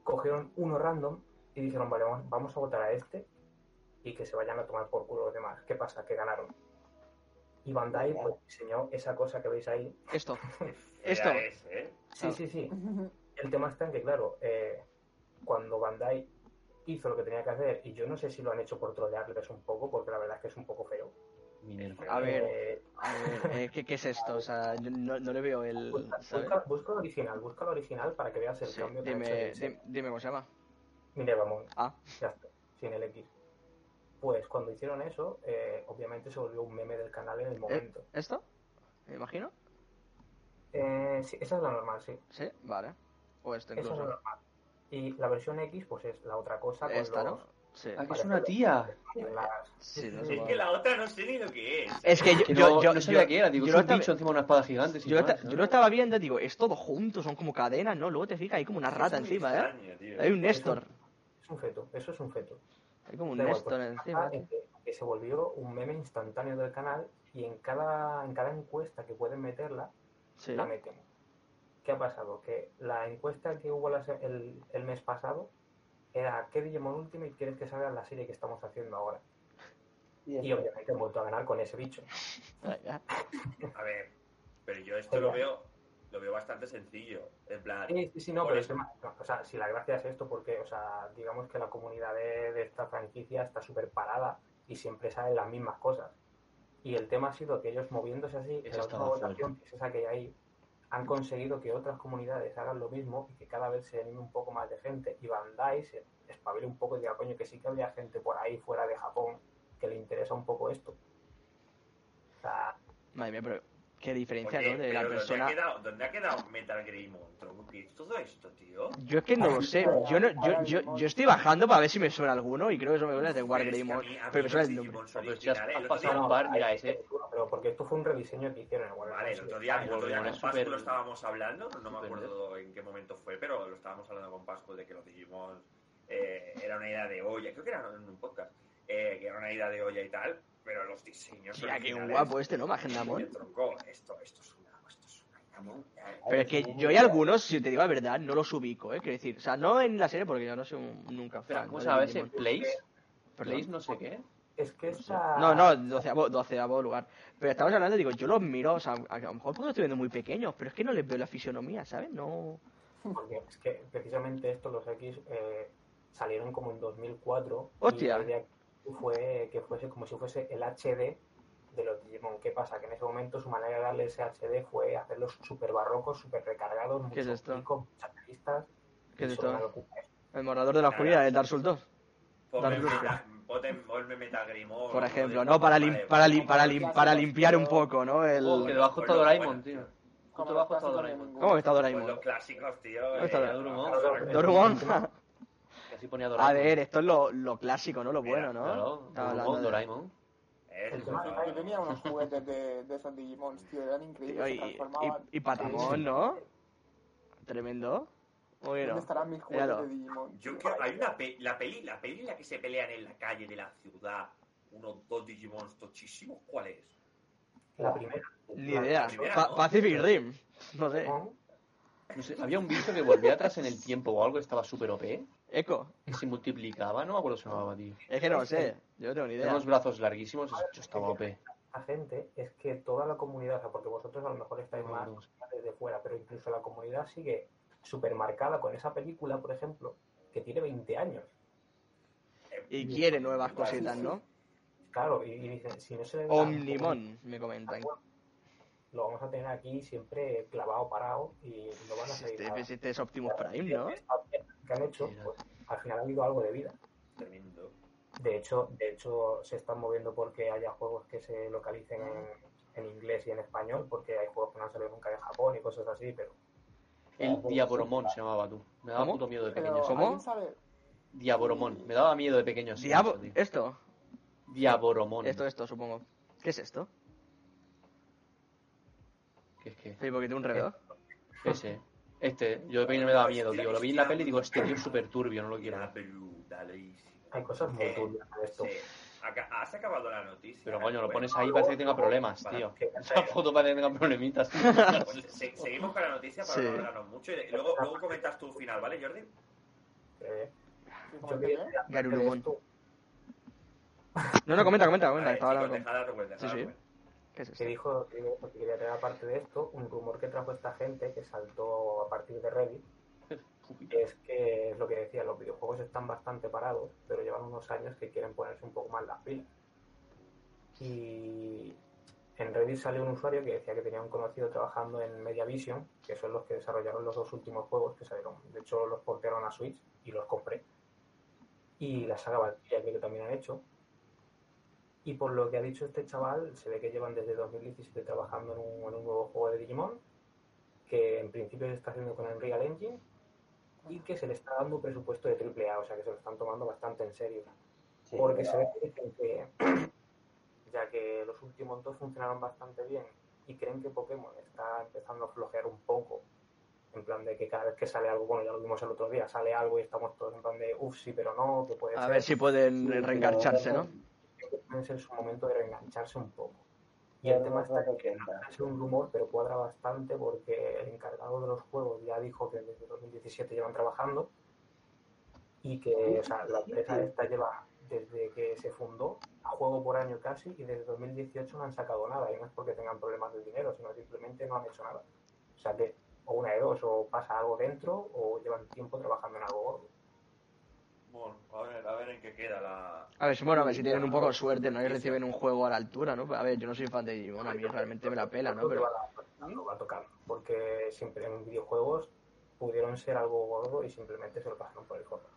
S6: cogieron uno random y dijeron, vale, vamos- vamos a votar a este y que se vayan a tomar por culo los demás. ¿Qué pasa? Que ganaron. Y Bandai pues, diseñó esa cosa que veis ahí.
S2: Esto. <laughs> Esto.
S1: es, ¿eh?
S6: Sí, sí, sí. El tema está en que, claro, eh, cuando Bandai hizo lo que tenía que hacer, y yo no sé si lo han hecho por trolearles un poco, porque la verdad es que es un poco feo.
S5: Minerva.
S2: A ver,
S6: Eh,
S2: a ver, eh, ¿qué, qué es esto? O sea, yo no, no le veo el...
S6: busca, busca- busca el original, busca el original para que veas el
S2: Sí,
S6: cambio que han hecho
S2: dime,
S6: de ese.
S2: dim- dime cómo se llama.
S6: Minervamon.
S2: Ah,
S6: Ya está, sin el X. Pues cuando hicieron eso, eh, obviamente se volvió un meme del canal en el momento.
S2: ¿esto? ¿Me imagino?
S6: Eh, sí, esa es la normal, sí.
S2: Sí, vale. O esto
S6: Esa es la
S2: incluso.
S6: normal. Y la versión X, pues es la otra cosa. con
S2: Esta,
S6: los-
S2: ¿no? Sí.
S5: Ah, que es una tía.
S6: las-
S2: Sí, no
S1: Es que la otra no sé ni lo que es.
S2: Es que yo,
S5: Que
S2: yo,
S5: no,
S2: yo,
S5: no sabía qué era, digo,
S2: yo
S5: es
S2: lo
S5: un
S2: estaba-
S5: bicho encima de una espada gigante.
S2: yo
S5: más, ¿no?
S2: yo lo estaba viendo, digo, es todo junto, son como cadenas, ¿no? Luego te fijas, hay como una rata
S1: Es
S2: encima, ¿eh?
S1: tío.
S2: Hay un Néstor.
S6: Es un feto, eso es un feto.
S2: Hay como un
S6: Da igual,
S2: Néstor
S6: pues,
S2: encima.
S6: en que, que se volvió un meme instantáneo del canal y en cada, en cada encuesta que pueden meterla,
S2: Sí.
S6: la meten. ¿Qué ha pasado? Que la encuesta que hubo el, el mes pasado era ¿qué Digimon Ultimate quieres que salga en la serie que estamos haciendo ahora?
S7: Y
S6: obviamente han vuelto a ganar con ese bicho.
S1: A ver, pero yo esto lo veo, lo veo bastante sencillo. En plan,
S6: Sí, sí, sí, no, pero tema- no, o sea, si la gracia es esto, porque, o sea, digamos que la comunidad de, de esta franquicia está súper parada y siempre salen las mismas cosas. Y el tema ha sido que ellos moviéndose así, en la última votación, que es esa que hay ahí, han conseguido que otras comunidades hagan lo mismo y que cada vez se anime un poco más de gente y Bandai se espabile un poco y diga, coño, que sí que habría gente por ahí fuera de Japón que le interesa un poco esto. O sea,
S2: Madre mía, pero qué diferencia,
S1: porque-
S2: ¿no? De la
S1: pero ¿dónde
S2: persona.
S1: ha quedado, ¿dónde ha quedado Metal Greymon? Tronco? ¿Qué es todo esto, tío?
S2: Yo es que no lo sé. Yo, no, yo, yo, yo estoy bajando para ver si me suena alguno y creo que eso me suena de
S1: a mí
S2: Pero me suena el nombre.
S5: Has- pasado
S1: día-
S5: un bar, mira ese.
S6: pero porque esto fue un rediseño que hicieron en Warner
S1: Vale, el otro día, el otro día
S5: Wolverine
S1: con Pascu lo estábamos hablando, no me acuerdo en qué momento fue, pero lo estábamos hablando con Pascu de que los Digimon eh, era una idea de olla, creo que era en un podcast, eh, que era una idea de olla y tal, pero los diseños
S2: Tía, qué guapo este, ¿no? Magendamon.
S1: Esto, esto es una, esto es una eh,
S2: Pero es que yo hay algunos, si te digo la verdad, no los ubico, ¿eh? Quiero decir, o sea, no en la serie porque yo no soy un, nunca fan.
S5: ¿cómo ese?
S2: Digimon.
S5: ¿Place? ¿Place no sé qué?
S6: Es que esta...
S2: No, no, doceavo, doceavo lugar. Pero estamos hablando, digo, yo los miro, o sea, a lo mejor porque los estoy viendo muy pequeños, pero es que no les veo la fisionomía, ¿sabes? No.
S6: Porque es que precisamente estos, los X, eh, salieron como en 2004.
S2: Hostia.
S6: Y fue que fuese como si fuese el HD de los Digimon. ¿Qué pasa? Que en ese momento su manera de darle ese HD fue hacerlos súper barrocos, súper recargados,
S2: ¿Qué es esto? ¿Qué es esto? El morador de la oscuridad, el Dark Souls 2.
S1: ponme,
S2: Dark Souls.
S1: meta, ponte- ponme Metal Greymon.
S2: Por
S1: ¿no?
S2: ejemplo, ¿no? Para, lim- para, lim- para, lim- para limpiar un poco, ¿no? El...
S5: Oh, que debajo está Doraemon, tío.
S3: Los
S5: está Doraemon.
S2: ¿Cómo está
S1: Pues
S2: Doraemon?
S1: los clásicos, tío.
S2: ¿Dónde está
S1: eh, <laughs>
S5: así ponía
S2: A
S5: Doraemon.
S2: ver, esto es lo, lo clásico, ¿no? Lo bueno, ¿no?
S5: Claro,
S2: Estaba
S5: Dorumon,
S2: hablando de-
S5: Doraemon.
S1: Eh, eso,
S3: Yo tenía unos juguetes de, de esos Digimons, tío, eran
S2: Tío,
S3: increíbles, se
S2: y,
S3: transformaban.
S2: y, y Patamon, ¿no? Tremendo. Muy
S3: ¿Dónde estarán mis juguetes
S2: Míralo.
S3: de Digimon?
S1: Yo creo hay una pe- la peli, la peli en la que se pelean en la calle de la ciudad, unos dos Digimons tochísimos, ¿cuál es?
S6: La primera.
S2: Ni idea.
S1: primera, ¿no?
S2: Pacific Rim. No sé.
S6: Digimon,
S5: No sé, había un bicho que volvía atrás en el tiempo o algo que estaba súper OP.
S2: Eco.
S5: Que se multiplicaba, no me acuerdo se llamaba, tío.
S2: Es que no lo sé. Yo no tengo ni idea.
S5: unos brazos larguísimos, yo estaba OP.
S6: La gente es que toda la comunidad, o sea, porque vosotros a lo mejor estáis
S5: No,
S6: más
S5: no.
S6: desde fuera, pero incluso la comunidad sigue súper marcada con esa película, por ejemplo, que tiene 20 años.
S2: Y quiere nuevas cositas, ¿no?
S6: Claro, y, y dicen, si no se le da
S2: Omnimon, me comentan.
S6: lo vamos a tener aquí siempre clavado, parado y no van a
S2: Si
S6: salir
S2: este, si este es Optimus Prime, ¿no?
S6: Que han hecho, pues, al final ha habido algo de vida.
S1: Tremendo.
S6: De hecho, de hecho, se están moviendo porque haya juegos que se localicen en, en inglés y en español, porque hay juegos que no han salido nunca de Japón y cosas así, pero
S5: El Diaboromon se llamaba tú. Me daba
S2: ¿Cómo?
S5: puto miedo de pequeño.
S2: ¿Cómo?
S3: ¿alguien sabe?
S5: Diaboromon. Me daba miedo de pequeño. sí,
S2: Diabo...
S5: eso.
S2: Esto.
S5: Diaboromon.
S2: Esto, esto, supongo. ¿Qué es esto?
S5: ¿Qué es que?
S2: Sí, porque tiene un reloj.
S5: Ese. Este. Yo de pequeño me daba miedo, tío. Lo vi en la peli y digo, este tío es súper turbio, no lo quiero.
S6: Hay cosas muy
S1: Eh,
S6: turbias de esto.
S1: Sí. Aca- ¿Has acabado la noticia?
S5: Pero coño, lo pones ahí parece que tenga problemas, tío.
S6: Que-
S5: Esa <laughs> foto parece que tenga problemitas. <laughs>
S1: Se- <laughs> seguimos con la noticia para no alargarnos mucho y luego, luego comentas tu final, ¿vale, Jordi?
S6: Eh,
S2: No, no, comenta, comenta, comenta. Estaba hablando Sí, sí.
S1: Rubén.
S2: ¿Qué es
S6: que dijo, que porque quería traer aparte de esto, un rumor que trajo esta gente que saltó a partir de Reddit, <laughs> es que es lo que decía, los videojuegos están bastante parados, pero llevan unos años que quieren ponerse un poco más las pilas. Y en Reddit salió un usuario que decía que tenía un conocido trabajando en Mediavision, que son los que desarrollaron los dos últimos juegos que salieron. De hecho, los portearon a Switch y los compré. Y la saga Valkyria que también han hecho. Y por lo que ha dicho este chaval, se ve que llevan desde 2017 trabajando en un, en un nuevo juego de Digimon, que en principio se está haciendo con Unreal Engine y que se le está dando presupuesto de AAA, o sea que se lo están tomando bastante en serio.
S7: Sí,
S6: Porque se ve que dicen que, <clears throat> ya que los últimos dos funcionaron bastante bien y creen que Pokémon está empezando a flojear un poco, en plan de que cada vez que sale algo, bueno, ya lo vimos el otro día, sale algo y estamos todos en plan de, uff, sí, pero no, que puede
S2: A
S6: ser.
S2: ver si pueden
S7: Sí,
S2: ¿no?
S6: Que puede ser su momento de reengancharse un poco. Y el tema está que es un rumor, pero cuadra bastante porque el encargado de los juegos ya dijo que desde 2017 llevan trabajando y que o sea, la empresa esta lleva desde que se fundó a juego por año casi y desde 2018 no han sacado nada y no es porque tengan problemas de dinero, sino simplemente no han hecho nada. O sea que o una de dos, o pasa algo dentro o llevan tiempo trabajando en algo gordo.
S1: Bueno, a ver, a ver en qué queda la...
S2: A ver, si- bueno, a ver si tienen un poco de suerte, ¿no? Y reciben un juego a la altura, ¿no? A ver, yo no soy fan de Digimon, a mí realmente me la pela, ¿no? Pero...
S6: va tocando, va tocando, porque siempre en videojuegos pudieron ser algo gordo y simplemente se lo pasaron por el forro.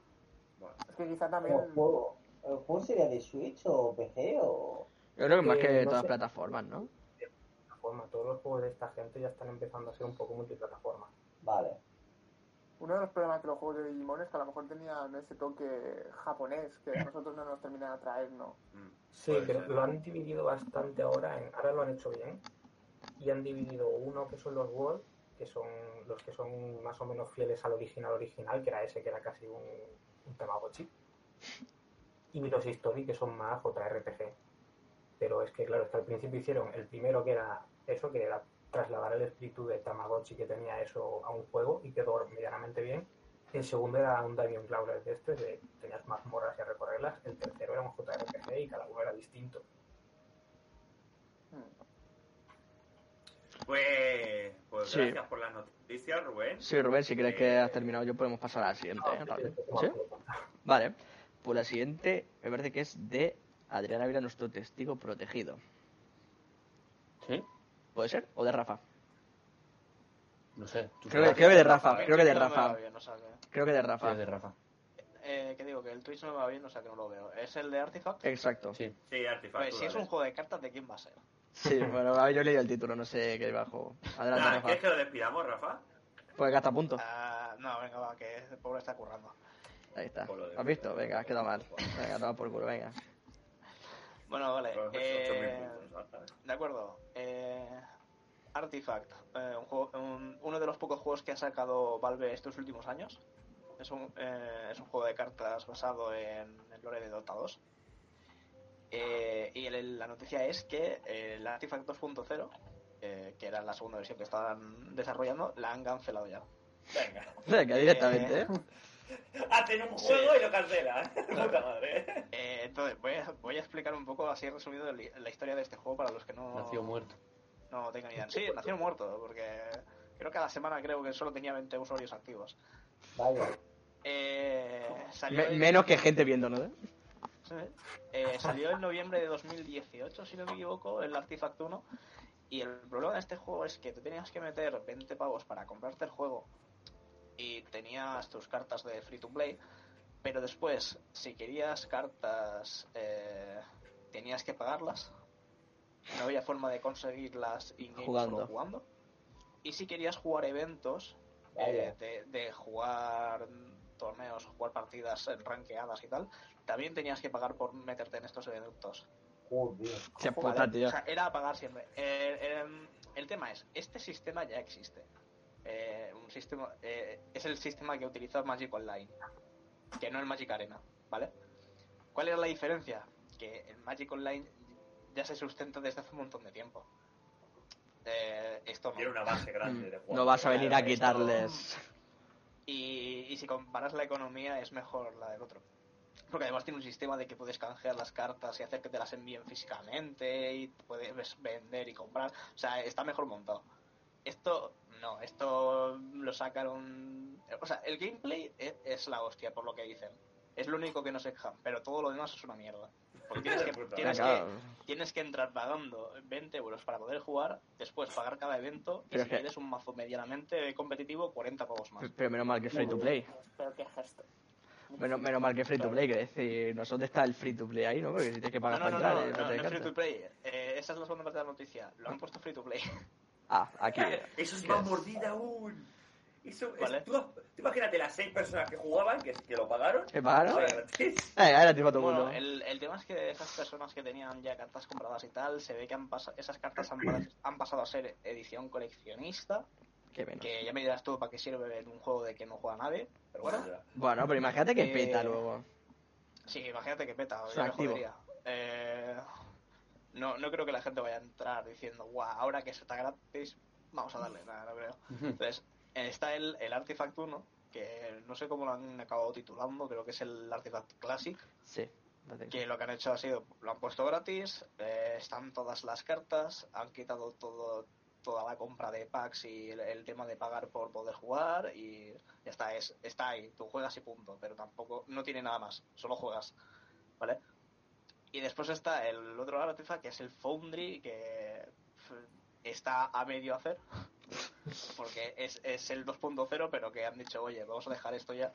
S1: Bueno,
S3: Es que quizá también.
S7: ¿El juego, ¿El juego sería de Switch o PC o...?
S2: Yo creo que más
S6: Eh,
S2: que
S6: no
S2: todas las plataformas, ¿no?
S6: Plataforma. Todos los juegos de esta gente ya están empezando a ser un poco multiplataforma.
S7: Vale.
S3: Uno de los problemas de los juegos de Digimon es que a lo mejor tenían ese toque japonés que a nosotros no nos termina de atraer, ¿no?
S1: mm,
S6: Sí, pero
S1: ser.
S6: lo han dividido bastante ahora, en, ahora lo han hecho bien, y han dividido uno que son los World, que son los que son más o menos fieles al original original, que era ese, que era casi un, un Tamagotchi, y los History, que son más JRPG. Pero es que, claro, es que al principio hicieron el primero que era eso, que era trasladar el espíritu de Tamagotchi que tenía eso a un juego y quedó medianamente bien. El segundo era un Dungeon Crawler de este, de tenías mazmorras y a recorrerlas. El tercero era un JRPG y cada uno era distinto.
S1: Pues, pues
S2: Sí.
S1: gracias por las noticias, Rubén.
S2: Sí, Rubén, si crees que
S1: Eh,
S2: has terminado yo podemos pasar a la siguiente, ¿eh? Vale. Pues la siguiente me parece que es de Adrián Ávila, nuestro testigo protegido.
S5: ¿Sí?
S2: ¿Puede ser? ¿O de Rafa?
S5: No sé. ¿tú
S2: Creo que, creo que de Rafa, creo que de Rafa.
S4: bien, o sea que-
S2: Creo que de Rafa.
S5: es de Rafa.
S4: eh, que digo que el Twitch no me va bien, o sea que no lo veo. ¿Es el de Artifact?
S2: Exacto.
S5: Sí.
S1: Sí, Artifact.
S4: Pues si es un juego de cartas, ¿de quién va a ser?
S2: Sí, <laughs> bueno, a ver, yo he leído el título, no sé qué bajo. Adelante,
S1: Nada, ¿Quieres que
S2: Rafa.
S1: lo despidamos, Rafa?
S2: Pues que hasta a punto.
S4: Ah, no, venga, va, que el pobre está currando.
S2: Ahí está.
S1: De-
S2: ¿Has visto? Venga, has quedado mal. Venga, toma por culo, venga.
S4: Bueno, vale. Eh,
S1: 8.000 puntos, ¿sabes?
S4: de acuerdo. Eh, Artifact, eh, un juego- un- uno de los pocos juegos que ha sacado Valve estos últimos años. Es un, eh, es un juego de cartas basado en el lore de Dota 2. Eh, y el- la noticia es que el Artifact 2.0, eh, que era la segunda versión que estaban desarrollando, la han cancelado ya.
S1: Venga.
S2: Venga, directamente, ¿eh? <laughs>
S1: Hacen un
S4: Sí.
S1: juego y lo cancelan. <laughs> Puta madre.
S4: Entonces, voy a, voy a explicar un poco así resumido la historia de este juego para los que no,
S5: Nació muerto.
S4: no tengan idea. <laughs> Sí, nació muerto, porque creo que a la semana creo que solo tenía 20 usuarios activos.
S7: Vaya.
S4: Eh, salió,
S2: Me-
S4: en-
S2: menos que gente viéndonos, ¿eh?
S4: Eh, salió en noviembre de 2018, si no me equivoco, el Artifact 1. Y el problema de este juego es que tú tenías que meter 20 pavos para comprarte el juego y tenías tus cartas de free to play, pero después, si querías cartas, eh, tenías que pagarlas. No había forma de conseguirlas in-game
S2: Jugando.
S4: solo jugando. Y si querías jugar eventos, eh, de, de jugar torneos, jugar partidas ranqueadas y tal, también tenías que pagar por meterte en estos eventos.
S7: Joder.
S2: Qué puta, tío.
S4: O sea, era a pagar siempre. Eh, em, el tema es, este sistema ya existe. Eh, un sistema, eh, es el sistema que utiliza Magic Online, que no el Magic Arena, ¿vale? ¿Cuál era la diferencia? que el Magic Online ya se sustenta desde hace un montón de tiempo. Eh, esto no.
S1: Tiene una base grande de juego.
S2: No vas a venir a quitarles.
S4: Y, y si comparas la economía es mejor la del otro. Porque además tiene un sistema de que puedes canjear las cartas y hacer que te las envíen físicamente y puedes vender y comprar. O sea, está mejor montado. Esto no, esto lo sacaron... O sea, el gameplay es, es la hostia, por lo que dicen. Es lo único que no se quejan, pero todo lo demás es una mierda. Porque <laughs> tienes que, tienes que, tienes que entrar pagando 20 euros para poder jugar, después pagar cada evento y
S2: Pero
S4: si
S2: es que-
S4: quieres un mazo medianamente competitivo, 40 pavos más.
S2: Pero menos mal que free to play.
S3: Pero qué gesto.
S2: Menos, menos mal que free to play, que decir, no sé dónde está el free to play ahí, ¿no? Porque si tienes que
S4: No,
S2: pagar
S4: no, no,
S2: para
S4: no,
S2: entrar,
S4: no,
S2: no te
S4: no es free to play. Eh, esa es la segunda parte de la noticia. Lo han puesto free to play.
S2: Ah, aquí. <laughs>
S1: Eso es
S2: ¿Qué
S1: más mordida aún. Eso, es- tú imagínate las seis personas que jugaban, que, que lo pagaron.
S2: ¿Qué pagaron?
S1: ahora gratis.
S2: Eh, era tipo todo el
S4: Bueno,
S2: mundo.
S4: el, el tema es que esas personas que tenían ya cartas compradas y tal, se ve que han esas cartas han, <clears throat> han pasado a ser edición coleccionista,
S2: Qué menos.
S4: que ya me dirás tú para qué sirve en un juego de que no juega nadie, pero bueno.
S2: Bueno, pero imagínate que
S4: Eh,
S2: peta luego.
S4: Sí, imagínate que peta,
S2: activo.
S4: Eh, no, no creo que la gente vaya a entrar diciendo, guau, ahora que está gratis, vamos a darle, nada, no creo. Entonces, está el, el Artifact 1, que no sé cómo lo han acabado titulando, creo que es el Artifact Classic,
S2: Sí. que
S4: lo que han hecho ha sido, lo han puesto gratis, eh, están todas las cartas, han quitado todo toda la compra de packs y el, el tema de pagar por poder jugar y ya está, es, está ahí, tú juegas y punto, pero tampoco, no tiene nada más, solo juegas, ¿vale? Y después está el otro artefacto que es el Foundry, que está a medio hacer, porque es, es el 2.0, pero que han dicho, oye, vamos a dejar esto ya,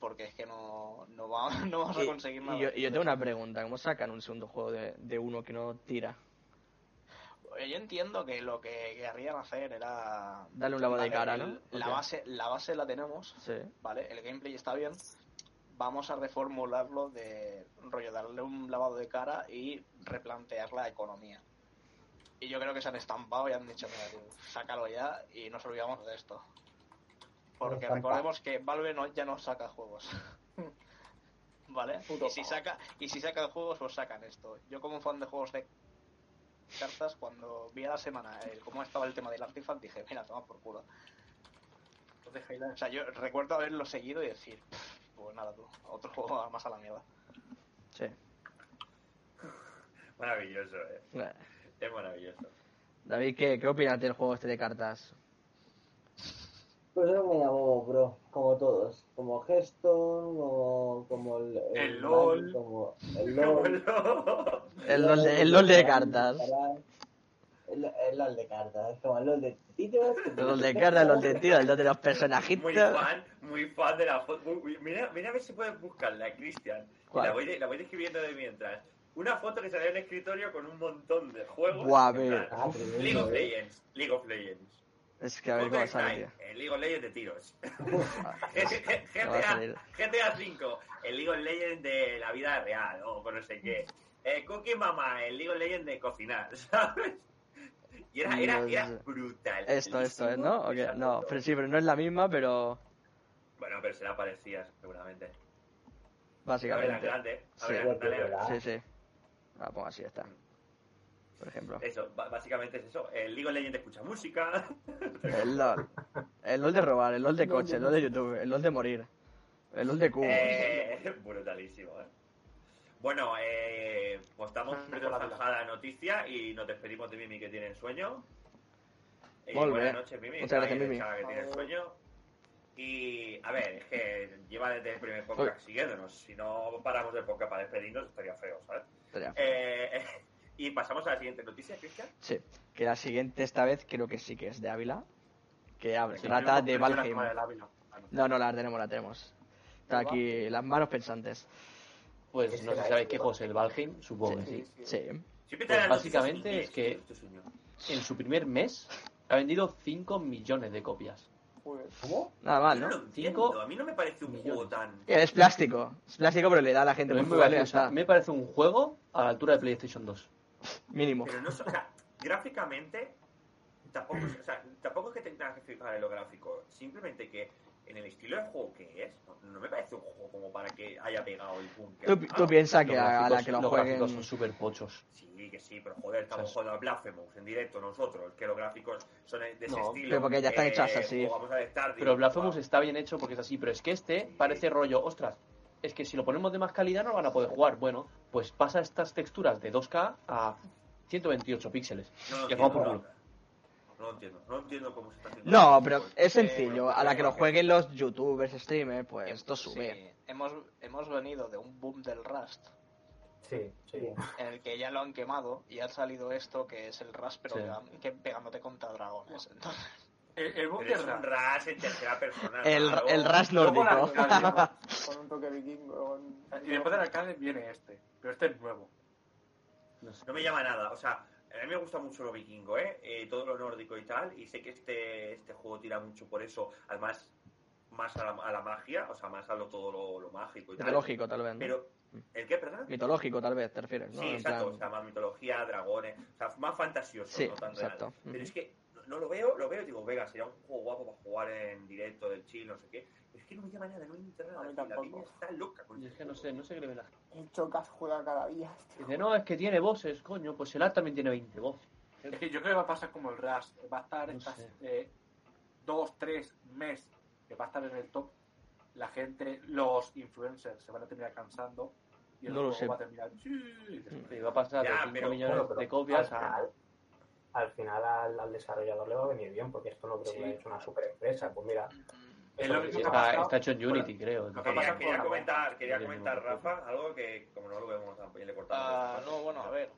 S4: porque es que no, no, va- <laughs> no vamos a conseguir nada.
S2: y yo, y yo tengo una pregunta, ¿cómo sacan un segundo juego de, de uno que no tira?
S4: Yo entiendo que lo que querrían hacer era...
S2: Darle un lavado de cara, ¿no?
S4: La base, la base la tenemos,
S2: Sí.
S4: ¿vale? El gameplay está bien. Vamos a reformularlo de rollo, darle un lavado de cara y replantear la economía. Y yo creo que se han estampado y han dicho, mira, tío, sácalo ya y nos olvidamos de esto. Porque recordemos que Valve no, ya no saca juegos. <laughs> ¿Vale?
S3: Puto
S4: Y si, saca, y si sacan juegos, pues sacan esto. Yo como fan de juegos de cartas, cuando vi a la semana el, cómo estaba el tema del Artifact, dije, mira, toma por culo. Entonces, o sea, yo recuerdo haberlo seguido y decir, "Pff, pues nada, tú, otro juego más a la mierda.
S2: Sí. <laughs>
S1: Maravilloso, eh.
S2: Eh,
S1: Es maravilloso.
S2: David, ¿qué, ¿qué opinas del juego este de cartas?
S7: Pues eso me llamó, bro, como todos. Como Hearthstone, como, como el,
S8: El LOL.
S7: Como el <laughs> LOL.
S2: El LOL de, el LOL de cartas.
S7: El, el LOL de cartas. Es como el LOL de tiros. <laughs>
S2: El LOL de cartas, el LOL de tiro, el LOL de los personajitos.
S1: Muy fan, muy fan de la foto. Mira, mira a ver si puedes buscarla, Cristian. La voy, la voy describiendo de mientras. Una foto que salió en el escritorio con un montón de juegos.
S2: Buah,
S1: En
S2: ve.
S1: plan,
S7: Ah, tremendo,
S1: League of
S7: eh.
S1: Legends. League of Legends.
S2: Es que a ver cómo tío.
S1: Strike, el League of Legends de tiros. <laughs>
S2: Va
S1: GTA,
S2: salir.
S1: GTA 5, el League of Legends de la vida real, o con no sé qué. Eh, Cookie Mama, el League of Legends de cocinar, <laughs> ¿sabes? Y era, era, era brutal.
S2: Esto, esto es, ¿no? No, pero sí, pero no es la misma, pero
S1: Bueno, pero será parecida, seguramente. A ver,
S2: básicamente.
S1: grande. A
S2: Sí.
S1: ver, dale,
S7: ¿verdad?
S2: Sí, sí. Ah, pues así está. Por ejemplo.
S1: Eso, básicamente es eso. El League of Legends escucha música. <laughs>
S2: El LOL. El LOL de robar, el LOL de coche, el LOL de YouTube, el LOL de morir. El LOL de cubo.
S1: Eh, <laughs> brutalísimo, ¿eh? Bueno, eh, pues estamos de
S4: con la
S1: zanjada noticia y nos despedimos de Mimi que tiene sueño. Y
S2: Molt
S1: buenas noches, Mimi.
S2: Muchas gracias, Mimi.
S1: Que tiene sueño. Y, a ver, es que lleva desde el primer podcast
S2: Uy.
S1: siguiéndonos. Si no paramos el podcast para despedirnos, estaría feo, ¿sabes? Eh, y pasamos a la siguiente noticia, Cristian.
S2: Sí, que la siguiente esta vez creo que sí que es de Ávila. Que habla-
S8: Sí,
S2: trata de Valheim.
S8: Ah, no.
S2: No, la tenemos, la tenemos. Está aquí las manos pensantes.
S5: Pues no sé si sabéis qué juego es el Valheim, supongo que sí.
S2: Sí.
S5: Pues básicamente es que-. En su primer mes ha vendido 5 millones de copias.
S3: Joder.
S7: ¿Cómo?
S2: Nada mal,
S1: Yo no
S2: ¿no?
S1: lo entiendo.
S5: Cinco
S1: A mí no me parece un juego tan...
S2: Es plástico. Es plástico, pero le da a la gente
S5: muy
S2: jugarle
S5: gracioso.
S2: está.
S5: me parece un juego a la altura de PlayStation 2.
S2: Mínimo.
S1: Pero no, o sea, gráficamente tampoco, es- o sea, tampoco es que tengas que fijar en lo gráfico, simplemente que en el estilo de juego que es, no, no me parece un juego como para que haya pegado el boom. que
S2: Tú,
S1: ha
S2: tú piensas
S5: Los
S2: que a la que lo
S5: los
S2: jueguen...
S5: gráficos son súper pochos.
S1: Sí, que sí, pero joder, estamos
S5: O sea,
S1: jugando a Blasphemous en directo nosotros, que los gráficos son de ese
S5: No,
S1: estilo.
S2: pero porque ya están
S1: eh,
S2: hechos así.
S1: Stardew,
S5: Pero Blasphemous está bien hecho porque es así, pero es que este parece rollo, ostras, es que si lo ponemos de más calidad no van a poder jugar. Bueno, pues pasa estas texturas de 2K a 128 píxeles.
S1: No lo
S5: Y a tomar
S1: entiendo,
S5: por culo.
S1: No entiendo, no entiendo cómo se está haciendo.
S2: No,
S1: esto.
S2: pero es sencillo. A la que lo jueguen los youtubers, streamers, pues esto
S4: Sí,
S2: sube.
S4: hemos, hemos venido de un boom del Rust,
S6: Sí, sí.
S7: Sí.
S4: en el que ya lo han quemado y ha salido esto que es el Rust, pero
S5: Sí.
S4: que pegándote contra dragones. Entonces,
S8: El, el boom del Rust.
S1: En tercera persona.
S2: El,
S1: claro.
S2: el
S8: la <laughs>
S2: nórdico.
S3: Con un toque vikingo. con-
S8: Y después del arcade viene este, pero este es nuevo.
S5: No sé.
S1: No me llama nada, o sea, a mí me gusta mucho lo vikingo, ¿eh? Eh, todo lo nórdico y tal, y sé que este, este juego tira mucho por eso, además, más a la, a la magia, o sea, más a lo, todo lo, lo mágico y tal.
S2: Mitológico, tal vez. ¿no?
S1: Pero, ¿el qué, perdón?
S2: Mitológico, tal vez, te refieres, ¿no?
S1: Sí, exacto,
S2: plan-
S1: o sea, más mitología, dragones, o sea, más fantasioso,
S2: Sí,
S1: no tan
S2: exacto.
S1: real. Pero es que no, lo veo, lo veo y digo, venga, sería un juego guapo para jugar en directo del chill, no sé qué. Es que no me llama nada, no me interesa
S3: A mí
S1: nada. La
S3: tampoco.
S1: peña está loca con
S5: Y es que no sé, no sé qué le ve la
S3: El Chocas juega cada día. este
S5: Dice, no, es que tiene voces, coño, pues el art también tiene 20 voces.
S8: Es que yo creo que va a pasar como el Rust. Va a estar
S5: No
S8: estas eh, dos, tres meses que va a estar en el top. La gente, los influencers se van a terminar cansando y el
S2: No lo
S8: juego
S2: sé.
S8: va a terminar. "Sí",
S5: Y va a pasar
S1: Ya,
S5: de 5
S1: pero-
S5: millones
S6: pero
S5: de copias
S6: al
S5: a...
S6: final, al, final al, al desarrollador le va a venir bien, porque esto no creo que
S8: Sí.
S6: haya hecho una super empresa. Pues mira,
S8: Es lo
S6: eso
S8: mismo
S6: sí
S8: que ha
S5: Está,
S8: pasado.
S5: está hecho en Unity, creo.
S8: Lo que
S1: Quería, comentar, quería comentar. Rafa, algo que como no lo vemos tampoco le cortamos.
S4: Ah, no, bueno, a ver.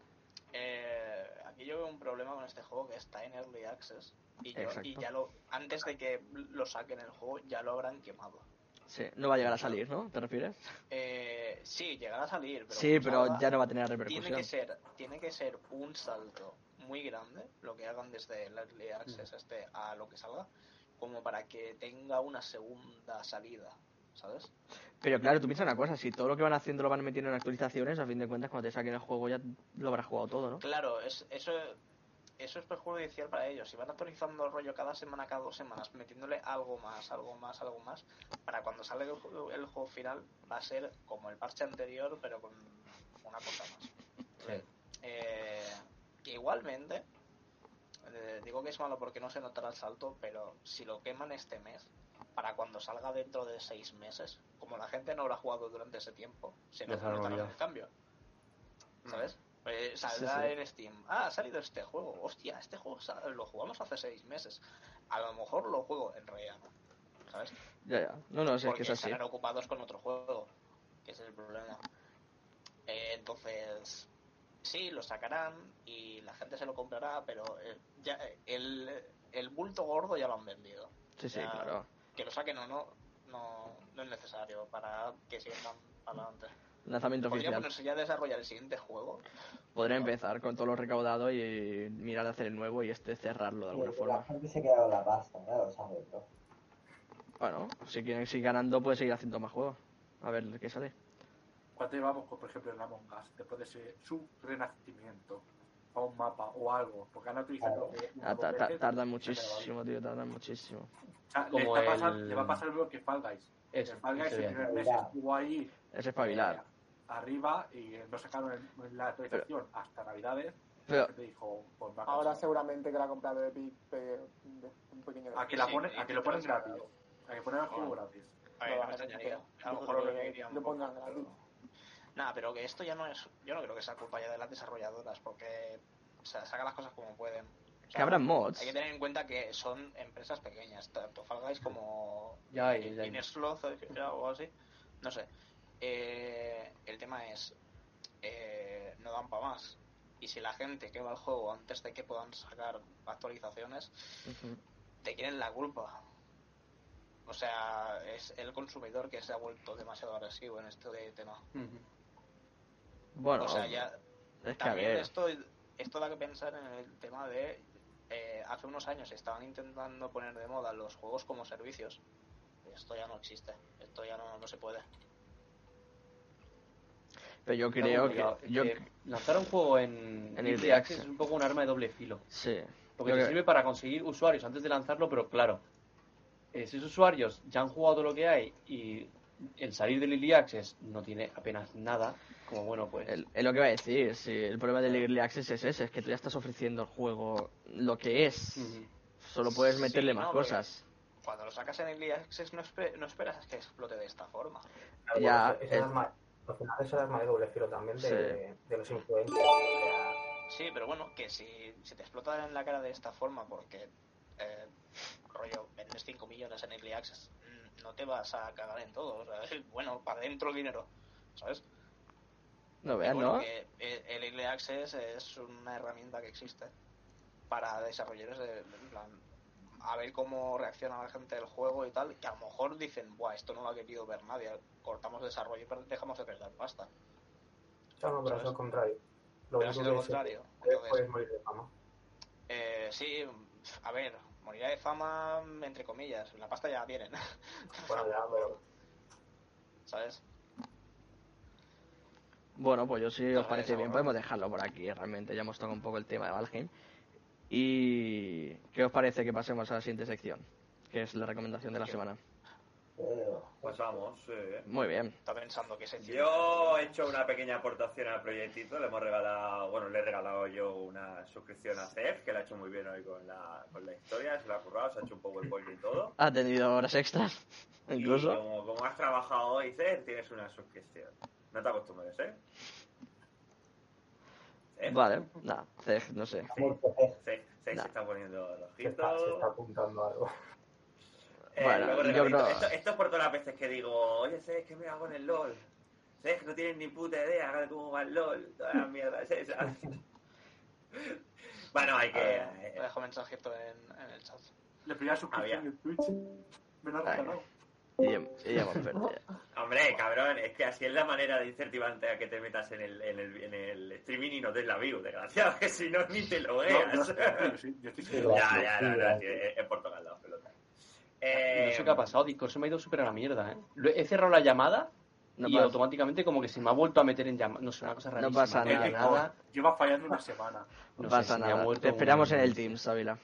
S4: Eh, aquí yo veo un problema con este juego que está en Early Access. Y, yo- y ya lo, antes de que lo saquen el juego, ya lo habrán quemado.
S2: Sí, no va a llegar a salir, ¿no? ¿Te refieres?
S4: Eh, sí, llegará a salir. Pero
S2: Sí, pero ya no va a tener
S4: tiene
S2: repercusión.
S4: que ser Tiene que ser un salto muy grande lo que hagan desde el Early Access este a lo que salga, como para que tenga una segunda salida, ¿sabes?
S2: Pero claro, tú piensas una cosa, si todo lo que van haciendo lo van metiendo en actualizaciones, a fin de cuentas cuando te saquen el juego ya lo habrás jugado todo, ¿no?
S4: Claro, es, eso, eso es perjudicial para ellos. Si van actualizando el rollo cada semana, cada dos semanas, metiéndole algo más, algo más, algo más, para cuando salga el, juego- el juego final va a ser como el parche anterior, pero con una cosa más.
S5: Sí.
S4: Eh, que igualmente, eh, digo que es malo porque no se notará el salto, pero si lo queman este mes, para cuando salga dentro de seis meses, como la gente no habrá jugado durante ese tiempo, se
S5: habrá
S4: notará
S5: olvidado.
S4: el cambio. ¿Sabes? Eh, saldrá
S2: Sí, sí.
S4: en Steam. Ah, ha salido este juego. Hostia, este juego lo jugamos hace seis meses. A lo mejor lo juego en realidad. ¿Sabes?
S2: Ya, ya. No, no, es
S4: Porque
S2: que es así.
S4: ocupados con otro juego, que ese es el problema. Eh, entonces, sí, lo sacarán y la gente se lo comprará, pero eh, ya eh, el, el bulto gordo ya lo han vendido.
S2: Sí, sí, claro.
S4: Que lo saquen o no, no, no es necesario para que sigan para adelante.
S2: Lanzamiento
S4: Podría
S2: oficial.
S4: ponerse ya a desarrollar el siguiente juego.
S2: Podría empezar con todo lo recaudado y mirar de hacer el nuevo y este cerrarlo de alguna
S7: La
S2: forma.
S7: gente se queda con la pasta, ya lo.
S2: Bueno, si quieren seguir ganando, puede seguir haciendo más juegos. A ver qué sale.
S8: ¿Cuánto llevamos, con, por ejemplo, en Among Us? Después de ese, su renacimiento, a un mapa o algo, porque han utilizado que
S2: Ah, ta- ta- tardan muchísimo, tío, tardan muchísimo.
S8: O sea, le,
S5: Como
S8: está pasando-
S5: el-
S8: le va a pasar lo que Fall Guys.
S5: Eso,
S8: el Fall Guys el primer mes estuvo ahí
S2: Es espabilar.
S8: eh, arriba y no sacaron el- la actualización hasta Navidades.
S2: Pero-
S8: dijo, pues va a
S3: Ahora seguramente que la ha comprado Epic pegue un, de- un pequeño
S8: a que, la pone,
S4: sí,
S8: a que lo ponen gratis. A que ponen el juego gratis.
S4: A ver, no me extrañaría. A lo mejor lo
S3: pondrán gratis.
S4: Nada, pero que esto ya no es. Yo no creo que sea culpa ya de las desarrolladoras, porque o sea, sacan las cosas como pueden. O sea,
S2: Que habrán mods.
S4: Hay que tener en cuenta que son empresas pequeñas, tanto Fall Guys como
S5: Ya hay, ya hay.
S4: Inner Sloth o algo así. No sé. Eh, el tema es. eh, no dan para más. Y si la gente quema el juego antes de que puedan sacar actualizaciones, te quieren la culpa. O sea, es el consumidor que se ha vuelto demasiado agresivo en este tema.
S5: Ujú.
S2: Bueno,
S4: o sea, ya
S2: es que a
S4: también
S2: ver.
S4: esto, esto da que pensar en el tema de eh, hace unos años estaban intentando poner de moda los juegos como servicios. Esto ya no existe, esto ya no, no se puede.
S2: Pero yo creo que. Yo,
S5: que lanzar un juego en,
S2: En
S5: Early Access es un poco un arma de doble filo.
S2: sí.
S5: Porque te sirve para conseguir usuarios antes de lanzarlo, pero claro, eh, si esos usuarios ya han jugado todo lo que hay y el salir del Early Access no tiene apenas nada, como bueno, pues...
S2: El- Es lo que iba a decir, si el problema del Early Access es ese, es que tú ya estás ofreciendo el juego lo que es. Solo puedes meterle más cosas.
S4: Cuando lo sacas en Early Access no, espe- no esperas que explote de esta forma.
S6: Claro,
S2: Ya,
S6: bueno,
S2: el-
S6: es más- al final eso es arma de doble filo también de,
S2: Sí.
S6: de los influencers.
S4: Sí, pero bueno, que si, si te explota en la cara de esta forma porque, eh, rollo, vendes 5 millones en Early Access, mm, no te vas a cagar en todo. O sea, <laughs> bueno, para dentro el dinero, ¿sabes?
S2: No veas,
S4: bueno,
S2: ¿no?
S4: que el Early Access es una herramienta que existe para desarrolladores de, en plan, a ver cómo reacciona la gente del juego y tal, que a lo mejor dicen, buah, esto no lo ha querido ver nadie, cortamos desarrollo y dejamos de perder pasta.
S6: no, pero es lo contrario. Lo
S4: Pero sido lo contrario.
S6: puedes morir de fama.
S4: Eh, sí, a ver, morirá de fama, entre comillas. La pasta ya la tienen,
S6: Bueno, ya, pero <laughs>
S4: ¿sabes?
S2: Bueno, pues yo si os parece bien podemos dejarlo por aquí, realmente ya hemos tocado un poco el tema de Valheim. ¿Y qué os parece que pasemos a la siguiente sección? Que es la recomendación de la semana.
S7: Eh,
S1: Pues vamos. eh.
S2: Muy bien.
S4: Está pensando que se
S1: Yo he hecho una pequeña aportación al proyectito. Le hemos regalado, bueno, le he regalado yo una suscripción a CEF, que la ha hecho muy bien hoy con la, con la historia. Se la ha currado, se ha hecho un PowerPoint y todo. <laughs>
S2: Ha tenido horas extras,
S1: Y
S2: incluso.
S1: como, como has trabajado hoy, CEF, tienes una suscripción. No te acostumbres, ¿eh? CEF,
S2: Vale, nada, no sé.
S1: CEF
S2: Nah.
S1: se está poniendo los
S6: se está, se está apuntando algo.
S1: Eh,
S2: Bueno,
S1: luego
S2: yo
S1: regalito.
S2: creo-
S1: esto, esto es por todas las veces que digo, oye, ¿sabes qué me hago en el LOL? ¿Sabes que no tienen ni puta idea de cómo va el LOL? Toda la mierda es <laughs> esa. bueno, hay que...
S4: Eh,
S1: eh,
S4: dejo mensajito en, en el chat.
S8: La primera suscripción
S1: Había.
S8: en Twitch. Me lo ha regalado.
S2: Y, ya- y ya hemos <laughs> perdido.
S1: hombre, cabrón, es que así es la manera de incentivarte a que te metas en el, en el, en el streaming y no des la view, desgraciado, <laughs> que si no ni te lo
S8: No,
S1: veas.
S8: yo, yo sí, yo estoy seguro.
S1: ya, ya, no, no, es, es por tocar la pelota.
S5: No
S1: Eh,
S5: sé qué ha pasado, Discord se me ha ido súper a la mierda, ¿eh? He cerrado la llamada
S2: No
S5: y
S2: pasa-
S5: automáticamente como que se me ha vuelto a meter en llamada. No sé, una cosa
S2: No
S5: rarísima.
S2: pasa
S5: De
S2: nada.
S5: nada.
S8: Lleva fallando una semana.
S2: No,
S5: No
S2: pasa nada. Te esperamos
S5: un-
S2: en el Teams, Ávila.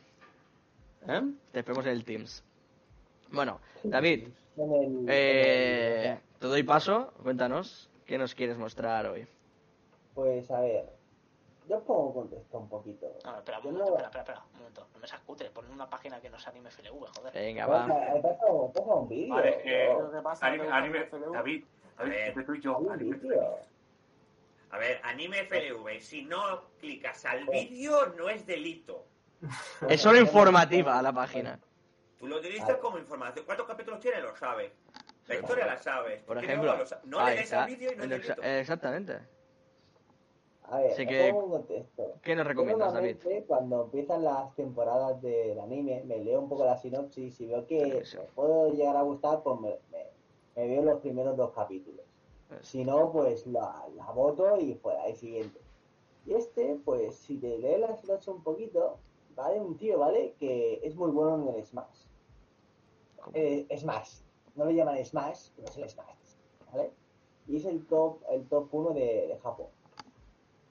S5: ¿Eh?
S2: Te esperamos en el Teams. Bueno, David,
S7: En el-
S2: eh,
S7: en el-
S2: te doy paso. Cuéntanos, ¿qué nos quieres mostrar hoy?
S7: Pues a ver, yo pongo contexto un poquito.
S4: No, espera, un momento,
S7: no-
S4: espera, espera, espera, un momento. No me seas cutre, pon una página que no sea anime FLV, joder.
S2: Venga, va.
S7: pasado un vídeo.
S8: Vale, eh,
S7: ¿no?
S3: ¿Qué pasa?
S8: Anime,
S3: ¿Te
S8: anime,
S3: gusta el FLV?
S8: David, David,
S1: A ver.
S8: entre tú y yo, anime.
S1: A ver, anime FLV, si no clicas al vídeo no es delito.
S2: Es solo informativa la página.
S1: Tú lo utilizas como información. ¿Cuántos capítulos tiene? Lo sabes. La historia la sabes.
S2: Por
S1: ¿Tiene
S2: ejemplo,
S1: algo? Lo sa- no
S2: ahí
S1: le des
S2: está.
S1: al vídeo y no
S2: exa-
S1: delito.
S2: Exactamente.
S7: A ver,
S2: Así que-
S7: pongo un contexto.
S2: ¿Qué nos recomiendas, David?
S7: cuando empiezan las temporadas del anime, me leo un poco la sinopsis y veo que
S2: Eso.
S7: me puedo llegar a gustar, pues me, me- me veo los primeros dos capítulos.
S2: Eso.
S7: Si no, pues la, la voto y fuera, el siguiente. Y este, pues si te lees la sinopsis un poquito, ¿vale? Un tío, ¿vale? Que es muy bueno en el Smash. Eh, Smash. No lo llaman Smash, pero es el Smash, ¿vale? Y es el top, el top 1 de, Japón.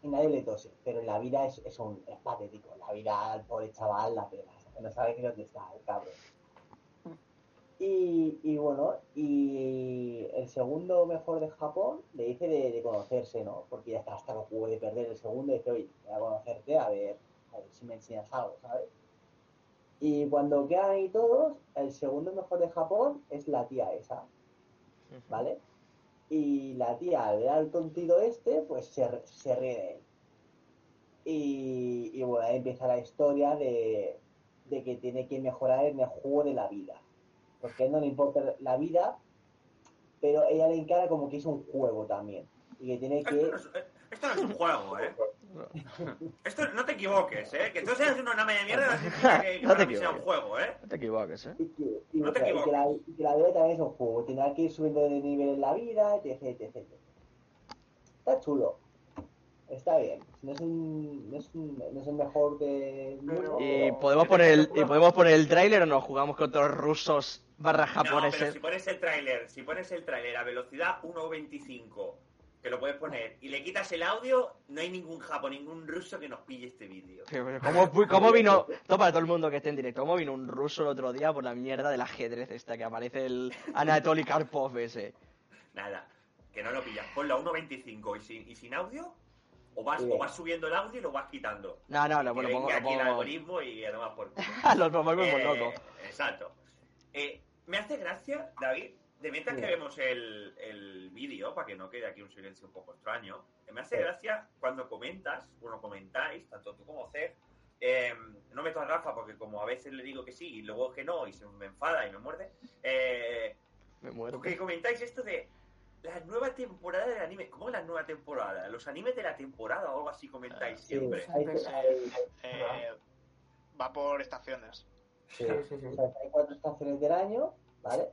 S7: Y nadie le tose, pero en la vida es, un es patético. La vida al pobre chaval la pena, no sabe qué dónde está el cabrón. Y, bueno, y el segundo mejor de Japón le dice de, conocerse, ¿no? Porque ya está hasta el juego de perder el segundo y dice, oye, voy a conocerte a ver, a ver si me enseñas algo, ¿sabes? Y cuando quedan ahí todos, el segundo mejor de Japón es la tía esa, ¿vale? Y la tía, al ver al tontito este, pues se, se ríe de él. Y, y bueno, ahí empieza la historia de, de que tiene que mejorar en el juego de la vida. Porque a él no le importa la vida, pero ella le encara como que es un juego también. Y que tiene
S1: Esto
S7: que...
S1: no, es, esto no es un juego, ¿eh? <laughs> Esto, no te equivoques, ¿eh? Que tú seas una name de mierda no significa <laughs> que, que
S2: No te
S1: sea un
S2: equivoques.
S1: juego, ¿eh?
S2: No te equivoques, ¿eh?
S7: Y que, y,
S1: No te
S7: que la, y que la vida también es un juego. Tendrá que ir subiendo de nivel en la vida, etc, etc. Está chulo. Está bien. No es, un, no es, un, no es el mejor de...
S3: Pero-
S2: ¿Y podemos poner el, y podemos poner el tráiler o nos jugamos contra los rusos barra
S1: No, pero
S2: japoneses?
S1: si pones el tráiler, si pones el tráiler a velocidad 1.25 que lo puedes poner, y le quitas el audio, no hay ningún japo, ningún ruso que nos pille este vídeo.
S2: ¿Cómo, cómo vino, todo para todo el mundo que esté en directo, cómo vino un ruso el otro día por la mierda del ajedrez esta que aparece el Anatoly Karpov ese?
S1: Nada, que no lo pillas. Ponlo a 1.25 y sin, y sin audio, o vas,
S7: Sí.
S1: o vas subiendo el audio y lo vas quitando.
S2: No, no, lo,
S1: Y <laughs>
S2: lo pongo, lo
S1: aquí el
S2: pongo-
S1: algoritmo y además por.
S2: Los pongo
S1: Eh,
S2: loco.
S1: Exacto. Eh, me hace gracia, David, de mientras que vemos el, el vídeo, para que no quede aquí un silencio un poco extraño, me hace
S7: Sí.
S1: gracia cuando comentas, bueno, comentáis, tanto tú como Cer, eh, no meto a Rafa porque como a veces le digo que sí y luego que no y se me enfada y me muerde, eh,
S2: Me muero.
S1: que comentáis esto de la nueva temporada del anime. ¿Cómo la nueva temporada? Los animes de la temporada o algo así comentáis
S7: Sí,
S1: siempre.
S4: Eh, va por estaciones.
S7: sí.
S6: Sí, sí, sí.
S7: O sea, hay cuatro estaciones del año, ¿vale?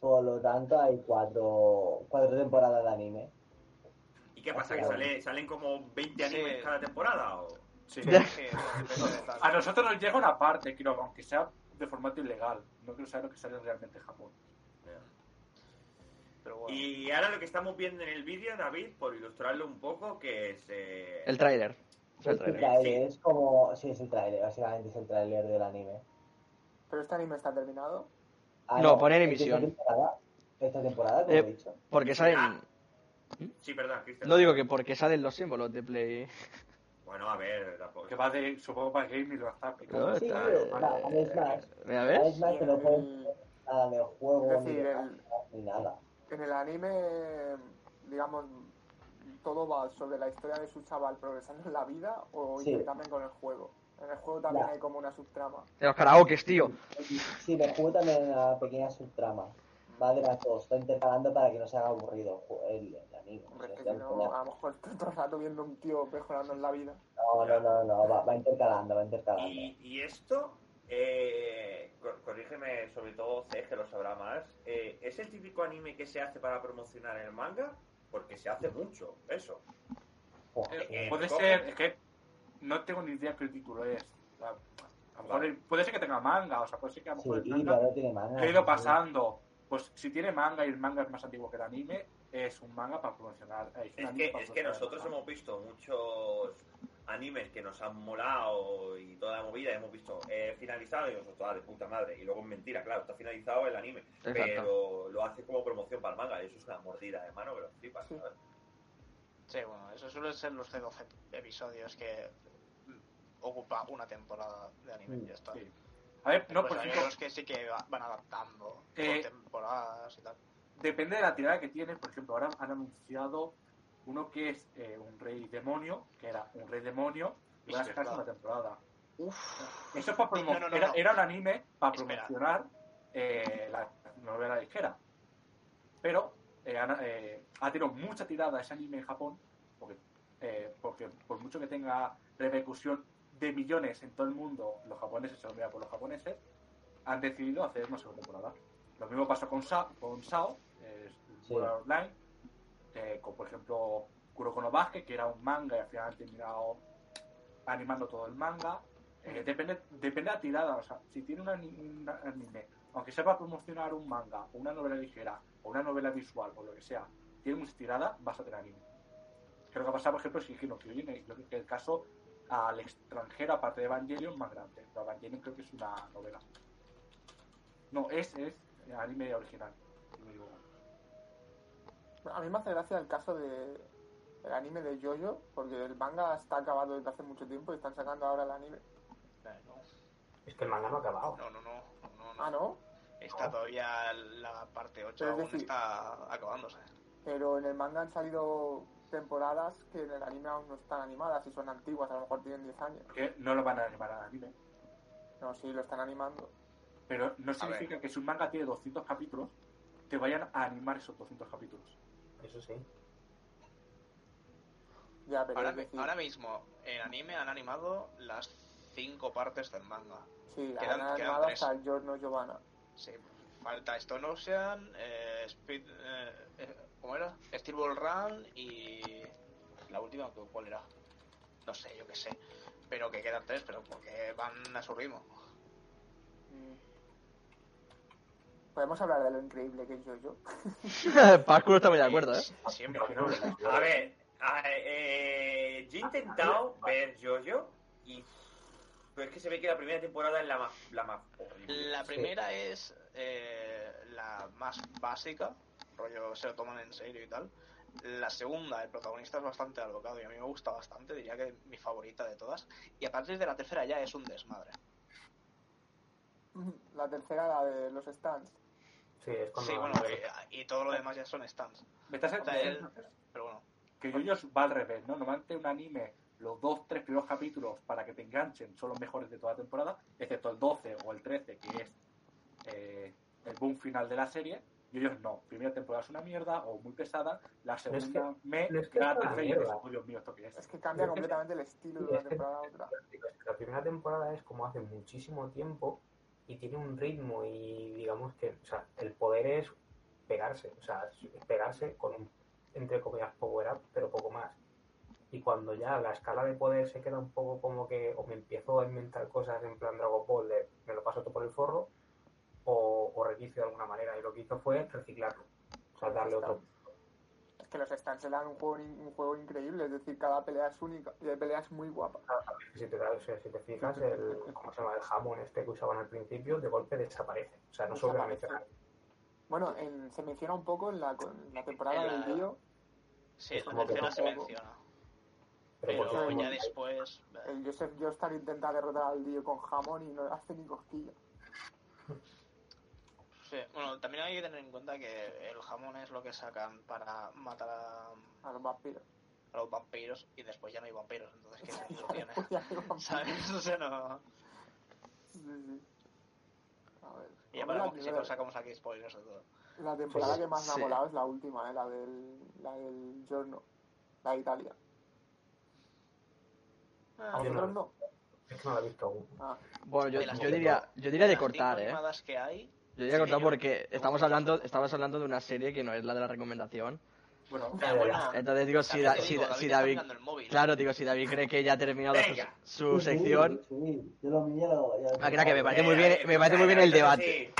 S7: Por lo tanto, hay cuatro, cuatro temporadas de anime.
S1: ¿Y qué pasa? ¿Que sale, salen como 20
S4: Sí.
S1: animes cada temporada? O...
S8: Sí.
S4: De tal.
S8: A nosotros nos llega una parte, creo, aunque sea de formato ilegal. No quiero saber lo que sale realmente en Japón.
S4: Pero bueno.
S1: Y ahora lo que estamos viendo en el vídeo, David, por ilustrarlo un poco, que es... eh,
S2: El tráiler. Es el tráiler,
S7: es como... Sí, es el tráiler, básicamente es el tráiler del anime.
S3: Pero este anime está terminado.
S7: Ah,
S2: No, pone en
S7: es de
S2: emisión.
S7: Esta temporada, esta temporada como
S2: Eh,
S7: he dicho.
S2: Porque
S1: Ah.
S2: salen...
S1: Sí, perdón, Cristian.
S2: No digo que porque salen los símbolos de Play.
S1: Bueno, a ver, tampoco-
S8: Que va de, supongo, para Game y lo está
S2: No,
S8: aplicando.
S7: Sí,
S2: está-
S7: va, es más.
S2: ¿Ya ves?
S7: Es más que no puedes
S3: El-
S7: nada de juego,
S3: Es
S7: ni,
S3: decir,
S7: de
S3: el-
S7: ni nada.
S3: En el anime, digamos, todo va sobre la historia de su chaval progresando en la vida o
S7: Sí.
S3: intercambian con el juego. En el juego también
S7: Ya.
S3: hay como una subtrama.
S2: De los karaokes, tío.
S7: Sí, me juego también una pequeña subtrama. Va de las dos, está intercalando para que no se haga aburrido el el, el anime.
S3: Hombre, es que no, a lo mejor estoy todo el rato viendo un tío mejorando en la vida.
S7: No, no, no, no, va, va intercalando, va intercalando.
S1: Y, y esto, eh, cor- corrígeme sobre todo C, que lo sabrá más, eh, ¿es el típico anime que se hace para promocionar el manga? Porque se hace mucho, eso.
S7: Joder,
S1: eh,
S8: Puede
S1: coge-
S8: ser, es que no tengo ni idea qué título es. A, a lo mejor
S1: Vale.
S8: puede ser que tenga manga, o sea, puede ser que a lo mejor
S7: sí,
S8: el manga
S7: tiene manga.
S8: ha ido
S7: sí.
S8: pasando. Pues si tiene manga y el manga es más antiguo que el anime, es un manga para promocionar. eh,
S1: Es que,
S8: para
S1: es que
S8: promocionar el
S1: nosotros hemos visto muchos animes que nos han molado y toda la movida, hemos visto eh, finalizado y nosotros, ah, de puta madre. Y luego es mentira, claro, está finalizado el anime,
S2: Exacto.
S1: pero lo hace como promoción para el manga. Y eso es una mordida de mano que lo flipas,
S3: Sí.
S1: ¿sabes?
S4: Sí, bueno, eso suelen ser los de 12 episodios que mm, ocupa una temporada de anime y ya está.
S8: Sí. A ver, no, por ejemplo,
S4: otros que sí que va- van adaptando
S8: Eh,
S4: por temporadas y tal.
S8: depende de la tirada que tienen. Por ejemplo, ahora han anunciado uno que es eh, un rey demonio, que era un rey demonio, y van a sacar una temporada.
S4: Uf,
S8: Eso es para promo-
S4: No, no, no,
S8: era, un anime para
S4: Espera.
S8: promocionar eh, la novela ligera. Pero eh, han- eh, ha tenido mucha tirada ese anime en Japón, porque, eh, porque por mucho que tenga repercusión de millones en todo el mundo, los japoneses se lo por los japoneses, han decidido hacer una segunda temporada. Lo mismo pasó con, Sa con Sao,
S7: Sí.
S8: Online, con por ejemplo Kuroko no Basket, que era un manga y al final han terminado animando todo el manga. Eh, depende, depende de la tirada, o sea, si tiene un ani- un anime, aunque sepa promocionar un manga, o una novela ligera, o una novela visual, o lo que sea, tiene mucha tirada, vas a tener anime. Creo que ha pasado, por ejemplo, si no Kyojin, creo que el caso al extranjero, aparte de Evangelion, más grande. Pero Evangelion creo que es una novela. No, es, es anime original.
S3: A mí me hace gracia el caso de el anime de Jojo, porque el manga está acabado desde hace mucho tiempo y están sacando ahora el anime.
S6: Es que el manga no ha acabado.
S4: no, no, no, no, no.
S3: Ah, ¿no?
S4: Está todavía la parte 8
S3: Pero es
S4: aún
S3: decir-
S4: está acabándose.
S3: Pero en el manga han salido temporadas que en el anime aún no están animadas y son antiguas, a lo mejor tienen 10 años.
S8: Porque no lo van a animar al anime.
S3: No, sí, lo están animando.
S8: Pero no significa que si un manga tiene 200 capítulos, te vayan a animar esos 200 capítulos.
S6: Eso sí.
S3: Ya, pero
S4: Ahora,
S3: decir,
S4: ahora mismo, en anime han animado las 5 partes del manga.
S3: Sí,
S4: quedan-
S3: han
S4: quedan tres.
S3: hasta Giorno Giovanna.
S4: Sí, falta Stone Ocean, eh, Speed, eh, eh, ¿cómo era? Steel Ball Run y la última, ¿cuál era? No sé, yo qué sé. Pero que quedan tres, pero porque van a su ritmo.
S3: Mm. Podemos hablar de lo increíble que es yo-yo.
S2: Pascu está muy de acuerdo, ¿eh?
S4: Siempre.
S1: A ver, a- eh, yo he intentado ver Jojo y pero es que se ve que la primera temporada es la más, la más horrible.
S4: La primera es eh, la más básica, rollo se lo toman en serio y tal. La segunda, el protagonista es bastante alocado y a mí me gusta bastante, diría que mi favorita de todas. Y a partir de la tercera ya es un desmadre. <laughs>
S3: La tercera, la de los stands.
S6: Sí, es cuando...
S4: Sí, bueno, y, y todo lo demás ya son stands.
S8: Me estás
S4: O sea, él-
S8: entendiendo
S4: Pero bueno,
S8: que va al revés, ¿no? Normalmente un anime, los dos, tres primeros capítulos para que te enganchen son los mejores de toda la temporada, excepto el 12 o el 13, que es eh, el boom final de la serie. Yoyos no. Primera temporada es una mierda o muy pesada. La segunda me
S6: es que una
S8: tercera y oh Dios mío, ¿esto qué es?
S3: Es que cambia
S6: Es que-
S3: completamente el estilo de una temporada a otra.
S6: La primera temporada es como hace muchísimo tiempo y tiene un ritmo y digamos que, o sea, el poder es pegarse, o sea, es pegarse con un, entre comillas, power up, pero poco más. Y cuando ya la escala de poder se queda un poco como que o me empiezo a inventar cosas en plan Dragon Ball de me lo paso todo por el forro o, o reinicio de alguna manera. Y lo que hizo fue reciclarlo, o sea, darle otro.
S3: Es que los stands eran un juego, in- un juego increíble, es decir, cada pelea es única y hay peleas muy guapas.
S6: Si te, da- o sea, si te fijas, el, ¿cómo se llama? el jamón este que usaban al principio, de golpe desaparece. O sea, no se vuelve a mencionar.
S3: Bueno, en- se menciona un poco en la, en la temporada
S4: En la-
S3: del Dio,
S4: sí, la tercera se menciona.
S6: Pero
S4: ya después.
S3: el Joseph Joestar intenta derrotar al Dio con jamón y no le hace ni cosquilla.
S4: Sí, bueno, también hay que tener en cuenta que el jamón es lo que sacan para matar a,
S3: A los vampiros.
S4: a los vampiros y después ya no hay vampiros, entonces ¿qué <laughs> sentido tiene?
S3: Ya hay vampiros. <laughs>
S4: ¿Sabes? O sea, no.
S3: Sí, sí. A ver.
S4: Y ya para
S3: la,
S4: que sacamos aquí spoilers de todo.
S3: la temporada
S6: Sí,
S3: que más me ha molado es la última, eh, la del, la del giorno, la de Italia. ¿A
S6: yo
S3: vosotros
S6: no. Es que no lo he visto aún.
S3: Ah,
S2: Bueno, yo, diría, yo diría de cortar, ¿eh?
S4: animadas que hay,
S2: Yo diría de cortar
S4: Sí, yo-
S2: porque estamos hablando, estamos hablando de una serie que no es la de la recomendación.
S8: Bueno,
S4: bueno,
S2: Entonces digo, si, da- si,
S4: digo,
S2: da- si David...
S4: móvil.
S2: Claro, digo, si David cree que ya ha terminado su,
S1: Venga.
S2: su sección...
S7: Sí, sí, yo lo mío ya.
S2: Ah, que me parece muy bien, me parece muy bien el debate.
S1: sí.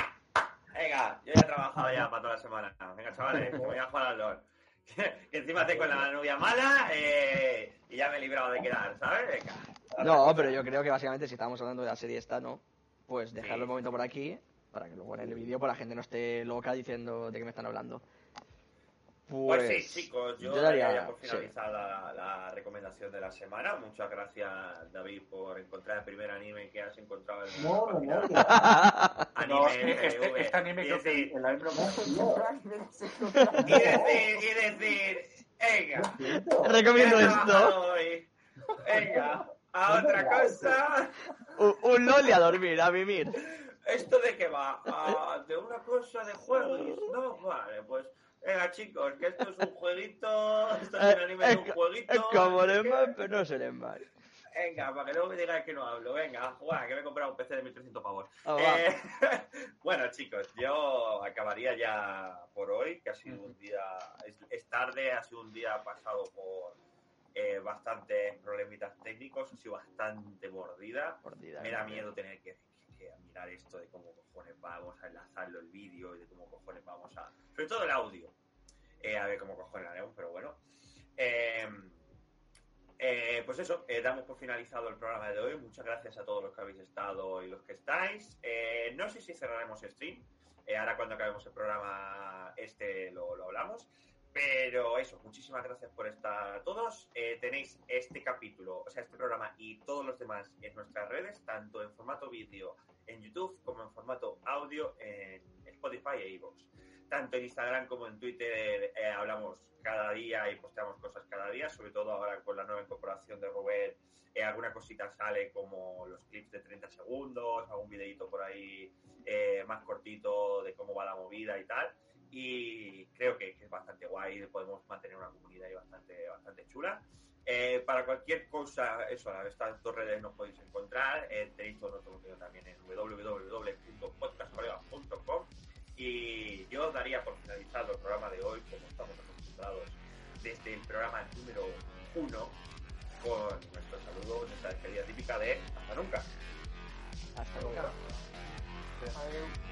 S1: Venga, yo ya he trabajado ya para toda la semana. Venga, chavales, <laughs> voy a jugar al LOL. Que <laughs> encima tengo la novia mala eh, y ya me he librado de quedar, ¿sabes? Venga.
S2: No, pero yo creo que básicamente si estábamos hablando de la serie esta, ¿no? Pues dejarlo
S1: Sí.
S2: un momento por aquí, para que luego en el vídeo pues la gente no esté loca diciendo de qué me están hablando.
S1: Pues,
S2: Pues,
S1: sí, chicos, yo,
S2: yo
S1: daría por
S2: sí.
S1: finalizada la, la recomendación de la semana. Muchas gracias, David, por encontrar el primer anime que has encontrado en <laughs>
S7: No, no,
S1: Anime,
S8: no, este, este, este anime que
S1: decir,
S8: el anime
S3: no. <laughs>
S1: y decir, y decir, venga.
S2: Recomiendo
S1: ¿qué has
S2: esto.
S1: hoy? Venga, a otra cosa.
S2: Un, un LOL y a dormir, a vivir.
S1: ¿Esto de qué va? Ah, ¿De una cosa de juegos? No, vale, pues... Venga, chicos, que esto es un jueguito, esto es un anime de un jueguito.
S2: es como
S1: qué.
S2: Lemon, pero no es Lemon.
S1: Venga, para que luego me digáis que no hablo. Venga, a jugar, que me he comprado un PC de 1300 pavos.
S2: Va.
S1: Eh, <laughs> bueno, chicos, yo acabaría ya por hoy, que ha sido un día... Es, es tarde, ha sido un día pasado por eh, bastantes problemitas técnicos, ha sido bastante mordida.
S2: Mordida,
S1: Me da miedo tener que, que mirar esto de cómo cojones vamos a enlazarlo el vídeo y de cómo cojones vamos a... Sobre todo el audio. Eh, a ver cómo cojones haremos, pero bueno. Eh, eh, pues eso, eh, damos por finalizado el programa de hoy. Muchas gracias a todos los que habéis estado y los que estáis. No sé si cerraremos stream. Ahora cuando acabemos el programa este lo, lo hablamos. Pero eso, muchísimas gracias por estar todos. Eh, tenéis este capítulo, o sea, este programa y todos los demás en nuestras redes, tanto en formato vídeo en YouTube como en formato audio en Spotify e iVoox. Tanto en Instagram como en Twitter eh, hablamos cada día y posteamos cosas cada día, sobre todo ahora con la nueva incorporación de Robert. eh, alguna cosita sale como los clips de 30 segundos, algún videito por ahí eh, más cortito de cómo va la movida y tal y creo que, que es bastante guay, podemos mantener una comunidad ahí bastante, bastante chula. Eh, para cualquier cosa, eso, a estas dos redes nos podéis encontrar, eh, tenéis todo nuestro contenido también en www.podcastcolegas.com y yo daría por finalizado el programa de hoy, como estamos acostumbrados desde el programa número uno, con nuestro saludo, nuestra despedida típica de hasta nunca.
S2: Hasta luego.
S3: Adiós.